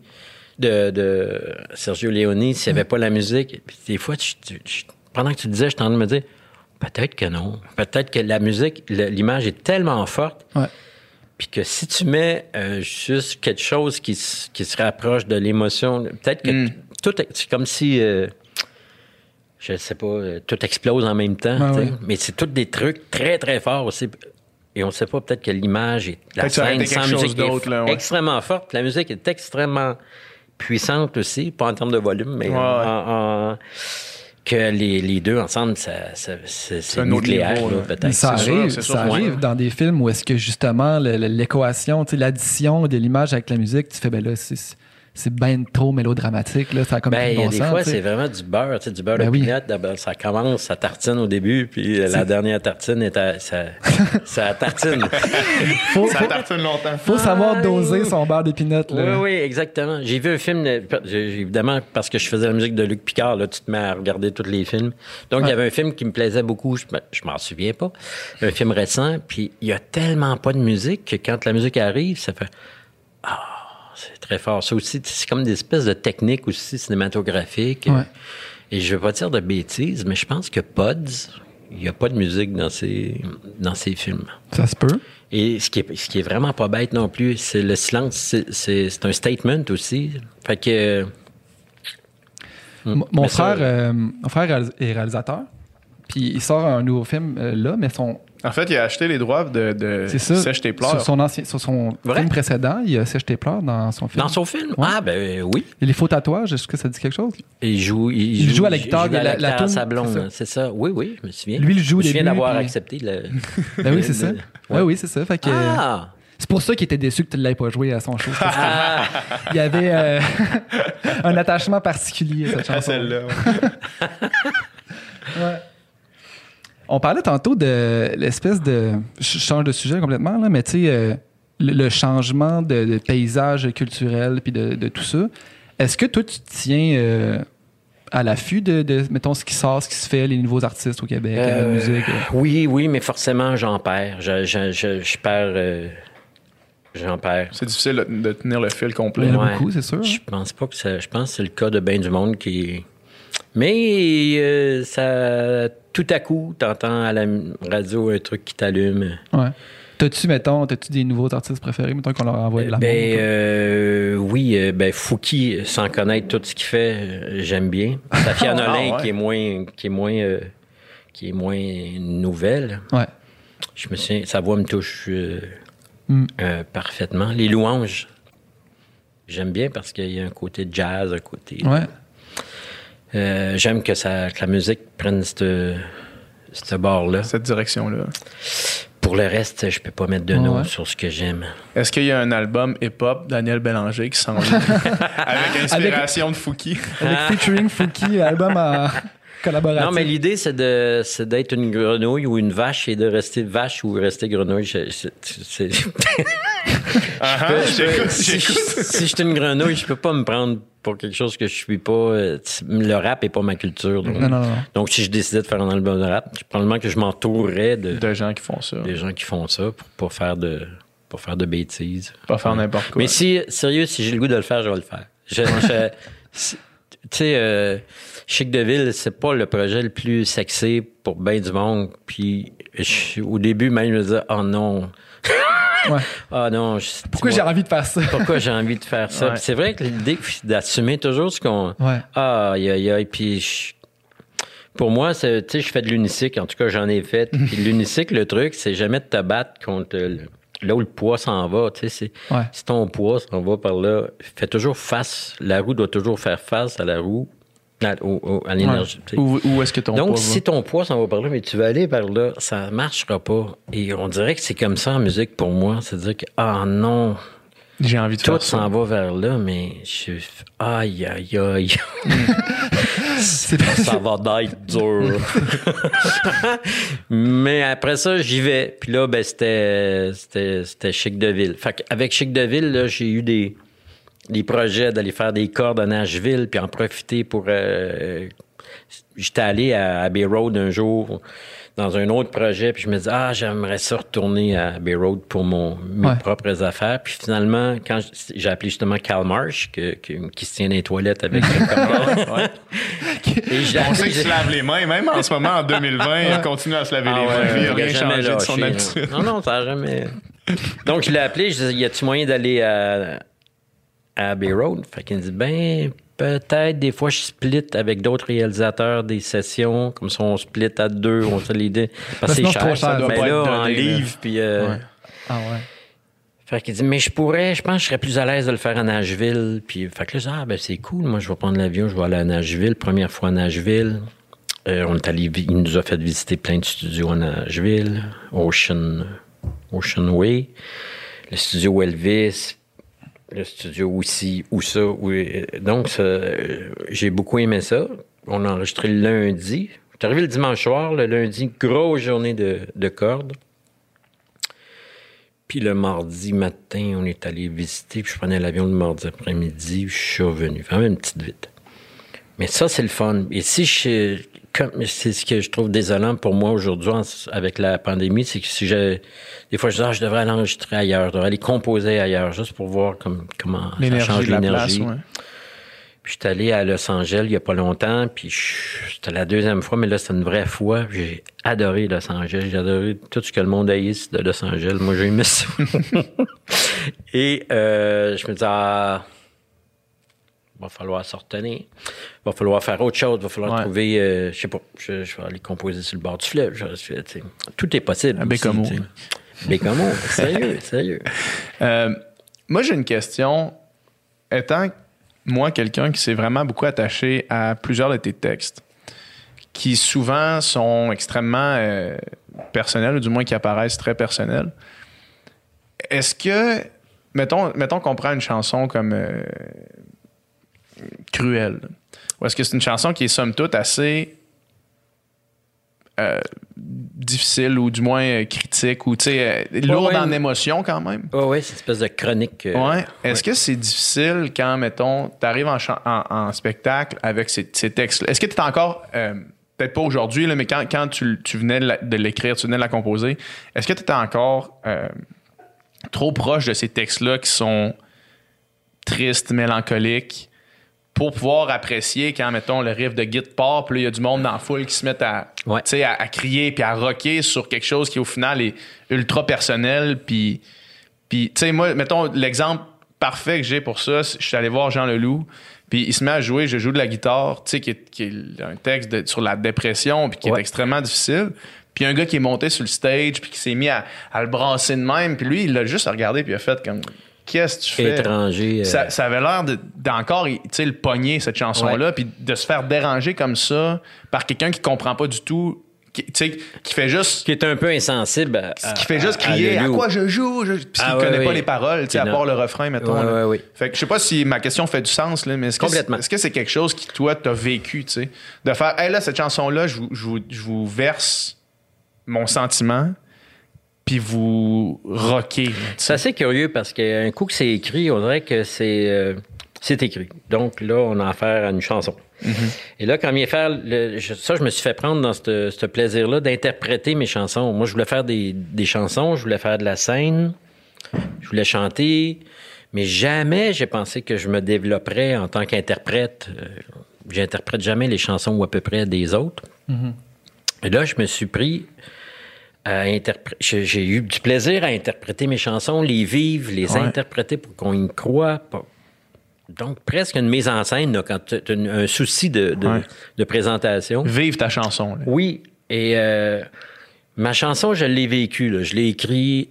de, de Sergio Leone, s'il n'y avait pas la musique, puis des fois, tu- tu- tu- pendant que tu disais, je t'en train de me dire, peut-être que non. Peut-être que la musique, le- l'image est tellement forte, Ouais. Puis que si tu mets euh, juste quelque chose qui, qui se rapproche de l'émotion, peut-être que Mm. t- tout, est- c'est comme si, euh, je sais pas, euh, tout explose en même temps. Ouais. Mais c'est tous des trucs très, très forts aussi. Et on sait pas, peut-être que l'image est la scène sans musique est là, ouais. extrêmement forte. La musique est extrêmement puissante aussi, pas en termes de volume, mais Ouais, en- ouais. en- en- que les, les deux ensemble, ça, ça- c'est c'est un autre nucléaire, niveau, là, là. peut-être. Ça arrive, sûr, ça ouais. arrive dans des films où est-ce que justement le- le- l'équation, tu sais, l'addition de l'image avec la musique, tu fais ben là, c'est c'est bien trop mélodramatique, là, ça a comme Ben, de y a des sens, fois, c'est vraiment du beurre, tu sais, du beurre Ben de oui. peanut. Ça commence, ça tartine au début, puis la dernière tartine est à, ça, *laughs* ça tartine. Faut, Ça faut, tartine longtemps. faut savoir doser son beurre d'épinette, Oui, là. oui, exactement. J'ai vu un film, de- évidemment, parce que je faisais la musique de Luc Picard, là, tu te mets à regarder tous les films. Donc, il y avait un film qui me plaisait beaucoup, je, je m'en souviens pas, un film récent, puis il y a tellement pas de musique que quand la musique arrive, ça fait Ah, c'est très fort. Ça aussi, c'est comme des espèces de techniques aussi cinématographiques. Ouais. Et je veux pas dire de bêtises, mais je pense que Pods, il n'y a pas de musique dans ces, dans ces films. Ça se peut. Et ce qui est, ce qui est vraiment pas bête non plus, c'est le silence. C'est, un statement aussi. Fait que. Mon ça- frère, euh, mon frère est réalisateur. Puis il sort un nouveau film euh, là, mais son, En fait, il a acheté les droits de, de c'est ça. Sèche tes pleurs. Sur son, ancien, sur son Vrai? film précédent, il y a Sèche tes pleurs dans son film. Dans son film? Ouais. Ah, ben oui. Et les faux tatouages, est-ce que ça dit quelque chose? Il joue, il, Il joue à la guitare, il joue à la, la- la c'est ça. Oui, oui, je me souviens. Lui, il joue Je me souviens d'avoir puis- accepté le. *laughs* Ben oui, c'est ça. Ouais, oui, c'est ça. Fait que, Ah! C'est pour ça qu'il était déçu que tu ne l'aies pas joué à son show. *laughs* Ah! Il y avait euh, *laughs* un attachement particulier à cette à chanson. celle-là. ouais. Ouais. On parlait tantôt de l'espèce de. Je change de sujet complètement, là, mais tu sais, euh, le, le changement de, de paysage culturel puis de, de tout ça. Est-ce que toi, tu te tiens euh, à l'affût de, de, mettons, ce qui sort, ce qui se fait, les nouveaux artistes au Québec, la Euh, musique? euh? Oui, oui, mais forcément, j'en perds. Je, je, je, je perds. euh, j'en perds. C'est difficile de, tenir le fil Il complet. y en a Ouais. beaucoup, c'est sûr. Je pense pas que ça. Je pense que c'est le cas de bien du monde qui. Mais euh, ça. Tout à coup, t'entends à la radio un truc qui t'allume. Ouais. T'as-tu, mettons, t'as-tu des nouveaux artistes préférés, mettons, qu'on leur envoie de la Ben euh, oui, euh, ben Fouki, sans connaître tout ce qu'il fait, euh, j'aime bien. Safia *laughs* Ah, Nolin, ouais. qui est moins, qui est moins, euh, qui est moins nouvelle. Ouais. Je me souviens, sa voix me touche euh, Mm. euh, parfaitement. Les louanges, j'aime bien parce qu'il y a un côté jazz, un côté. Ouais. Euh, j'aime que, ça, que la musique prenne ce ce bord-là. Cette direction-là. Pour le reste, je peux pas mettre de Ouais, nom ouais. sur ce que j'aime. Est-ce qu'il y a un album hip-hop Daniel Bélanger qui s'en vient? *laughs* Avec inspiration de Fouki? Avec featuring Fouki, album en collaboratif. Non, mais l'idée, c'est de c'est d'être une grenouille ou une vache et de rester vache ou rester grenouille. Je- je- c'est- *laughs* je peux- J'écoute, si, je, j'écoute. si je suis une grenouille, je peux pas me prendre pour quelque chose que je suis pas. euh, Le rap est pas ma culture. Donc, Non, non, non. donc si je décidais de faire un album de rap, probablement que je m'entourerais de, De gens qui font ça. des gens qui font ça pour pas faire de pour faire de bêtises. Pas faire n'importe quoi. Mais si, sérieux, si j'ai le goût de le faire, je vais le faire. Je- je- *laughs* si- tu sais, euh, Chic de Ville, c'est pas le projet le plus sexy pour bien du monde. Puis, je- au début, même, je me disais, oh non. Ouais. Ah non. je- Pourquoi j'ai envie de faire ça? pourquoi j'ai envie de faire ça? Ouais. C'est vrai que l'idée d'assumer toujours ce qu'on. Ouais. Ah, aïe, aïe, aïe. Puis, je- pour moi, tu sais, je fais de l'unicycle. En tout cas, j'en ai fait. *laughs* Puis l'unicycle, le truc, c'est jamais de te battre contre le- là où le poids s'en va. Tu sais, c'est- Ouais. si ton poids s'en va par là, fais toujours face. La roue doit toujours faire face à la roue, à, l'énergie. Où, où est-ce que ton Donc, poids si ton poids s'en va par là, mais tu vas aller par là, ça marchera pas. Et on dirait que c'est comme ça en musique pour moi. C'est-à-dire que, ah non? J'ai envie de tout s'en va vers là, mais je aïe, aïe, aïe. *laughs* C'est ça va d'être dur. mais après ça, j'y vais. Puis là, ben, c'était, c'était, c'était Chic de Ville. Fait avec Chic de Ville, là, j'ai eu des, des projets d'aller faire des cordes à Nashville, puis en profiter pour. euh, j'étais allé à Abbey Road un jour dans un autre projet, puis je me disais, ah, j'aimerais ça retourner à Abbey Road pour mon, mes Ouais. propres affaires. Puis finalement, quand j'ai appelé justement Cal Marsh, que- que- qui se tient dans les toilettes avec *laughs* l'ai On sait appelé- qu'il se lave les mains, même en ce moment, en 2020, il continue à se laver ah les ouais, mains. il n'a a rien changé de son lâché, habitude. Non, non, ça n'a jamais. Donc, je l'ai appelé, je disais, y a-tu moyen d'aller à, à Abbey Road? Fait qu'il me dit, ben, peut-être, des fois, je split avec d'autres réalisateurs des sessions, comme ça, on split à deux, on fait l'idée. Parce que c'est cher, ça. là, en livre, puis. euh, Ouais. Ah ouais. Fait qu'il dit, mais je pourrais, je pense que je serais plus à l'aise de le faire à Nashville. Puis, fait que là, ah, ben c'est cool, moi, je vais prendre l'avion, je vais aller à Nashville, première fois à Nashville. Euh, on est allé, il nous a fait visiter plein de studios à Nashville, Ocean, Ocean Way, le studio Elvis, le studio aussi, où ça. où- euh, donc, euh, j'ai beaucoup aimé ça. On a enregistré le lundi. Je arrivé le dimanche soir, le lundi, grosse journée de, de cordes. Puis le mardi matin, on est allé visiter, puis je prenais l'avion le mardi après-midi, je suis revenu. Vraiment une petite vite. Mais ça, c'est le fun. Et si je. C'est ce que je trouve désolant pour moi aujourd'hui avec la pandémie, c'est que si j'ai. Des fois, je dis, ah, je devrais aller enregistrer ailleurs, je devrais aller composer ailleurs, juste pour voir comme, comment ça change l'énergie. ouais. Puis je suis allé à Los Angeles il n'y a pas longtemps, puis c'était la deuxième fois, mais là, c'était une vraie fois. J'ai adoré Los Angeles. J'ai adoré tout ce que le monde haïsse de Los Angeles. Moi, j'ai aimé ça. *laughs* Et euh, je me disais, ah, va falloir se retenir. Va falloir faire autre chose. Va falloir Ouais. trouver, euh, je sais pas, je, je vais aller composer sur le bord du fleuve. Tout est possible. Ici, Bécamo. Bécamo, sérieux, *laughs* sérieux. Euh, moi, j'ai une question. Étant, moi, quelqu'un qui s'est vraiment beaucoup attaché à plusieurs de tes textes, qui souvent sont extrêmement euh, personnels, ou du moins qui apparaissent très personnels, est-ce que, mettons, mettons qu'on prend une chanson comme euh, Cruelle, ou est-ce que c'est une chanson qui est somme toute assez euh, difficile ou du moins euh, critique ou tu sais euh, lourde ouais. en émotion quand même? Oui, oui, c'est une espèce de chronique. Ouais. Est-ce que c'est difficile quand, mettons, tu arrives en, chan- en- en spectacle avec ces, ces textes-là? Est-ce que tu es encore, peut-être pas aujourd'hui, mais quand, quand tu, tu venais de l'écrire, tu venais de la composer, est-ce que tu étais encore trop proche de ces textes-là qui sont tristes, mélancoliques, pour pouvoir apprécier quand, mettons, le riff de guitare part, puis là, il y a du monde dans la foule qui se met à, Ouais. à, à crier puis à rocker sur quelque chose qui, au final, est ultra personnel, puis... Puis, tu sais, moi, mettons, l'exemple parfait que j'ai pour ça, je suis allé voir Jean Leloup, puis il se met à jouer, je joue de la guitare, tu sais, qui est, qui est un texte de- sur la dépression, puis qui est extrêmement difficile. Puis un gars qui est monté sur le stage, puis qui s'est mis à, à le brasser de même, puis lui, il l'a juste regardé, puis il a fait comme, qu'est-ce que tu fais? étranger. euh, Ça, ça avait l'air de- d'encore, tu sais, le pogner, cette chanson-là, puis de se faire déranger comme ça par quelqu'un qui comprend pas du tout, qui, tu sais, qui fait juste qui est un peu insensible. À, qui fait juste crier à, quoi je joue, je... puis Ah ouais, connaît pas les paroles, à part le refrain, mettons. Ouais, là. ouais, ouais. Fait que je sais pas si ma question fait du sens, là, mais est-ce que c'est, que quelque chose qui, toi, t'as vécu, tu sais, de faire, hey, là, cette chanson-là, je vous, je vous- je vous verse mon sentiment, puis vous rockez. C'est assez curieux parce qu'un coup que c'est écrit, on dirait que c'est euh, c'est écrit. Donc là, on a affaire à une chanson. Et là, quand il vient faire le- je- ça, je me suis fait prendre dans ce plaisir-là d'interpréter mes chansons. Moi, je voulais faire des, des chansons, je voulais faire de la scène, je voulais chanter, mais jamais j'ai pensé que je me développerais en tant qu'interprète. Euh, J'interprète jamais les chansons ou à peu près des autres. Et là, je me suis pris. J'ai eu du plaisir à interpréter mes chansons, les vivre, les Ouais. interpréter pour qu'on y croit. Donc, presque une mise en scène, là, quand tu as un souci de, de, Ouais. de présentation. Vive ta chanson. là. Oui. Et euh, ma chanson, je l'ai vécue. là. Je l'ai écrite.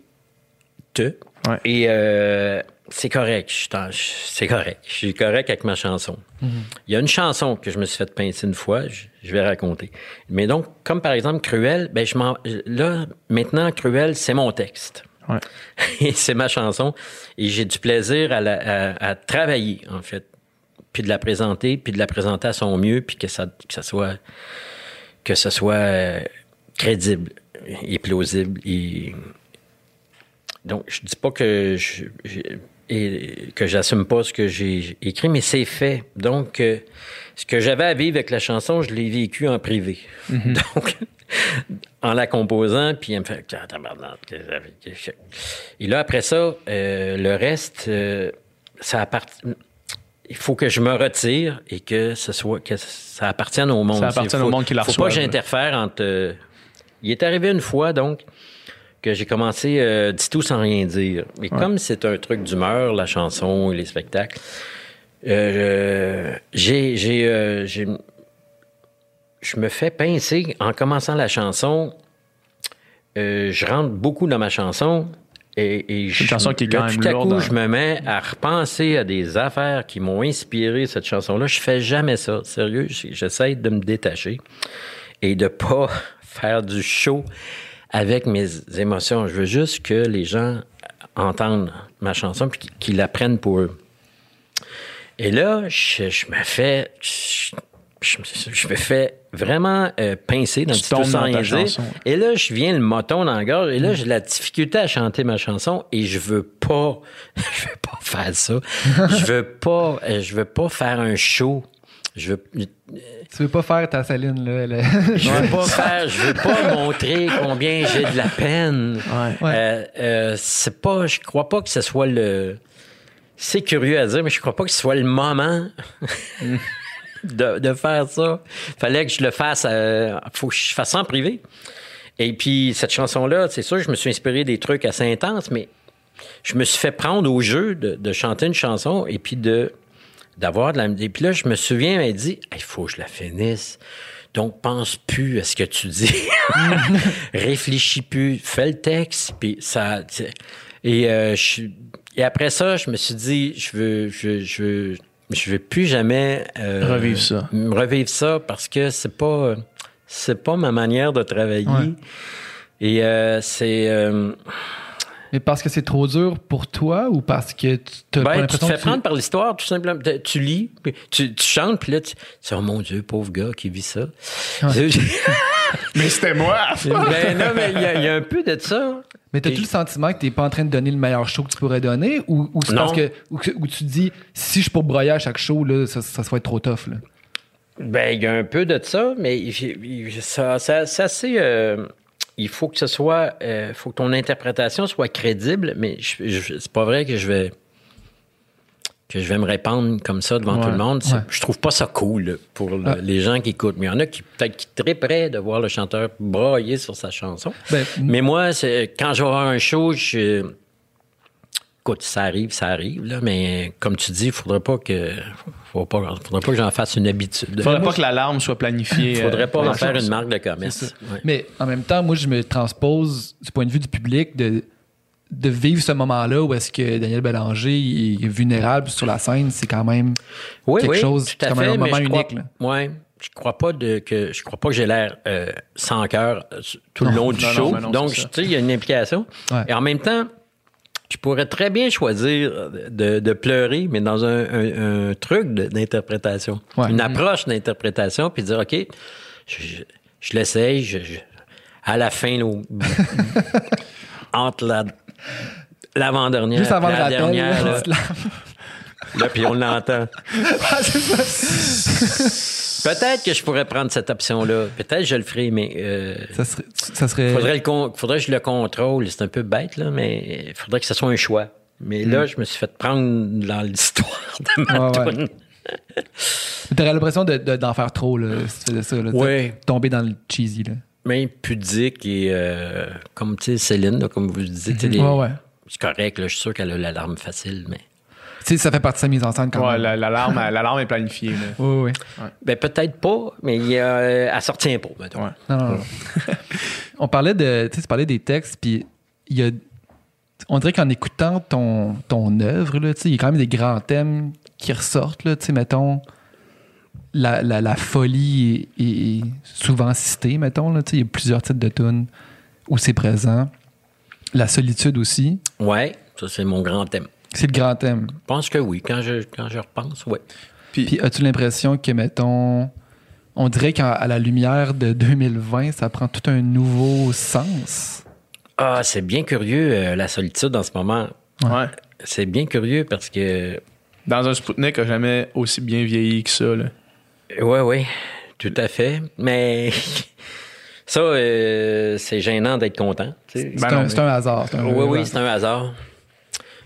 Ouais. Et euh, c'est correct. C'est correct. Je suis correct avec ma chanson. Il y a une chanson que je me suis fait pincer une fois. Je, je vais raconter. Mais donc, comme par exemple Cruel, ben je m'en- là, maintenant, Cruel, c'est mon texte. Ouais. *laughs* Et c'est ma chanson. Et j'ai du plaisir à, la- à- à travailler, en fait. Puis de la présenter, puis de la présenter à son mieux, puis que ça, que ça soit, que ce soit euh, crédible et plausible. Et... Donc, je dis pas que je, et que j'assume pas ce que j'ai écrit, mais c'est fait. Donc, euh, ce que j'avais à vivre avec la chanson, je l'ai vécu en privé. *laughs* Donc, en la composant, puis elle me fait Ah, Et là, après ça, euh, le reste, euh, ça appartient. Il faut que je me retire et que ce soit que ça appartienne au monde. Ça appartienne Faut- au monde qui la Faut pas que j'interfère entre. euh, Il est arrivé une fois, donc, que j'ai commencé euh, dit tout sans rien dire. Mais comme c'est un truc d'humeur, la chanson et les spectacles, euh, j'ai, j'ai, euh, j'ai- je me fais pincer en commençant la chanson. euh, je rentre beaucoup dans ma chanson. Et, et je, une chanson qui est là, même tout à lourde, coup, hein. je me mets à repenser à des affaires qui m'ont inspiré cette chanson-là. Je fais jamais ça. Sérieux, j'essaie de me détacher. et de *laughs* pas faire du show avec mes émotions. Je veux juste que les gens entendent ma chanson puis qu'ils la prennent pour eux. Et là, je, je me fais... Je, je- je me fais vraiment euh, pincer dans Tu le sans rien dire. chanson. Et là, je viens le moton dans la gorge. Et là, j'ai la difficulté à chanter ma chanson. Et je veux pas, *laughs* je veux pas faire ça. je veux pas, euh, je veux pas faire un show. Je veux, Tu veux pas faire ta Céline, là. *laughs* je veux pas faire, je veux pas montrer combien j'ai de la peine. Ouais. Ouais. Euh, euh, c'est pas, je crois pas que ce soit le. C'est curieux à dire, mais je crois pas que ce soit le moment *laughs* de, de faire ça. Fallait que je le fasse. euh, faut que je fasse ça en privé. Et puis cette chanson-là, c'est sûr, je me suis inspiré des trucs assez intenses, mais je me suis fait prendre au jeu de, de chanter une chanson et puis de d'avoir de la et puis là je me souviens elle m'a dit il faut que je la finisse donc pense plus à ce que tu dis *laughs* réfléchis plus fais le texte puis ça et euh, je- et après ça je me suis dit je veux je je veux je veux plus jamais euh, Revivre ça. revivre ça parce que c'est pas c'est pas ma manière de travailler Ouais. et euh, c'est euh, Mais parce que c'est trop dur pour toi ou parce que tu Ben, tu te fais que tu- prendre par l'histoire, tout simplement. Tu- lis, puis tu, tu chantes, puis là, tu oh mon Dieu, pauvre gars qui vit ça. *laughs* Mais c'était moi! *laughs* ben non, mais il y, a- il y a un peu de ça. Mais t'as-tu Et- le sentiment que t'es pas en train de donner le meilleur show que tu pourrais donner ou, ou c'est parce que ou, tu te dis si je suis pour broyer à chaque show là ça, ça, ça va être trop tough là? Ben, il y a un peu de ça, mais ça, ça- c'est assez. euh, il faut que ce soit. Il faut que ton interprétation soit crédible, mais je- je- c'est pas vrai que je vais. Que je vais me répandre comme ça devant Ouais. tout le monde. Ouais. Je trouve pas ça cool pour le- Ah. les gens qui écoutent. Mais il y en a qui peut-être qui tripperaient de voir le chanteur brailler sur sa chanson. Ben, Mais moi, c'est quand je vais avoir un show, je. Écoute, ça arrive, ça arrive, là, mais comme tu dis, il faudrait pas que. Faudrait pas, faudrait pas que j'en fasse une habitude. Faudrait pas que l'alarme soit planifiée. Il *laughs* faudrait euh, pas pour en faire une marque de commerce. Ouais. Mais en même temps, moi, je me transpose du point de vue du public de, de vivre ce moment-là où est-ce que Daniel Bélanger est vulnérable sur la scène. C'est quand même Oui, quelque oui, chose, tout à comme fait, un moment crois- unique. là. Ouais, je crois pas de, que je crois pas que j'ai l'air euh, sans cœur euh, tout le Non, long du non, show. non, Donc, tu sais, il y a une implication. Ouais. Et en même temps, je pourrais très bien choisir de, de pleurer, mais dans un, un- un truc d'interprétation, Ouais. une approche d'interprétation, puis dire, OK, je, l'essaye, je- je- à la fin, là, *laughs* entre la l'avant-dernière Juste avant le la rappel, dernière, là, puis on l'entend. *laughs* Ah. Peut-être que je pourrais prendre cette option-là. Peut-être que je le ferai, mais euh, ça serait, ça serait faudrait, le faudrait que je le contrôle. C'est un peu bête, là, mais il faudrait que ce soit un choix. Mais là, je me suis fait prendre dans l'histoire de ma Hmm. Ouais, ouais. T'aurais l'impression de- de- d'en faire trop là, si tu faisais ça. Là, Ouais. Tomber dans le cheesy. Là. Mais pudique et euh, comme tu sais, Céline, là, comme vous le disiez, tu sais, les- Ouais, ouais. c'est correct, là, je suis sûr qu'elle a l'alarme facile, mais Tu sais, ça fait partie de sa mise en scène quand Ouais, même. la- l'alarme *laughs* l'alarme est planifiée. là. Oui, oui. ben, peut-être pas, mais il y a, elle sortit pas, mettons. Ouais. Non, non, non. *laughs* on parlait de. Tu sais, tu parlais des textes, puis il y a. On dirait qu'en écoutant ton, ton œuvre, là, tu sais, il y a quand même des grands thèmes qui ressortent, là, tu sais, mettons. La, la, la folie est, est souvent citée, mettons, là, tu sais, il y a plusieurs titres de tunes où c'est présent. La solitude aussi, Ouais, ça c'est mon grand thème. c'est le grand thème. Je pense que oui, quand je, quand je repense, ouais. Puis as-tu l'impression que, mettons, on dirait qu'à la lumière de 2020, ça prend tout un nouveau sens? Ah, c'est bien curieux, euh, la solitude en ce moment. Ouais. C'est bien curieux parce que. Dans un Spoutnik, a jamais aussi bien vieilli que ça. Là. Oui, oui, tout à fait. Mais *laughs* ça, euh, c'est gênant d'être content. tu sais. Ben c'est, non, un, un hasard. un oui, vrai oui, c'est un hasard.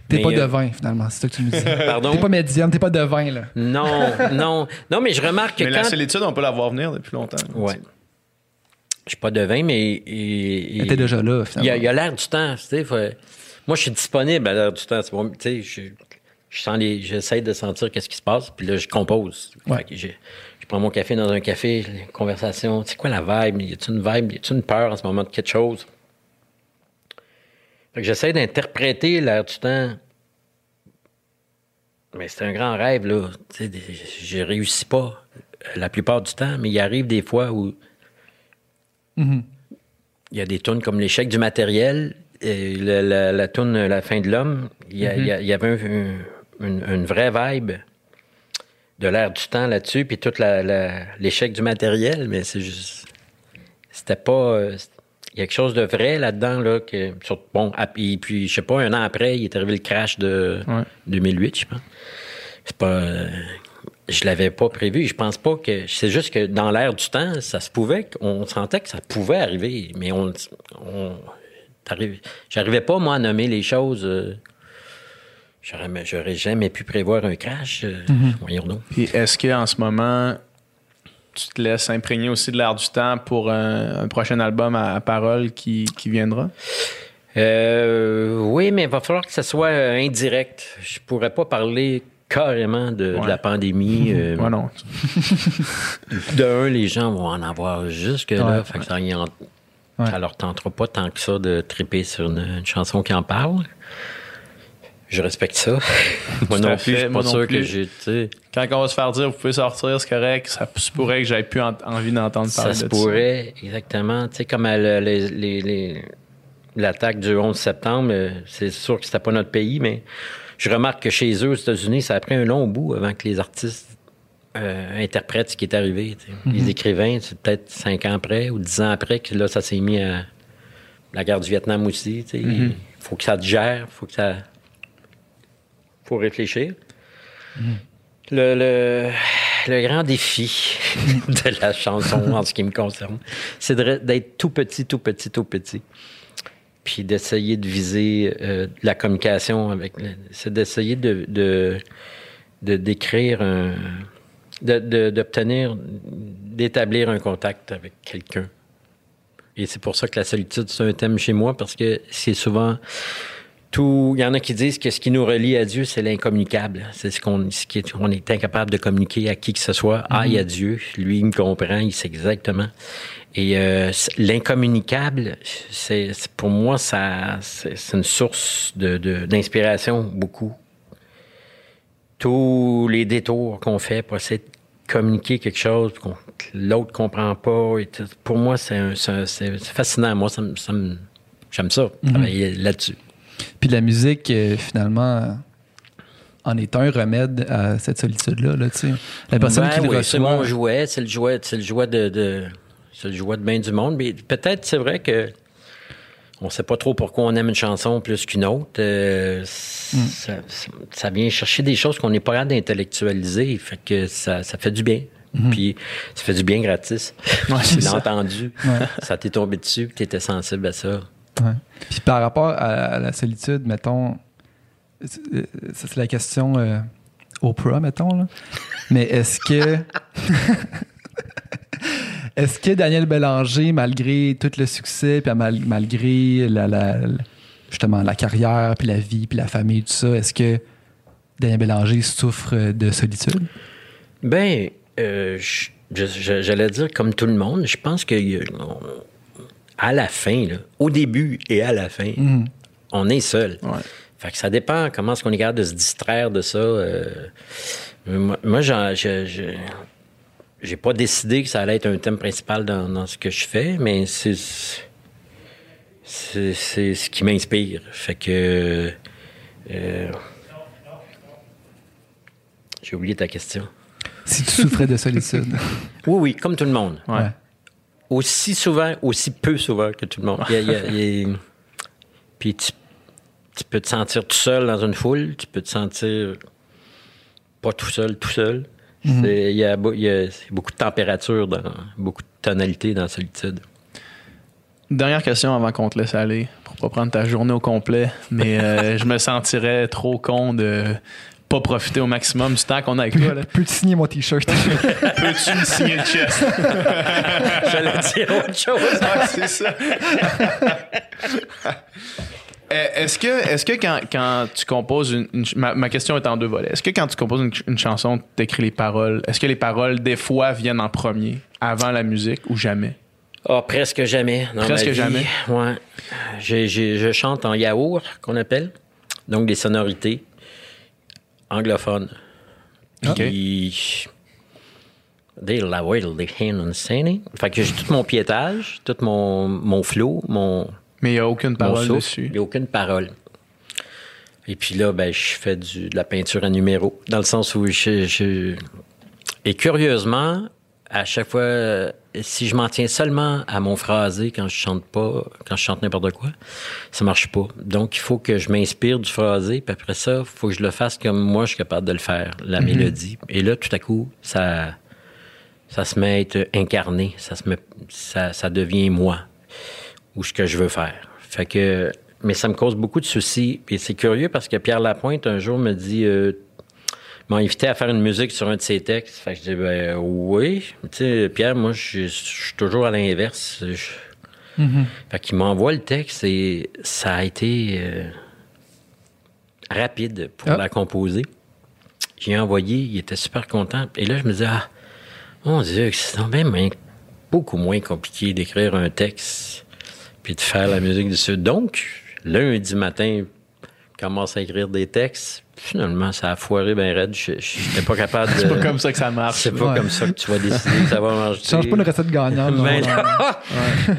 T'es pas euh, devin, finalement, c'est ça que tu nous dis. *laughs* Pardon? T'es pas médium, t'es pas devin, là. Non, non. Non, mais je remarque que Mais quand. la solitude, on peut la voir venir depuis longtemps. Ouais. Je suis pas devin, mais. et- T'es déjà là, Il finalement. il y a l'air du temps. tu sais, faut- Moi, je suis disponible à l'air du temps. bon, tu sais, je, je sens les, j'essaie de sentir qu'est-ce qui se passe, puis là, je compose. Ouais. Prends mon café dans un café, les conversations. C'est quoi la vibe? Y a-t-il une vibe? Y a-t-il une peur en ce moment de quelque chose? Fait que j'essaie d'interpréter l'air du temps. Mais c'est un grand rêve, là. Je réussis pas la plupart du temps, mais il arrive des fois où Mhm. Il y a des tunes comme l'échec du matériel, et la, la, la tune La fin de l'homme. Il y, y avait un- une, une vraie vibe de l'air du temps là-dessus, puis tout l'échec du matériel, mais c'est juste. C'était pas. euh, Il y a quelque chose de vrai là-dedans, là, que. sur- bon, et puis, je sais pas, un an après, il est arrivé le crash de Ouais. 2008, je pense. C'est pas. euh, je l'avais pas prévu. Je pense pas que. C'est juste que dans l'air du temps, ça se pouvait. On sentait que ça pouvait arriver, mais on. J'arrivais pas, moi, à nommer les choses. J'aurais, j'aurais jamais pu prévoir un crash. euh, Voyons donc. Puis est-ce qu'en ce moment, tu te laisses imprégner aussi de l'air du temps pour un, un prochain album à, à parole qui, qui viendra? Euh, oui, mais il va falloir que ça soit euh, indirect. Je pourrais pas parler carrément de, la pandémie. *laughs* euh, Ouais, non. *laughs* De un, les gens vont en avoir jusque-là. Ouais. fait que ça, y en- Ouais. ça leur tentera pas tant que ça de triper sur une, une chanson qui en parle. Je respecte ça. *laughs* moi non plus, fait, je suis moi pas non sûr plus. que j'ai. Quand on va se faire dire, vous pouvez sortir, c'est correct, ça se pourrait que j'aie plus en- envie d'entendre parler Ça se de pourrait, exactement. Tu sais, comme à le- les- les- les- l'attaque du 11 septembre, euh, c'est sûr que c'était pas notre pays, mais je remarque que chez eux, aux États-Unis, ça a pris un long bout avant que les artistes euh, interprètent ce qui est arrivé. tu sais. Les écrivains, c'est peut-être cinq ans après ou dix ans après que là, ça s'est mis à la guerre du Vietnam aussi. tu sais. Il faut que ça te gère, faut que ça. Faut réfléchir. Le, le, le grand défi *laughs* de la chanson, en ce qui me concerne, c'est d'être tout petit, tout petit, tout petit. Puis d'essayer de viser euh, la communication avec. C'est d'essayer de, de, décrire un. d'obtenir. d'établir un contact avec quelqu'un. Et c'est pour ça que la solitude, c'est un thème chez moi, parce que c'est souvent tout. Il y en a qui disent que ce qui nous relie à Dieu, c'est l'incommunicable. C'est ce qu'on ce qui est, on est incapable de communiquer à qui que ce soit. Ah, il y a Dieu. Lui, il me comprend, il sait exactement. Et euh, l'incommunicable, c'est pour moi, ça, c'est une source de- de- d'inspiration beaucoup. Tous les détours qu'on fait pour essayer de communiquer quelque chose que l'autre comprend pas. et tout, pour moi, c'est fascinant. Moi, ça me- ça me- j'aime ça, travailler là-dessus. Puis la musique, euh, finalement, en est un remède à cette solitude-là. Là, la personne Ben qui le oui, c'est mon jouet, c'est le jouet, c'est le jouet de, de- c'est le jouet de bien du monde. Mais peut-être c'est vrai que on sait pas trop pourquoi on aime une chanson plus qu'une autre. Euh, ça, ça- ça vient chercher des choses qu'on n'est pas capable d'intellectualiser. Fait que ça, ça fait du bien. Puis ça fait du bien gratis. Ouais, tu l'as *laughs* entendu. Ouais. Ça t'est tombé dessus, tu étais sensible à ça. Ouais. Puis par rapport à, la solitude, mettons, c'est- euh, la question euh, Oprah, mettons. Là. Mais est-ce que. *laughs* est-ce que Daniel Bélanger, malgré tout le succès, puis mal- malgré la, la- justement la carrière, puis la vie, puis la famille, tout ça, est-ce que Daniel Bélanger souffre de solitude? Ben, euh, j'allais dire comme tout le monde, je pense que à la fin, là, au début et à la fin, on est seul. Ouais. Fait que ça dépend comment est-ce qu'on est capable de se distraire de ça. euh. moi, je- j'ai pas décidé que ça allait être un thème principal dans, dans ce que je fais, mais c'est c'est c'est ce qui m'inspire. Fait que euh, j'ai oublié ta question. Si tu souffrais de solitude. *laughs* Oui, oui, comme tout le monde. Ouais. Aussi souvent, aussi peu souvent que tout le monde. Il y a- il y a- il y a- Puis tu, tu peux te sentir tout seul dans une foule, tu peux te sentir pas tout seul, tout seul. C'est- Il y a, beau- il y a c'est beaucoup de température, dans, beaucoup de tonalité dans la solitude. Dernière question avant qu'on te laisse aller, pour pas prendre ta journée au complet, mais euh, *laughs* je me sentirais trop con de pas profiter au maximum du temps qu'on a avec toi. Peux-tu signer mon t-shirt? *laughs* Peux-tu me signer le chest? *laughs* J'allais dire autre chose. Ouais, c'est ça. *laughs* Euh, Est-ce que, est-ce que quand, quand tu composes une, ma, ma question est en deux volets. Est-ce que quand tu composes une, une chanson, tu écris les paroles, est-ce que les paroles, des fois, viennent en premier, avant la musique ou jamais? Ah, presque jamais. dans Presque ma vie. jamais? Ouais. J'ai- je chante en yaourt, qu'on appelle. Donc, des sonorités anglophones. OK. Puis, Des la des Fait que j'ai tout mon piétage, tout mon, mon flow, mon. Mais il n'y a aucune parole souffle. dessus. Il n'y a aucune parole. Et puis là, ben, je fais du, de la peinture à numéro, dans le sens où je. je- Et curieusement, à chaque fois, euh, si je m'en tiens seulement à mon phrasé quand je chante pas, quand je chante n'importe quoi, ça marche pas. Donc, il faut que je m'inspire du phrasé, puis après ça, il faut que je le fasse comme moi, je suis capable de le faire, la mélodie. Et là, tout à coup, ça, ça se met à être incarné, ça, se met, ça, ça devient moi, ou ce que je veux faire. Fait que, mais ça me cause beaucoup de soucis. Et c'est curieux parce que Pierre Lapointe, un jour, me dit euh, m'a invité à faire une musique sur un de ses textes. Fait que je dis, ben oui. Tu sais, Pierre, moi, je suis toujours à l'inverse. Je- Fait qu'il m'envoie le texte et ça a été euh, rapide pour Ah. la composer. J'ai envoyé, il était super content. Et là, je me disais, ah, mon Dieu, c'est quand même beaucoup moins compliqué d'écrire un texte puis de faire la musique dessus. Donc, lundi matin, je commence à écrire des textes. Finalement, ça a foiré bien raide. Je n'étais pas capable de... C'est pas comme ça que ça marche. C'est pas Ouais. comme ça que tu vas décider que ça va marcher. Tu changes pas une recette gagnante. Ben.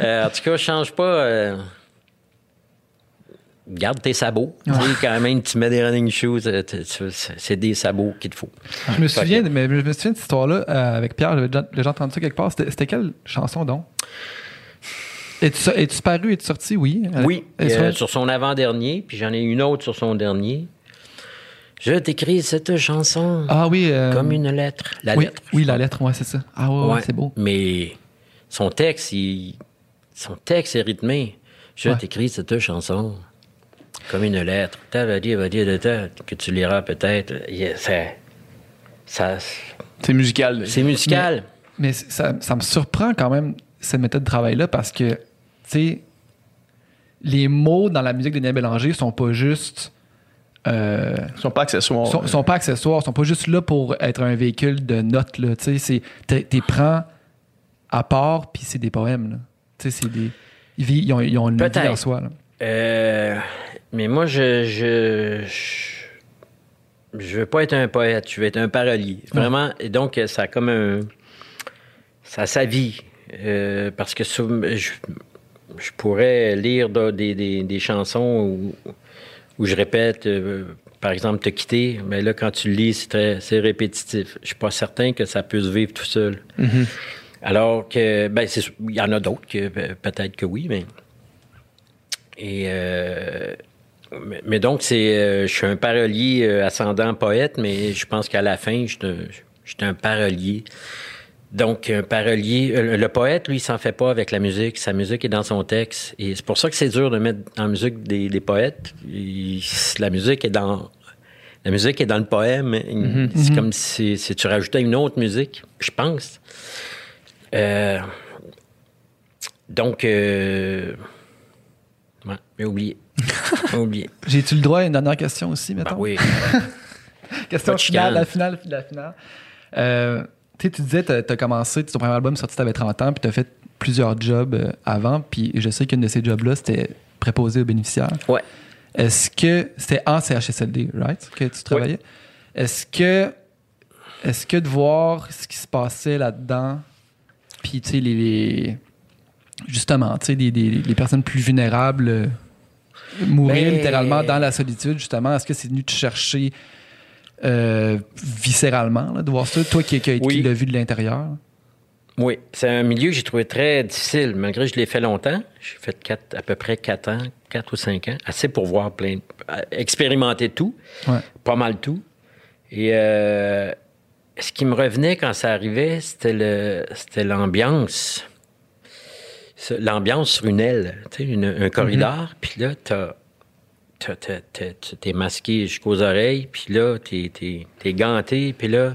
Euh, en tout cas, change pas. euh, Garde tes sabots. Tu sais, quand même, tu mets des running shoes, euh, c'est des sabots qu'il te faut. Je me souviens, que- mais je me souviens de cette histoire-là euh, avec Pierre. J'avais déjà, déjà entendu ça quelque part. C'était quelle chanson donc? Es-tu es-tu paru Es-tu sorti? Oui. Oui, euh, sur son avant-dernier, puis j'en ai une autre sur son dernier. Je t'écris cette chanson Ah oui. euh, comme une lettre. La oui, lettre. oui, la lettre, ouais, c'est ça. Ah ouais, ouais, Ouais. c'est beau. Mais son texte, il- son texte est rythmé. Je Ouais. t'écris cette chanson comme une lettre. Que tu liras peut-être. C'est- ça, C'est musical. c'est musical. Mais ça, ça me surprend quand même, cette méthode de travail-là, parce que, tu sais, les mots dans la musique de Bélanger sont pas juste. Euh, Ils sont pas accessoires. sont, sont pas accessoires, sont pas juste là pour être un véhicule de notes. Là, tu sais, c'est- t'es- t'es prends à part, puis c'est des poèmes. là. Tu sais, c'est des. Ils, vivent- ils ont, ils ont une vie en soi. là. Euh, mais moi, je, je, je, je veux pas être un poète, je veux être un parolier. Vraiment. Et donc, ça a comme un. Ça a sa vie. Euh, parce que je, je pourrais lire de- des, des- des chansons où, où je répète, euh, par exemple, te quitter. Mais là, quand tu le lis, c'est très- c'est répétitif. Je suis pas certain que ça puisse vivre tout seul. Alors que, ben, il y en a d'autres que peut-être que oui, mais. Et. euh, mais, mais donc, c'est, euh, je suis un parolier ascendant poète, mais je pense qu'à la fin, je suis un- je suis un parolier. Donc, un parolier, euh, le poète, lui, il s'en fait pas avec la musique. Sa musique est dans son texte. Et c'est pour ça que c'est dur de mettre en musique des, des poètes. Il- la musique est dans. La musique est dans le poème. C'est comme si, si tu rajoutais une autre musique, je pense. Euh, donc, euh, ouais, j'ai oublié. J'ai oublié. *laughs* J'ai-tu le droit à une dernière question aussi, mettons? Ben oui. *laughs* Question finale, la finale, la finale. Euh, tu sais, tu disais, tu as commencé, ton premier album sorti, tu avais 30 ans, puis tu as fait plusieurs jobs euh, avant, puis je sais qu'une de ces jobs-là, c'était préposé aux bénéficiaires. Ouais. Est-ce que c'était en CHSLD, right, que tu travaillais? Est-ce que, est-ce que de voir ce qui se passait là-dedans, puis tu sais, les, les- justement, tu sais, des- les personnes plus vulnérables euh, mourir Ben- littéralement dans la solitude, justement, est-ce que c'est venu te chercher euh, viscéralement, là, de voir ça, toi qui, qui, qui Oui. l'as vu de l'intérieur? Oui, c'est un milieu que j'ai trouvé très difficile, malgré que je l'ai fait longtemps. J'ai fait quatre, à peu près 4 ans, 4 ou 5 ans, assez pour voir plein, expérimenter tout, Ouais. pas mal tout. Et euh, ce qui me revenait quand ça arrivait, c'était le, c'était l'ambiance. Ce- L'ambiance sur une aile, tu sais, une- un corridor, puis là, t'as- t'es masqué jusqu'aux oreilles, puis là, t'es, t'es ganté, puis là,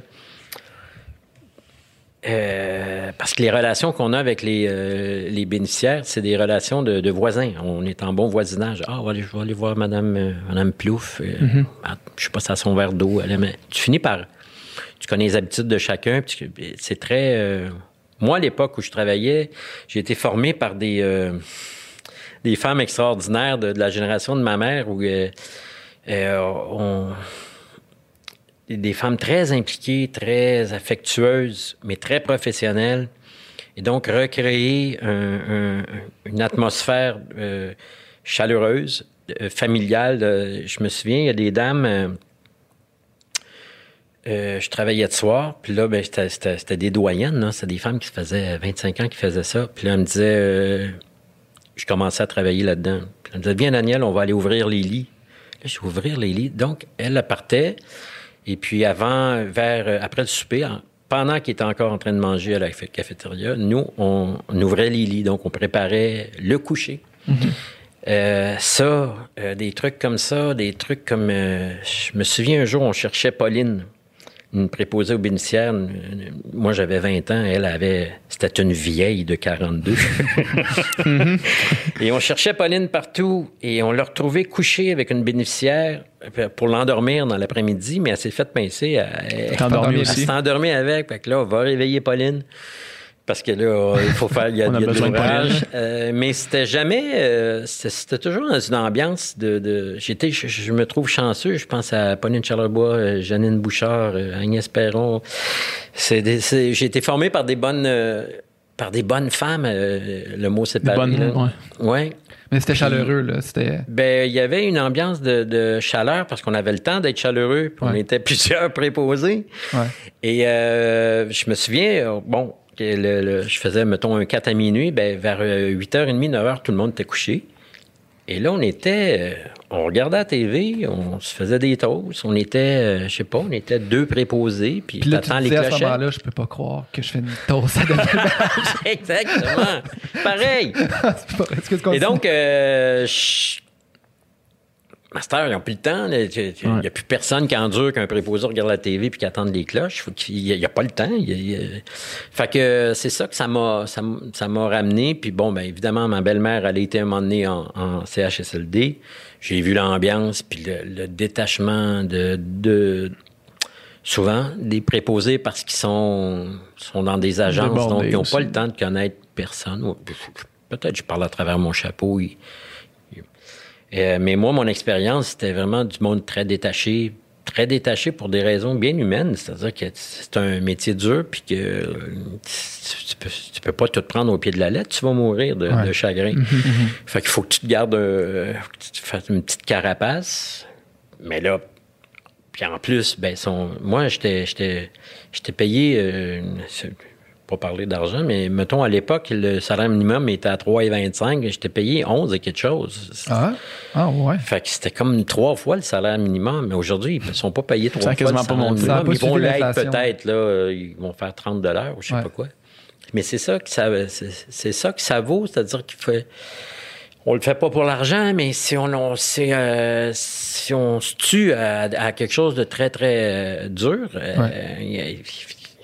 euh, parce que les relations qu'on a avec les, euh, les bénéficiaires, c'est des relations de, de voisins. On est en bon voisinage. Ah, je vais aller voir Madame, euh, Madame Plouf. euh, ah, je sais pas, à son verre d'eau. Tu finis par... Tu connais les habitudes de chacun. C'est très... Moi, à l'époque où je travaillais, j'ai été formé par des, des femmes extraordinaires de, la génération de ma mère où euh, euh, on des femmes très impliquées, très affectueuses, mais très professionnelles. Et donc, recréer un- un- une atmosphère euh, chaleureuse, familiale. Je me souviens, il y a des dames. je travaillais de soir, puis là, ben, c'était- des doyennes, là. c'était des femmes qui faisaient 25 ans qui faisaient ça. Puis là, elles me disaient, euh, je commençais à travailler là-dedans. Puis elle me disait, viens Daniel, on va aller ouvrir les lits. Là, je vais ouvrir les lits. Donc, elle, partait, et puis avant, vers, euh, après le souper, en- pendant qu'il était encore en train de manger à la café- cafétéria, nous, on, on ouvrait les lits, donc on préparait le coucher. Euh, ça, euh, des trucs comme ça, des trucs comme... euh, je me souviens un jour, on cherchait Pauline, une préposée aux bénéficiaires. Une- une- moi, j'avais 20 ans, elle avait... C'était une vieille de 42. *laughs* et on cherchait Pauline partout, et on l'a retrouvée couchée avec une bénéficiaire pour l'endormir dans l'après-midi, mais elle s'est faite pincer. Elle, elle s'est endormie avec. Fait que là, on va réveiller Pauline. Parce que là, il faut faire, il y a, *laughs* a y a besoin de. Euh, mais c'était jamais, euh, c'était toujours dans une ambiance de. de- J'étais, je, je me trouve chanceux. Je pense à Pauline Charlebois, euh, Janine Bouchard, euh, Agnès Perron. J'ai été formé par des bonnes, euh, par des bonnes femmes. euh, le mot c'est Des pas bonnes, ouais. Ouais. Mais c'était chaleureux, là. C'était. Ben, il y avait une ambiance de, de chaleur parce qu'on avait le temps d'être chaleureux. puis On était plusieurs préposés. Ouais. Et euh, je me souviens, bon, le- le- je faisais, mettons, un 4 à minuit, ben, vers euh, 8h30, 9h, tout le monde était couché. Et là, on était, euh, on regardait la TV, on se faisait des toasts, on était, euh, je sais pas, on était deux préposés, puis Puis là, tu les disais à ce clochettes. moment-là, je peux pas croire que je fais une toast à *laughs* Exactement. Pareil. *laughs* Et donc, euh, je- Master, ils n'ont plus le temps. Il n'y a plus personne qui endure qu'un préposé regarde la TV puis qui attende les cloches. Faut Il n'y a, pas le temps. Il il Fait que c'est ça que ça m'a ça, ça m'a ramené. Puis bon, ben évidemment, ma belle-mère, elle a été un moment donné en, en CHSLD. J'ai vu l'ambiance puis le, le détachement de, de souvent des préposés parce qu'ils sont, sont dans des agences, donc ils n'ont pas le temps de connaître personne. Peut-être je parle à travers mon chapeau. ils- Euh, mais moi, mon expérience, c'était vraiment du monde très détaché, très détaché pour des raisons bien humaines. C'est-à-dire que c'est un métier dur, puis que euh, tu, peux, tu peux pas tout te prendre au pied de la lettre, tu vas mourir de, Ouais. de chagrin. Fait qu'il faut que tu te gardes, un- faut que tu te fasses une petite carapace. Mais là, puis en plus, ben, son, moi, j'étais, j'étais, j'étais payé, euh, pas parler d'argent, mais mettons, à l'époque, le salaire minimum était à 3,25, j'étais payé 11 et quelque chose. Ah, ah ouais. Fait que c'était comme trois fois le salaire minimum, mais aujourd'hui, ils ne sont pas payés trois fois le pas salaire. Ça minimum. pas Ils vont l'être peut-être, là, ils vont faire 30 dollars ou je sais Ouais. pas quoi. Mais c'est ça que ça, c'est, ça que ça vaut, c'est-à-dire qu'il fait, on le fait pas pour l'argent, mais si on, on- si, euh, si on se tue à, à quelque chose de très, très euh, dur, euh, il y a-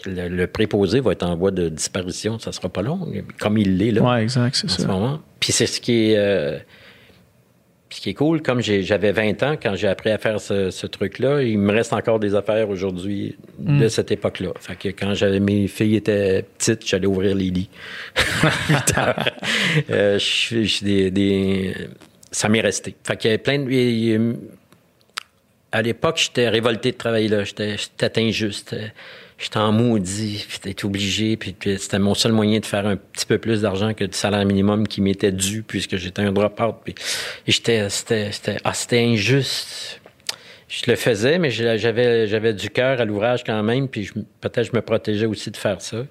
le, le préposé va être en voie de disparition, ça sera pas long, comme il l'est là Ouais, exact, c'est en ce ça. moment. Puis c'est ce qui est, euh, ce qui est cool. Comme j'avais 20 ans quand j'ai appris à faire ce, ce truc-là, il me reste encore des affaires aujourd'hui de cette époque-là. Fait que quand j'avais mes filles étaient petites, j'allais ouvrir les lits. *laughs* *laughs* Euh, je- je- des, des- ça m'est resté. Fait qu'il y avait plein de. il à l'époque, j'étais révolté de travailler là. J'étais injuste. J'étais en maudit, puis j'étais obligé, puis, c'était mon seul moyen de faire un petit peu plus d'argent que du salaire minimum qui m'était dû puisque j'étais un drop-out. Puis, j'étais, c'était, c'était, ah, c'était injuste. Je le faisais, mais j'avais, j'avais du cœur à l'ouvrage quand même, puis peut-être je me protégeais aussi de faire ça.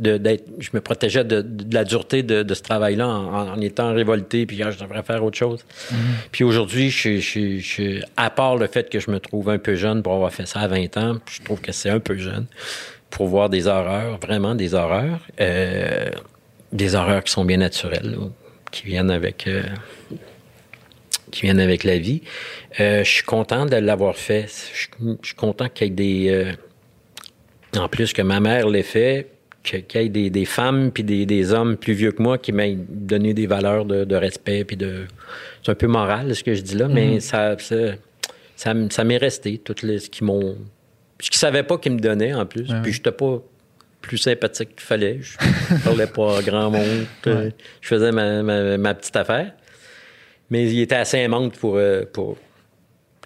De, d'être, je me protégeais de, de la dureté de, de ce travail-là en, en étant révolté, puis ah, je devrais faire autre chose. Puis aujourd'hui, je, je, je- à part le fait que je me trouve un peu jeune pour avoir fait ça à 20 ans, je trouve que c'est un peu jeune pour voir des horreurs, vraiment des horreurs, euh, des horreurs qui sont bien naturelles, là, qui viennent avec, euh, qui viennent avec la vie. Euh, je suis content de l'avoir fait. Je, je suis content qu'il y ait des, euh, en plus que ma mère l'ait fait, qu'il y ait des, des femmes puis des, des hommes plus vieux que moi qui m'aient donné des valeurs de, de respect puis de c'est un peu moral ce que je dis là mais ça ça ça, m'est resté toutes les ce qui m'ont ce qu'ils savaient pas qu'ils me donnaient en plus puis j'étais pas plus sympathique qu'il fallait je *laughs* parlais pas à grand monde *laughs* je faisais ma, ma, ma petite affaire mais il était assez aimante pour euh, pour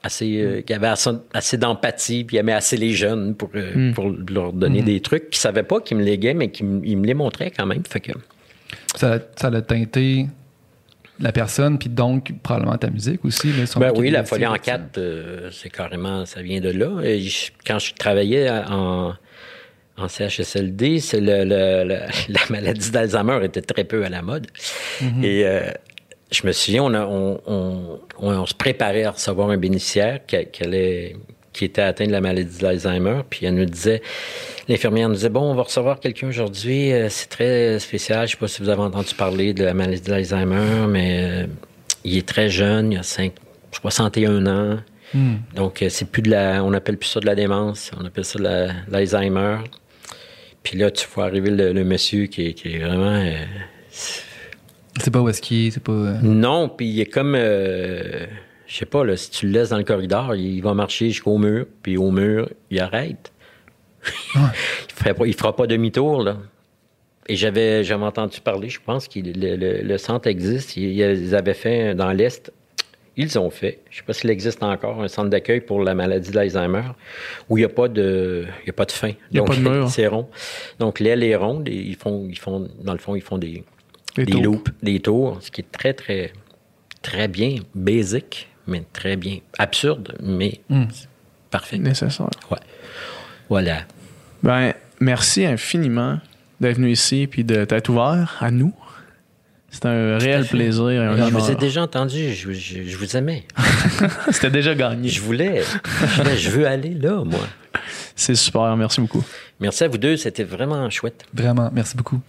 assez, euh, qui avait assez, assez d'empathie, puis il aimait assez les jeunes pour, euh, pour leur donner des trucs. Puis il savait pas qu'il me léguait, mais qu'il me les montrait quand même. Fait que, Ça, ça a teinté la personne, puis donc probablement ta musique aussi. Là, ben oui, la folie en quatre, euh, c'est carrément, ça vient de là. Et je- quand je travaillais en, en CHSLD, c'est le, le- le- *laughs* la maladie d'Alzheimer était très peu à la mode. Et euh, je me souviens, on, a- on, on- on- on se préparait à recevoir un bénéficiaire qui, qui allait- qui était atteint de la maladie d'Alzheimer, puis elle nous disait, l'infirmière nous disait, bon, on va recevoir quelqu'un aujourd'hui, euh, c'est très spécial, je sais pas si vous avez entendu parler de la maladie d'Alzheimer, mais euh, il est très jeune, il a 5, 61 ans, Hmm. donc euh, c'est plus de la, on appelle plus ça de la démence, on appelle ça de la- l'Alzheimer. Puis là, tu vois arriver le, le monsieur qui est, qui est vraiment... euh, C'est pas où est-ce qu'il est, c'est pas. euh, non, puis il est comme, euh, je sais pas, là, si tu le laisses dans le corridor, il va marcher jusqu'au mur, puis au mur, il arrête. *laughs* il, fera pas, il fera pas demi-tour, là. Et j'avais, j'avais entendu parler, je pense que le, le- le centre existe. Ils, avaient fait dans l'Est, ils ont fait, je sais pas s'il existe encore, un centre d'accueil pour la maladie d'Alzheimer, où il n'y a pas de, il y a pas de fin. Il y a Donc, pas de mur. *laughs* C'est rond. Donc l'aile est ronde et ils font, ils font, dans le fond, ils font des, Des loops, des tours, ce qui est très, très, très bien, basic, mais très bien. Absurde, mais Hmm. parfait. Nécessaire. Ouais. Voilà. Ben, merci infiniment d'être venu ici puis de t'être ouvert à nous. C'est un réel plaisir un je vous ai déjà entendu, je, je- je vous aimais. *laughs* C'était déjà gagné. Je voulais, je, voulais- je veux aller là, moi. C'est super. Merci beaucoup. Merci à vous deux, c'était vraiment chouette. Vraiment, merci beaucoup.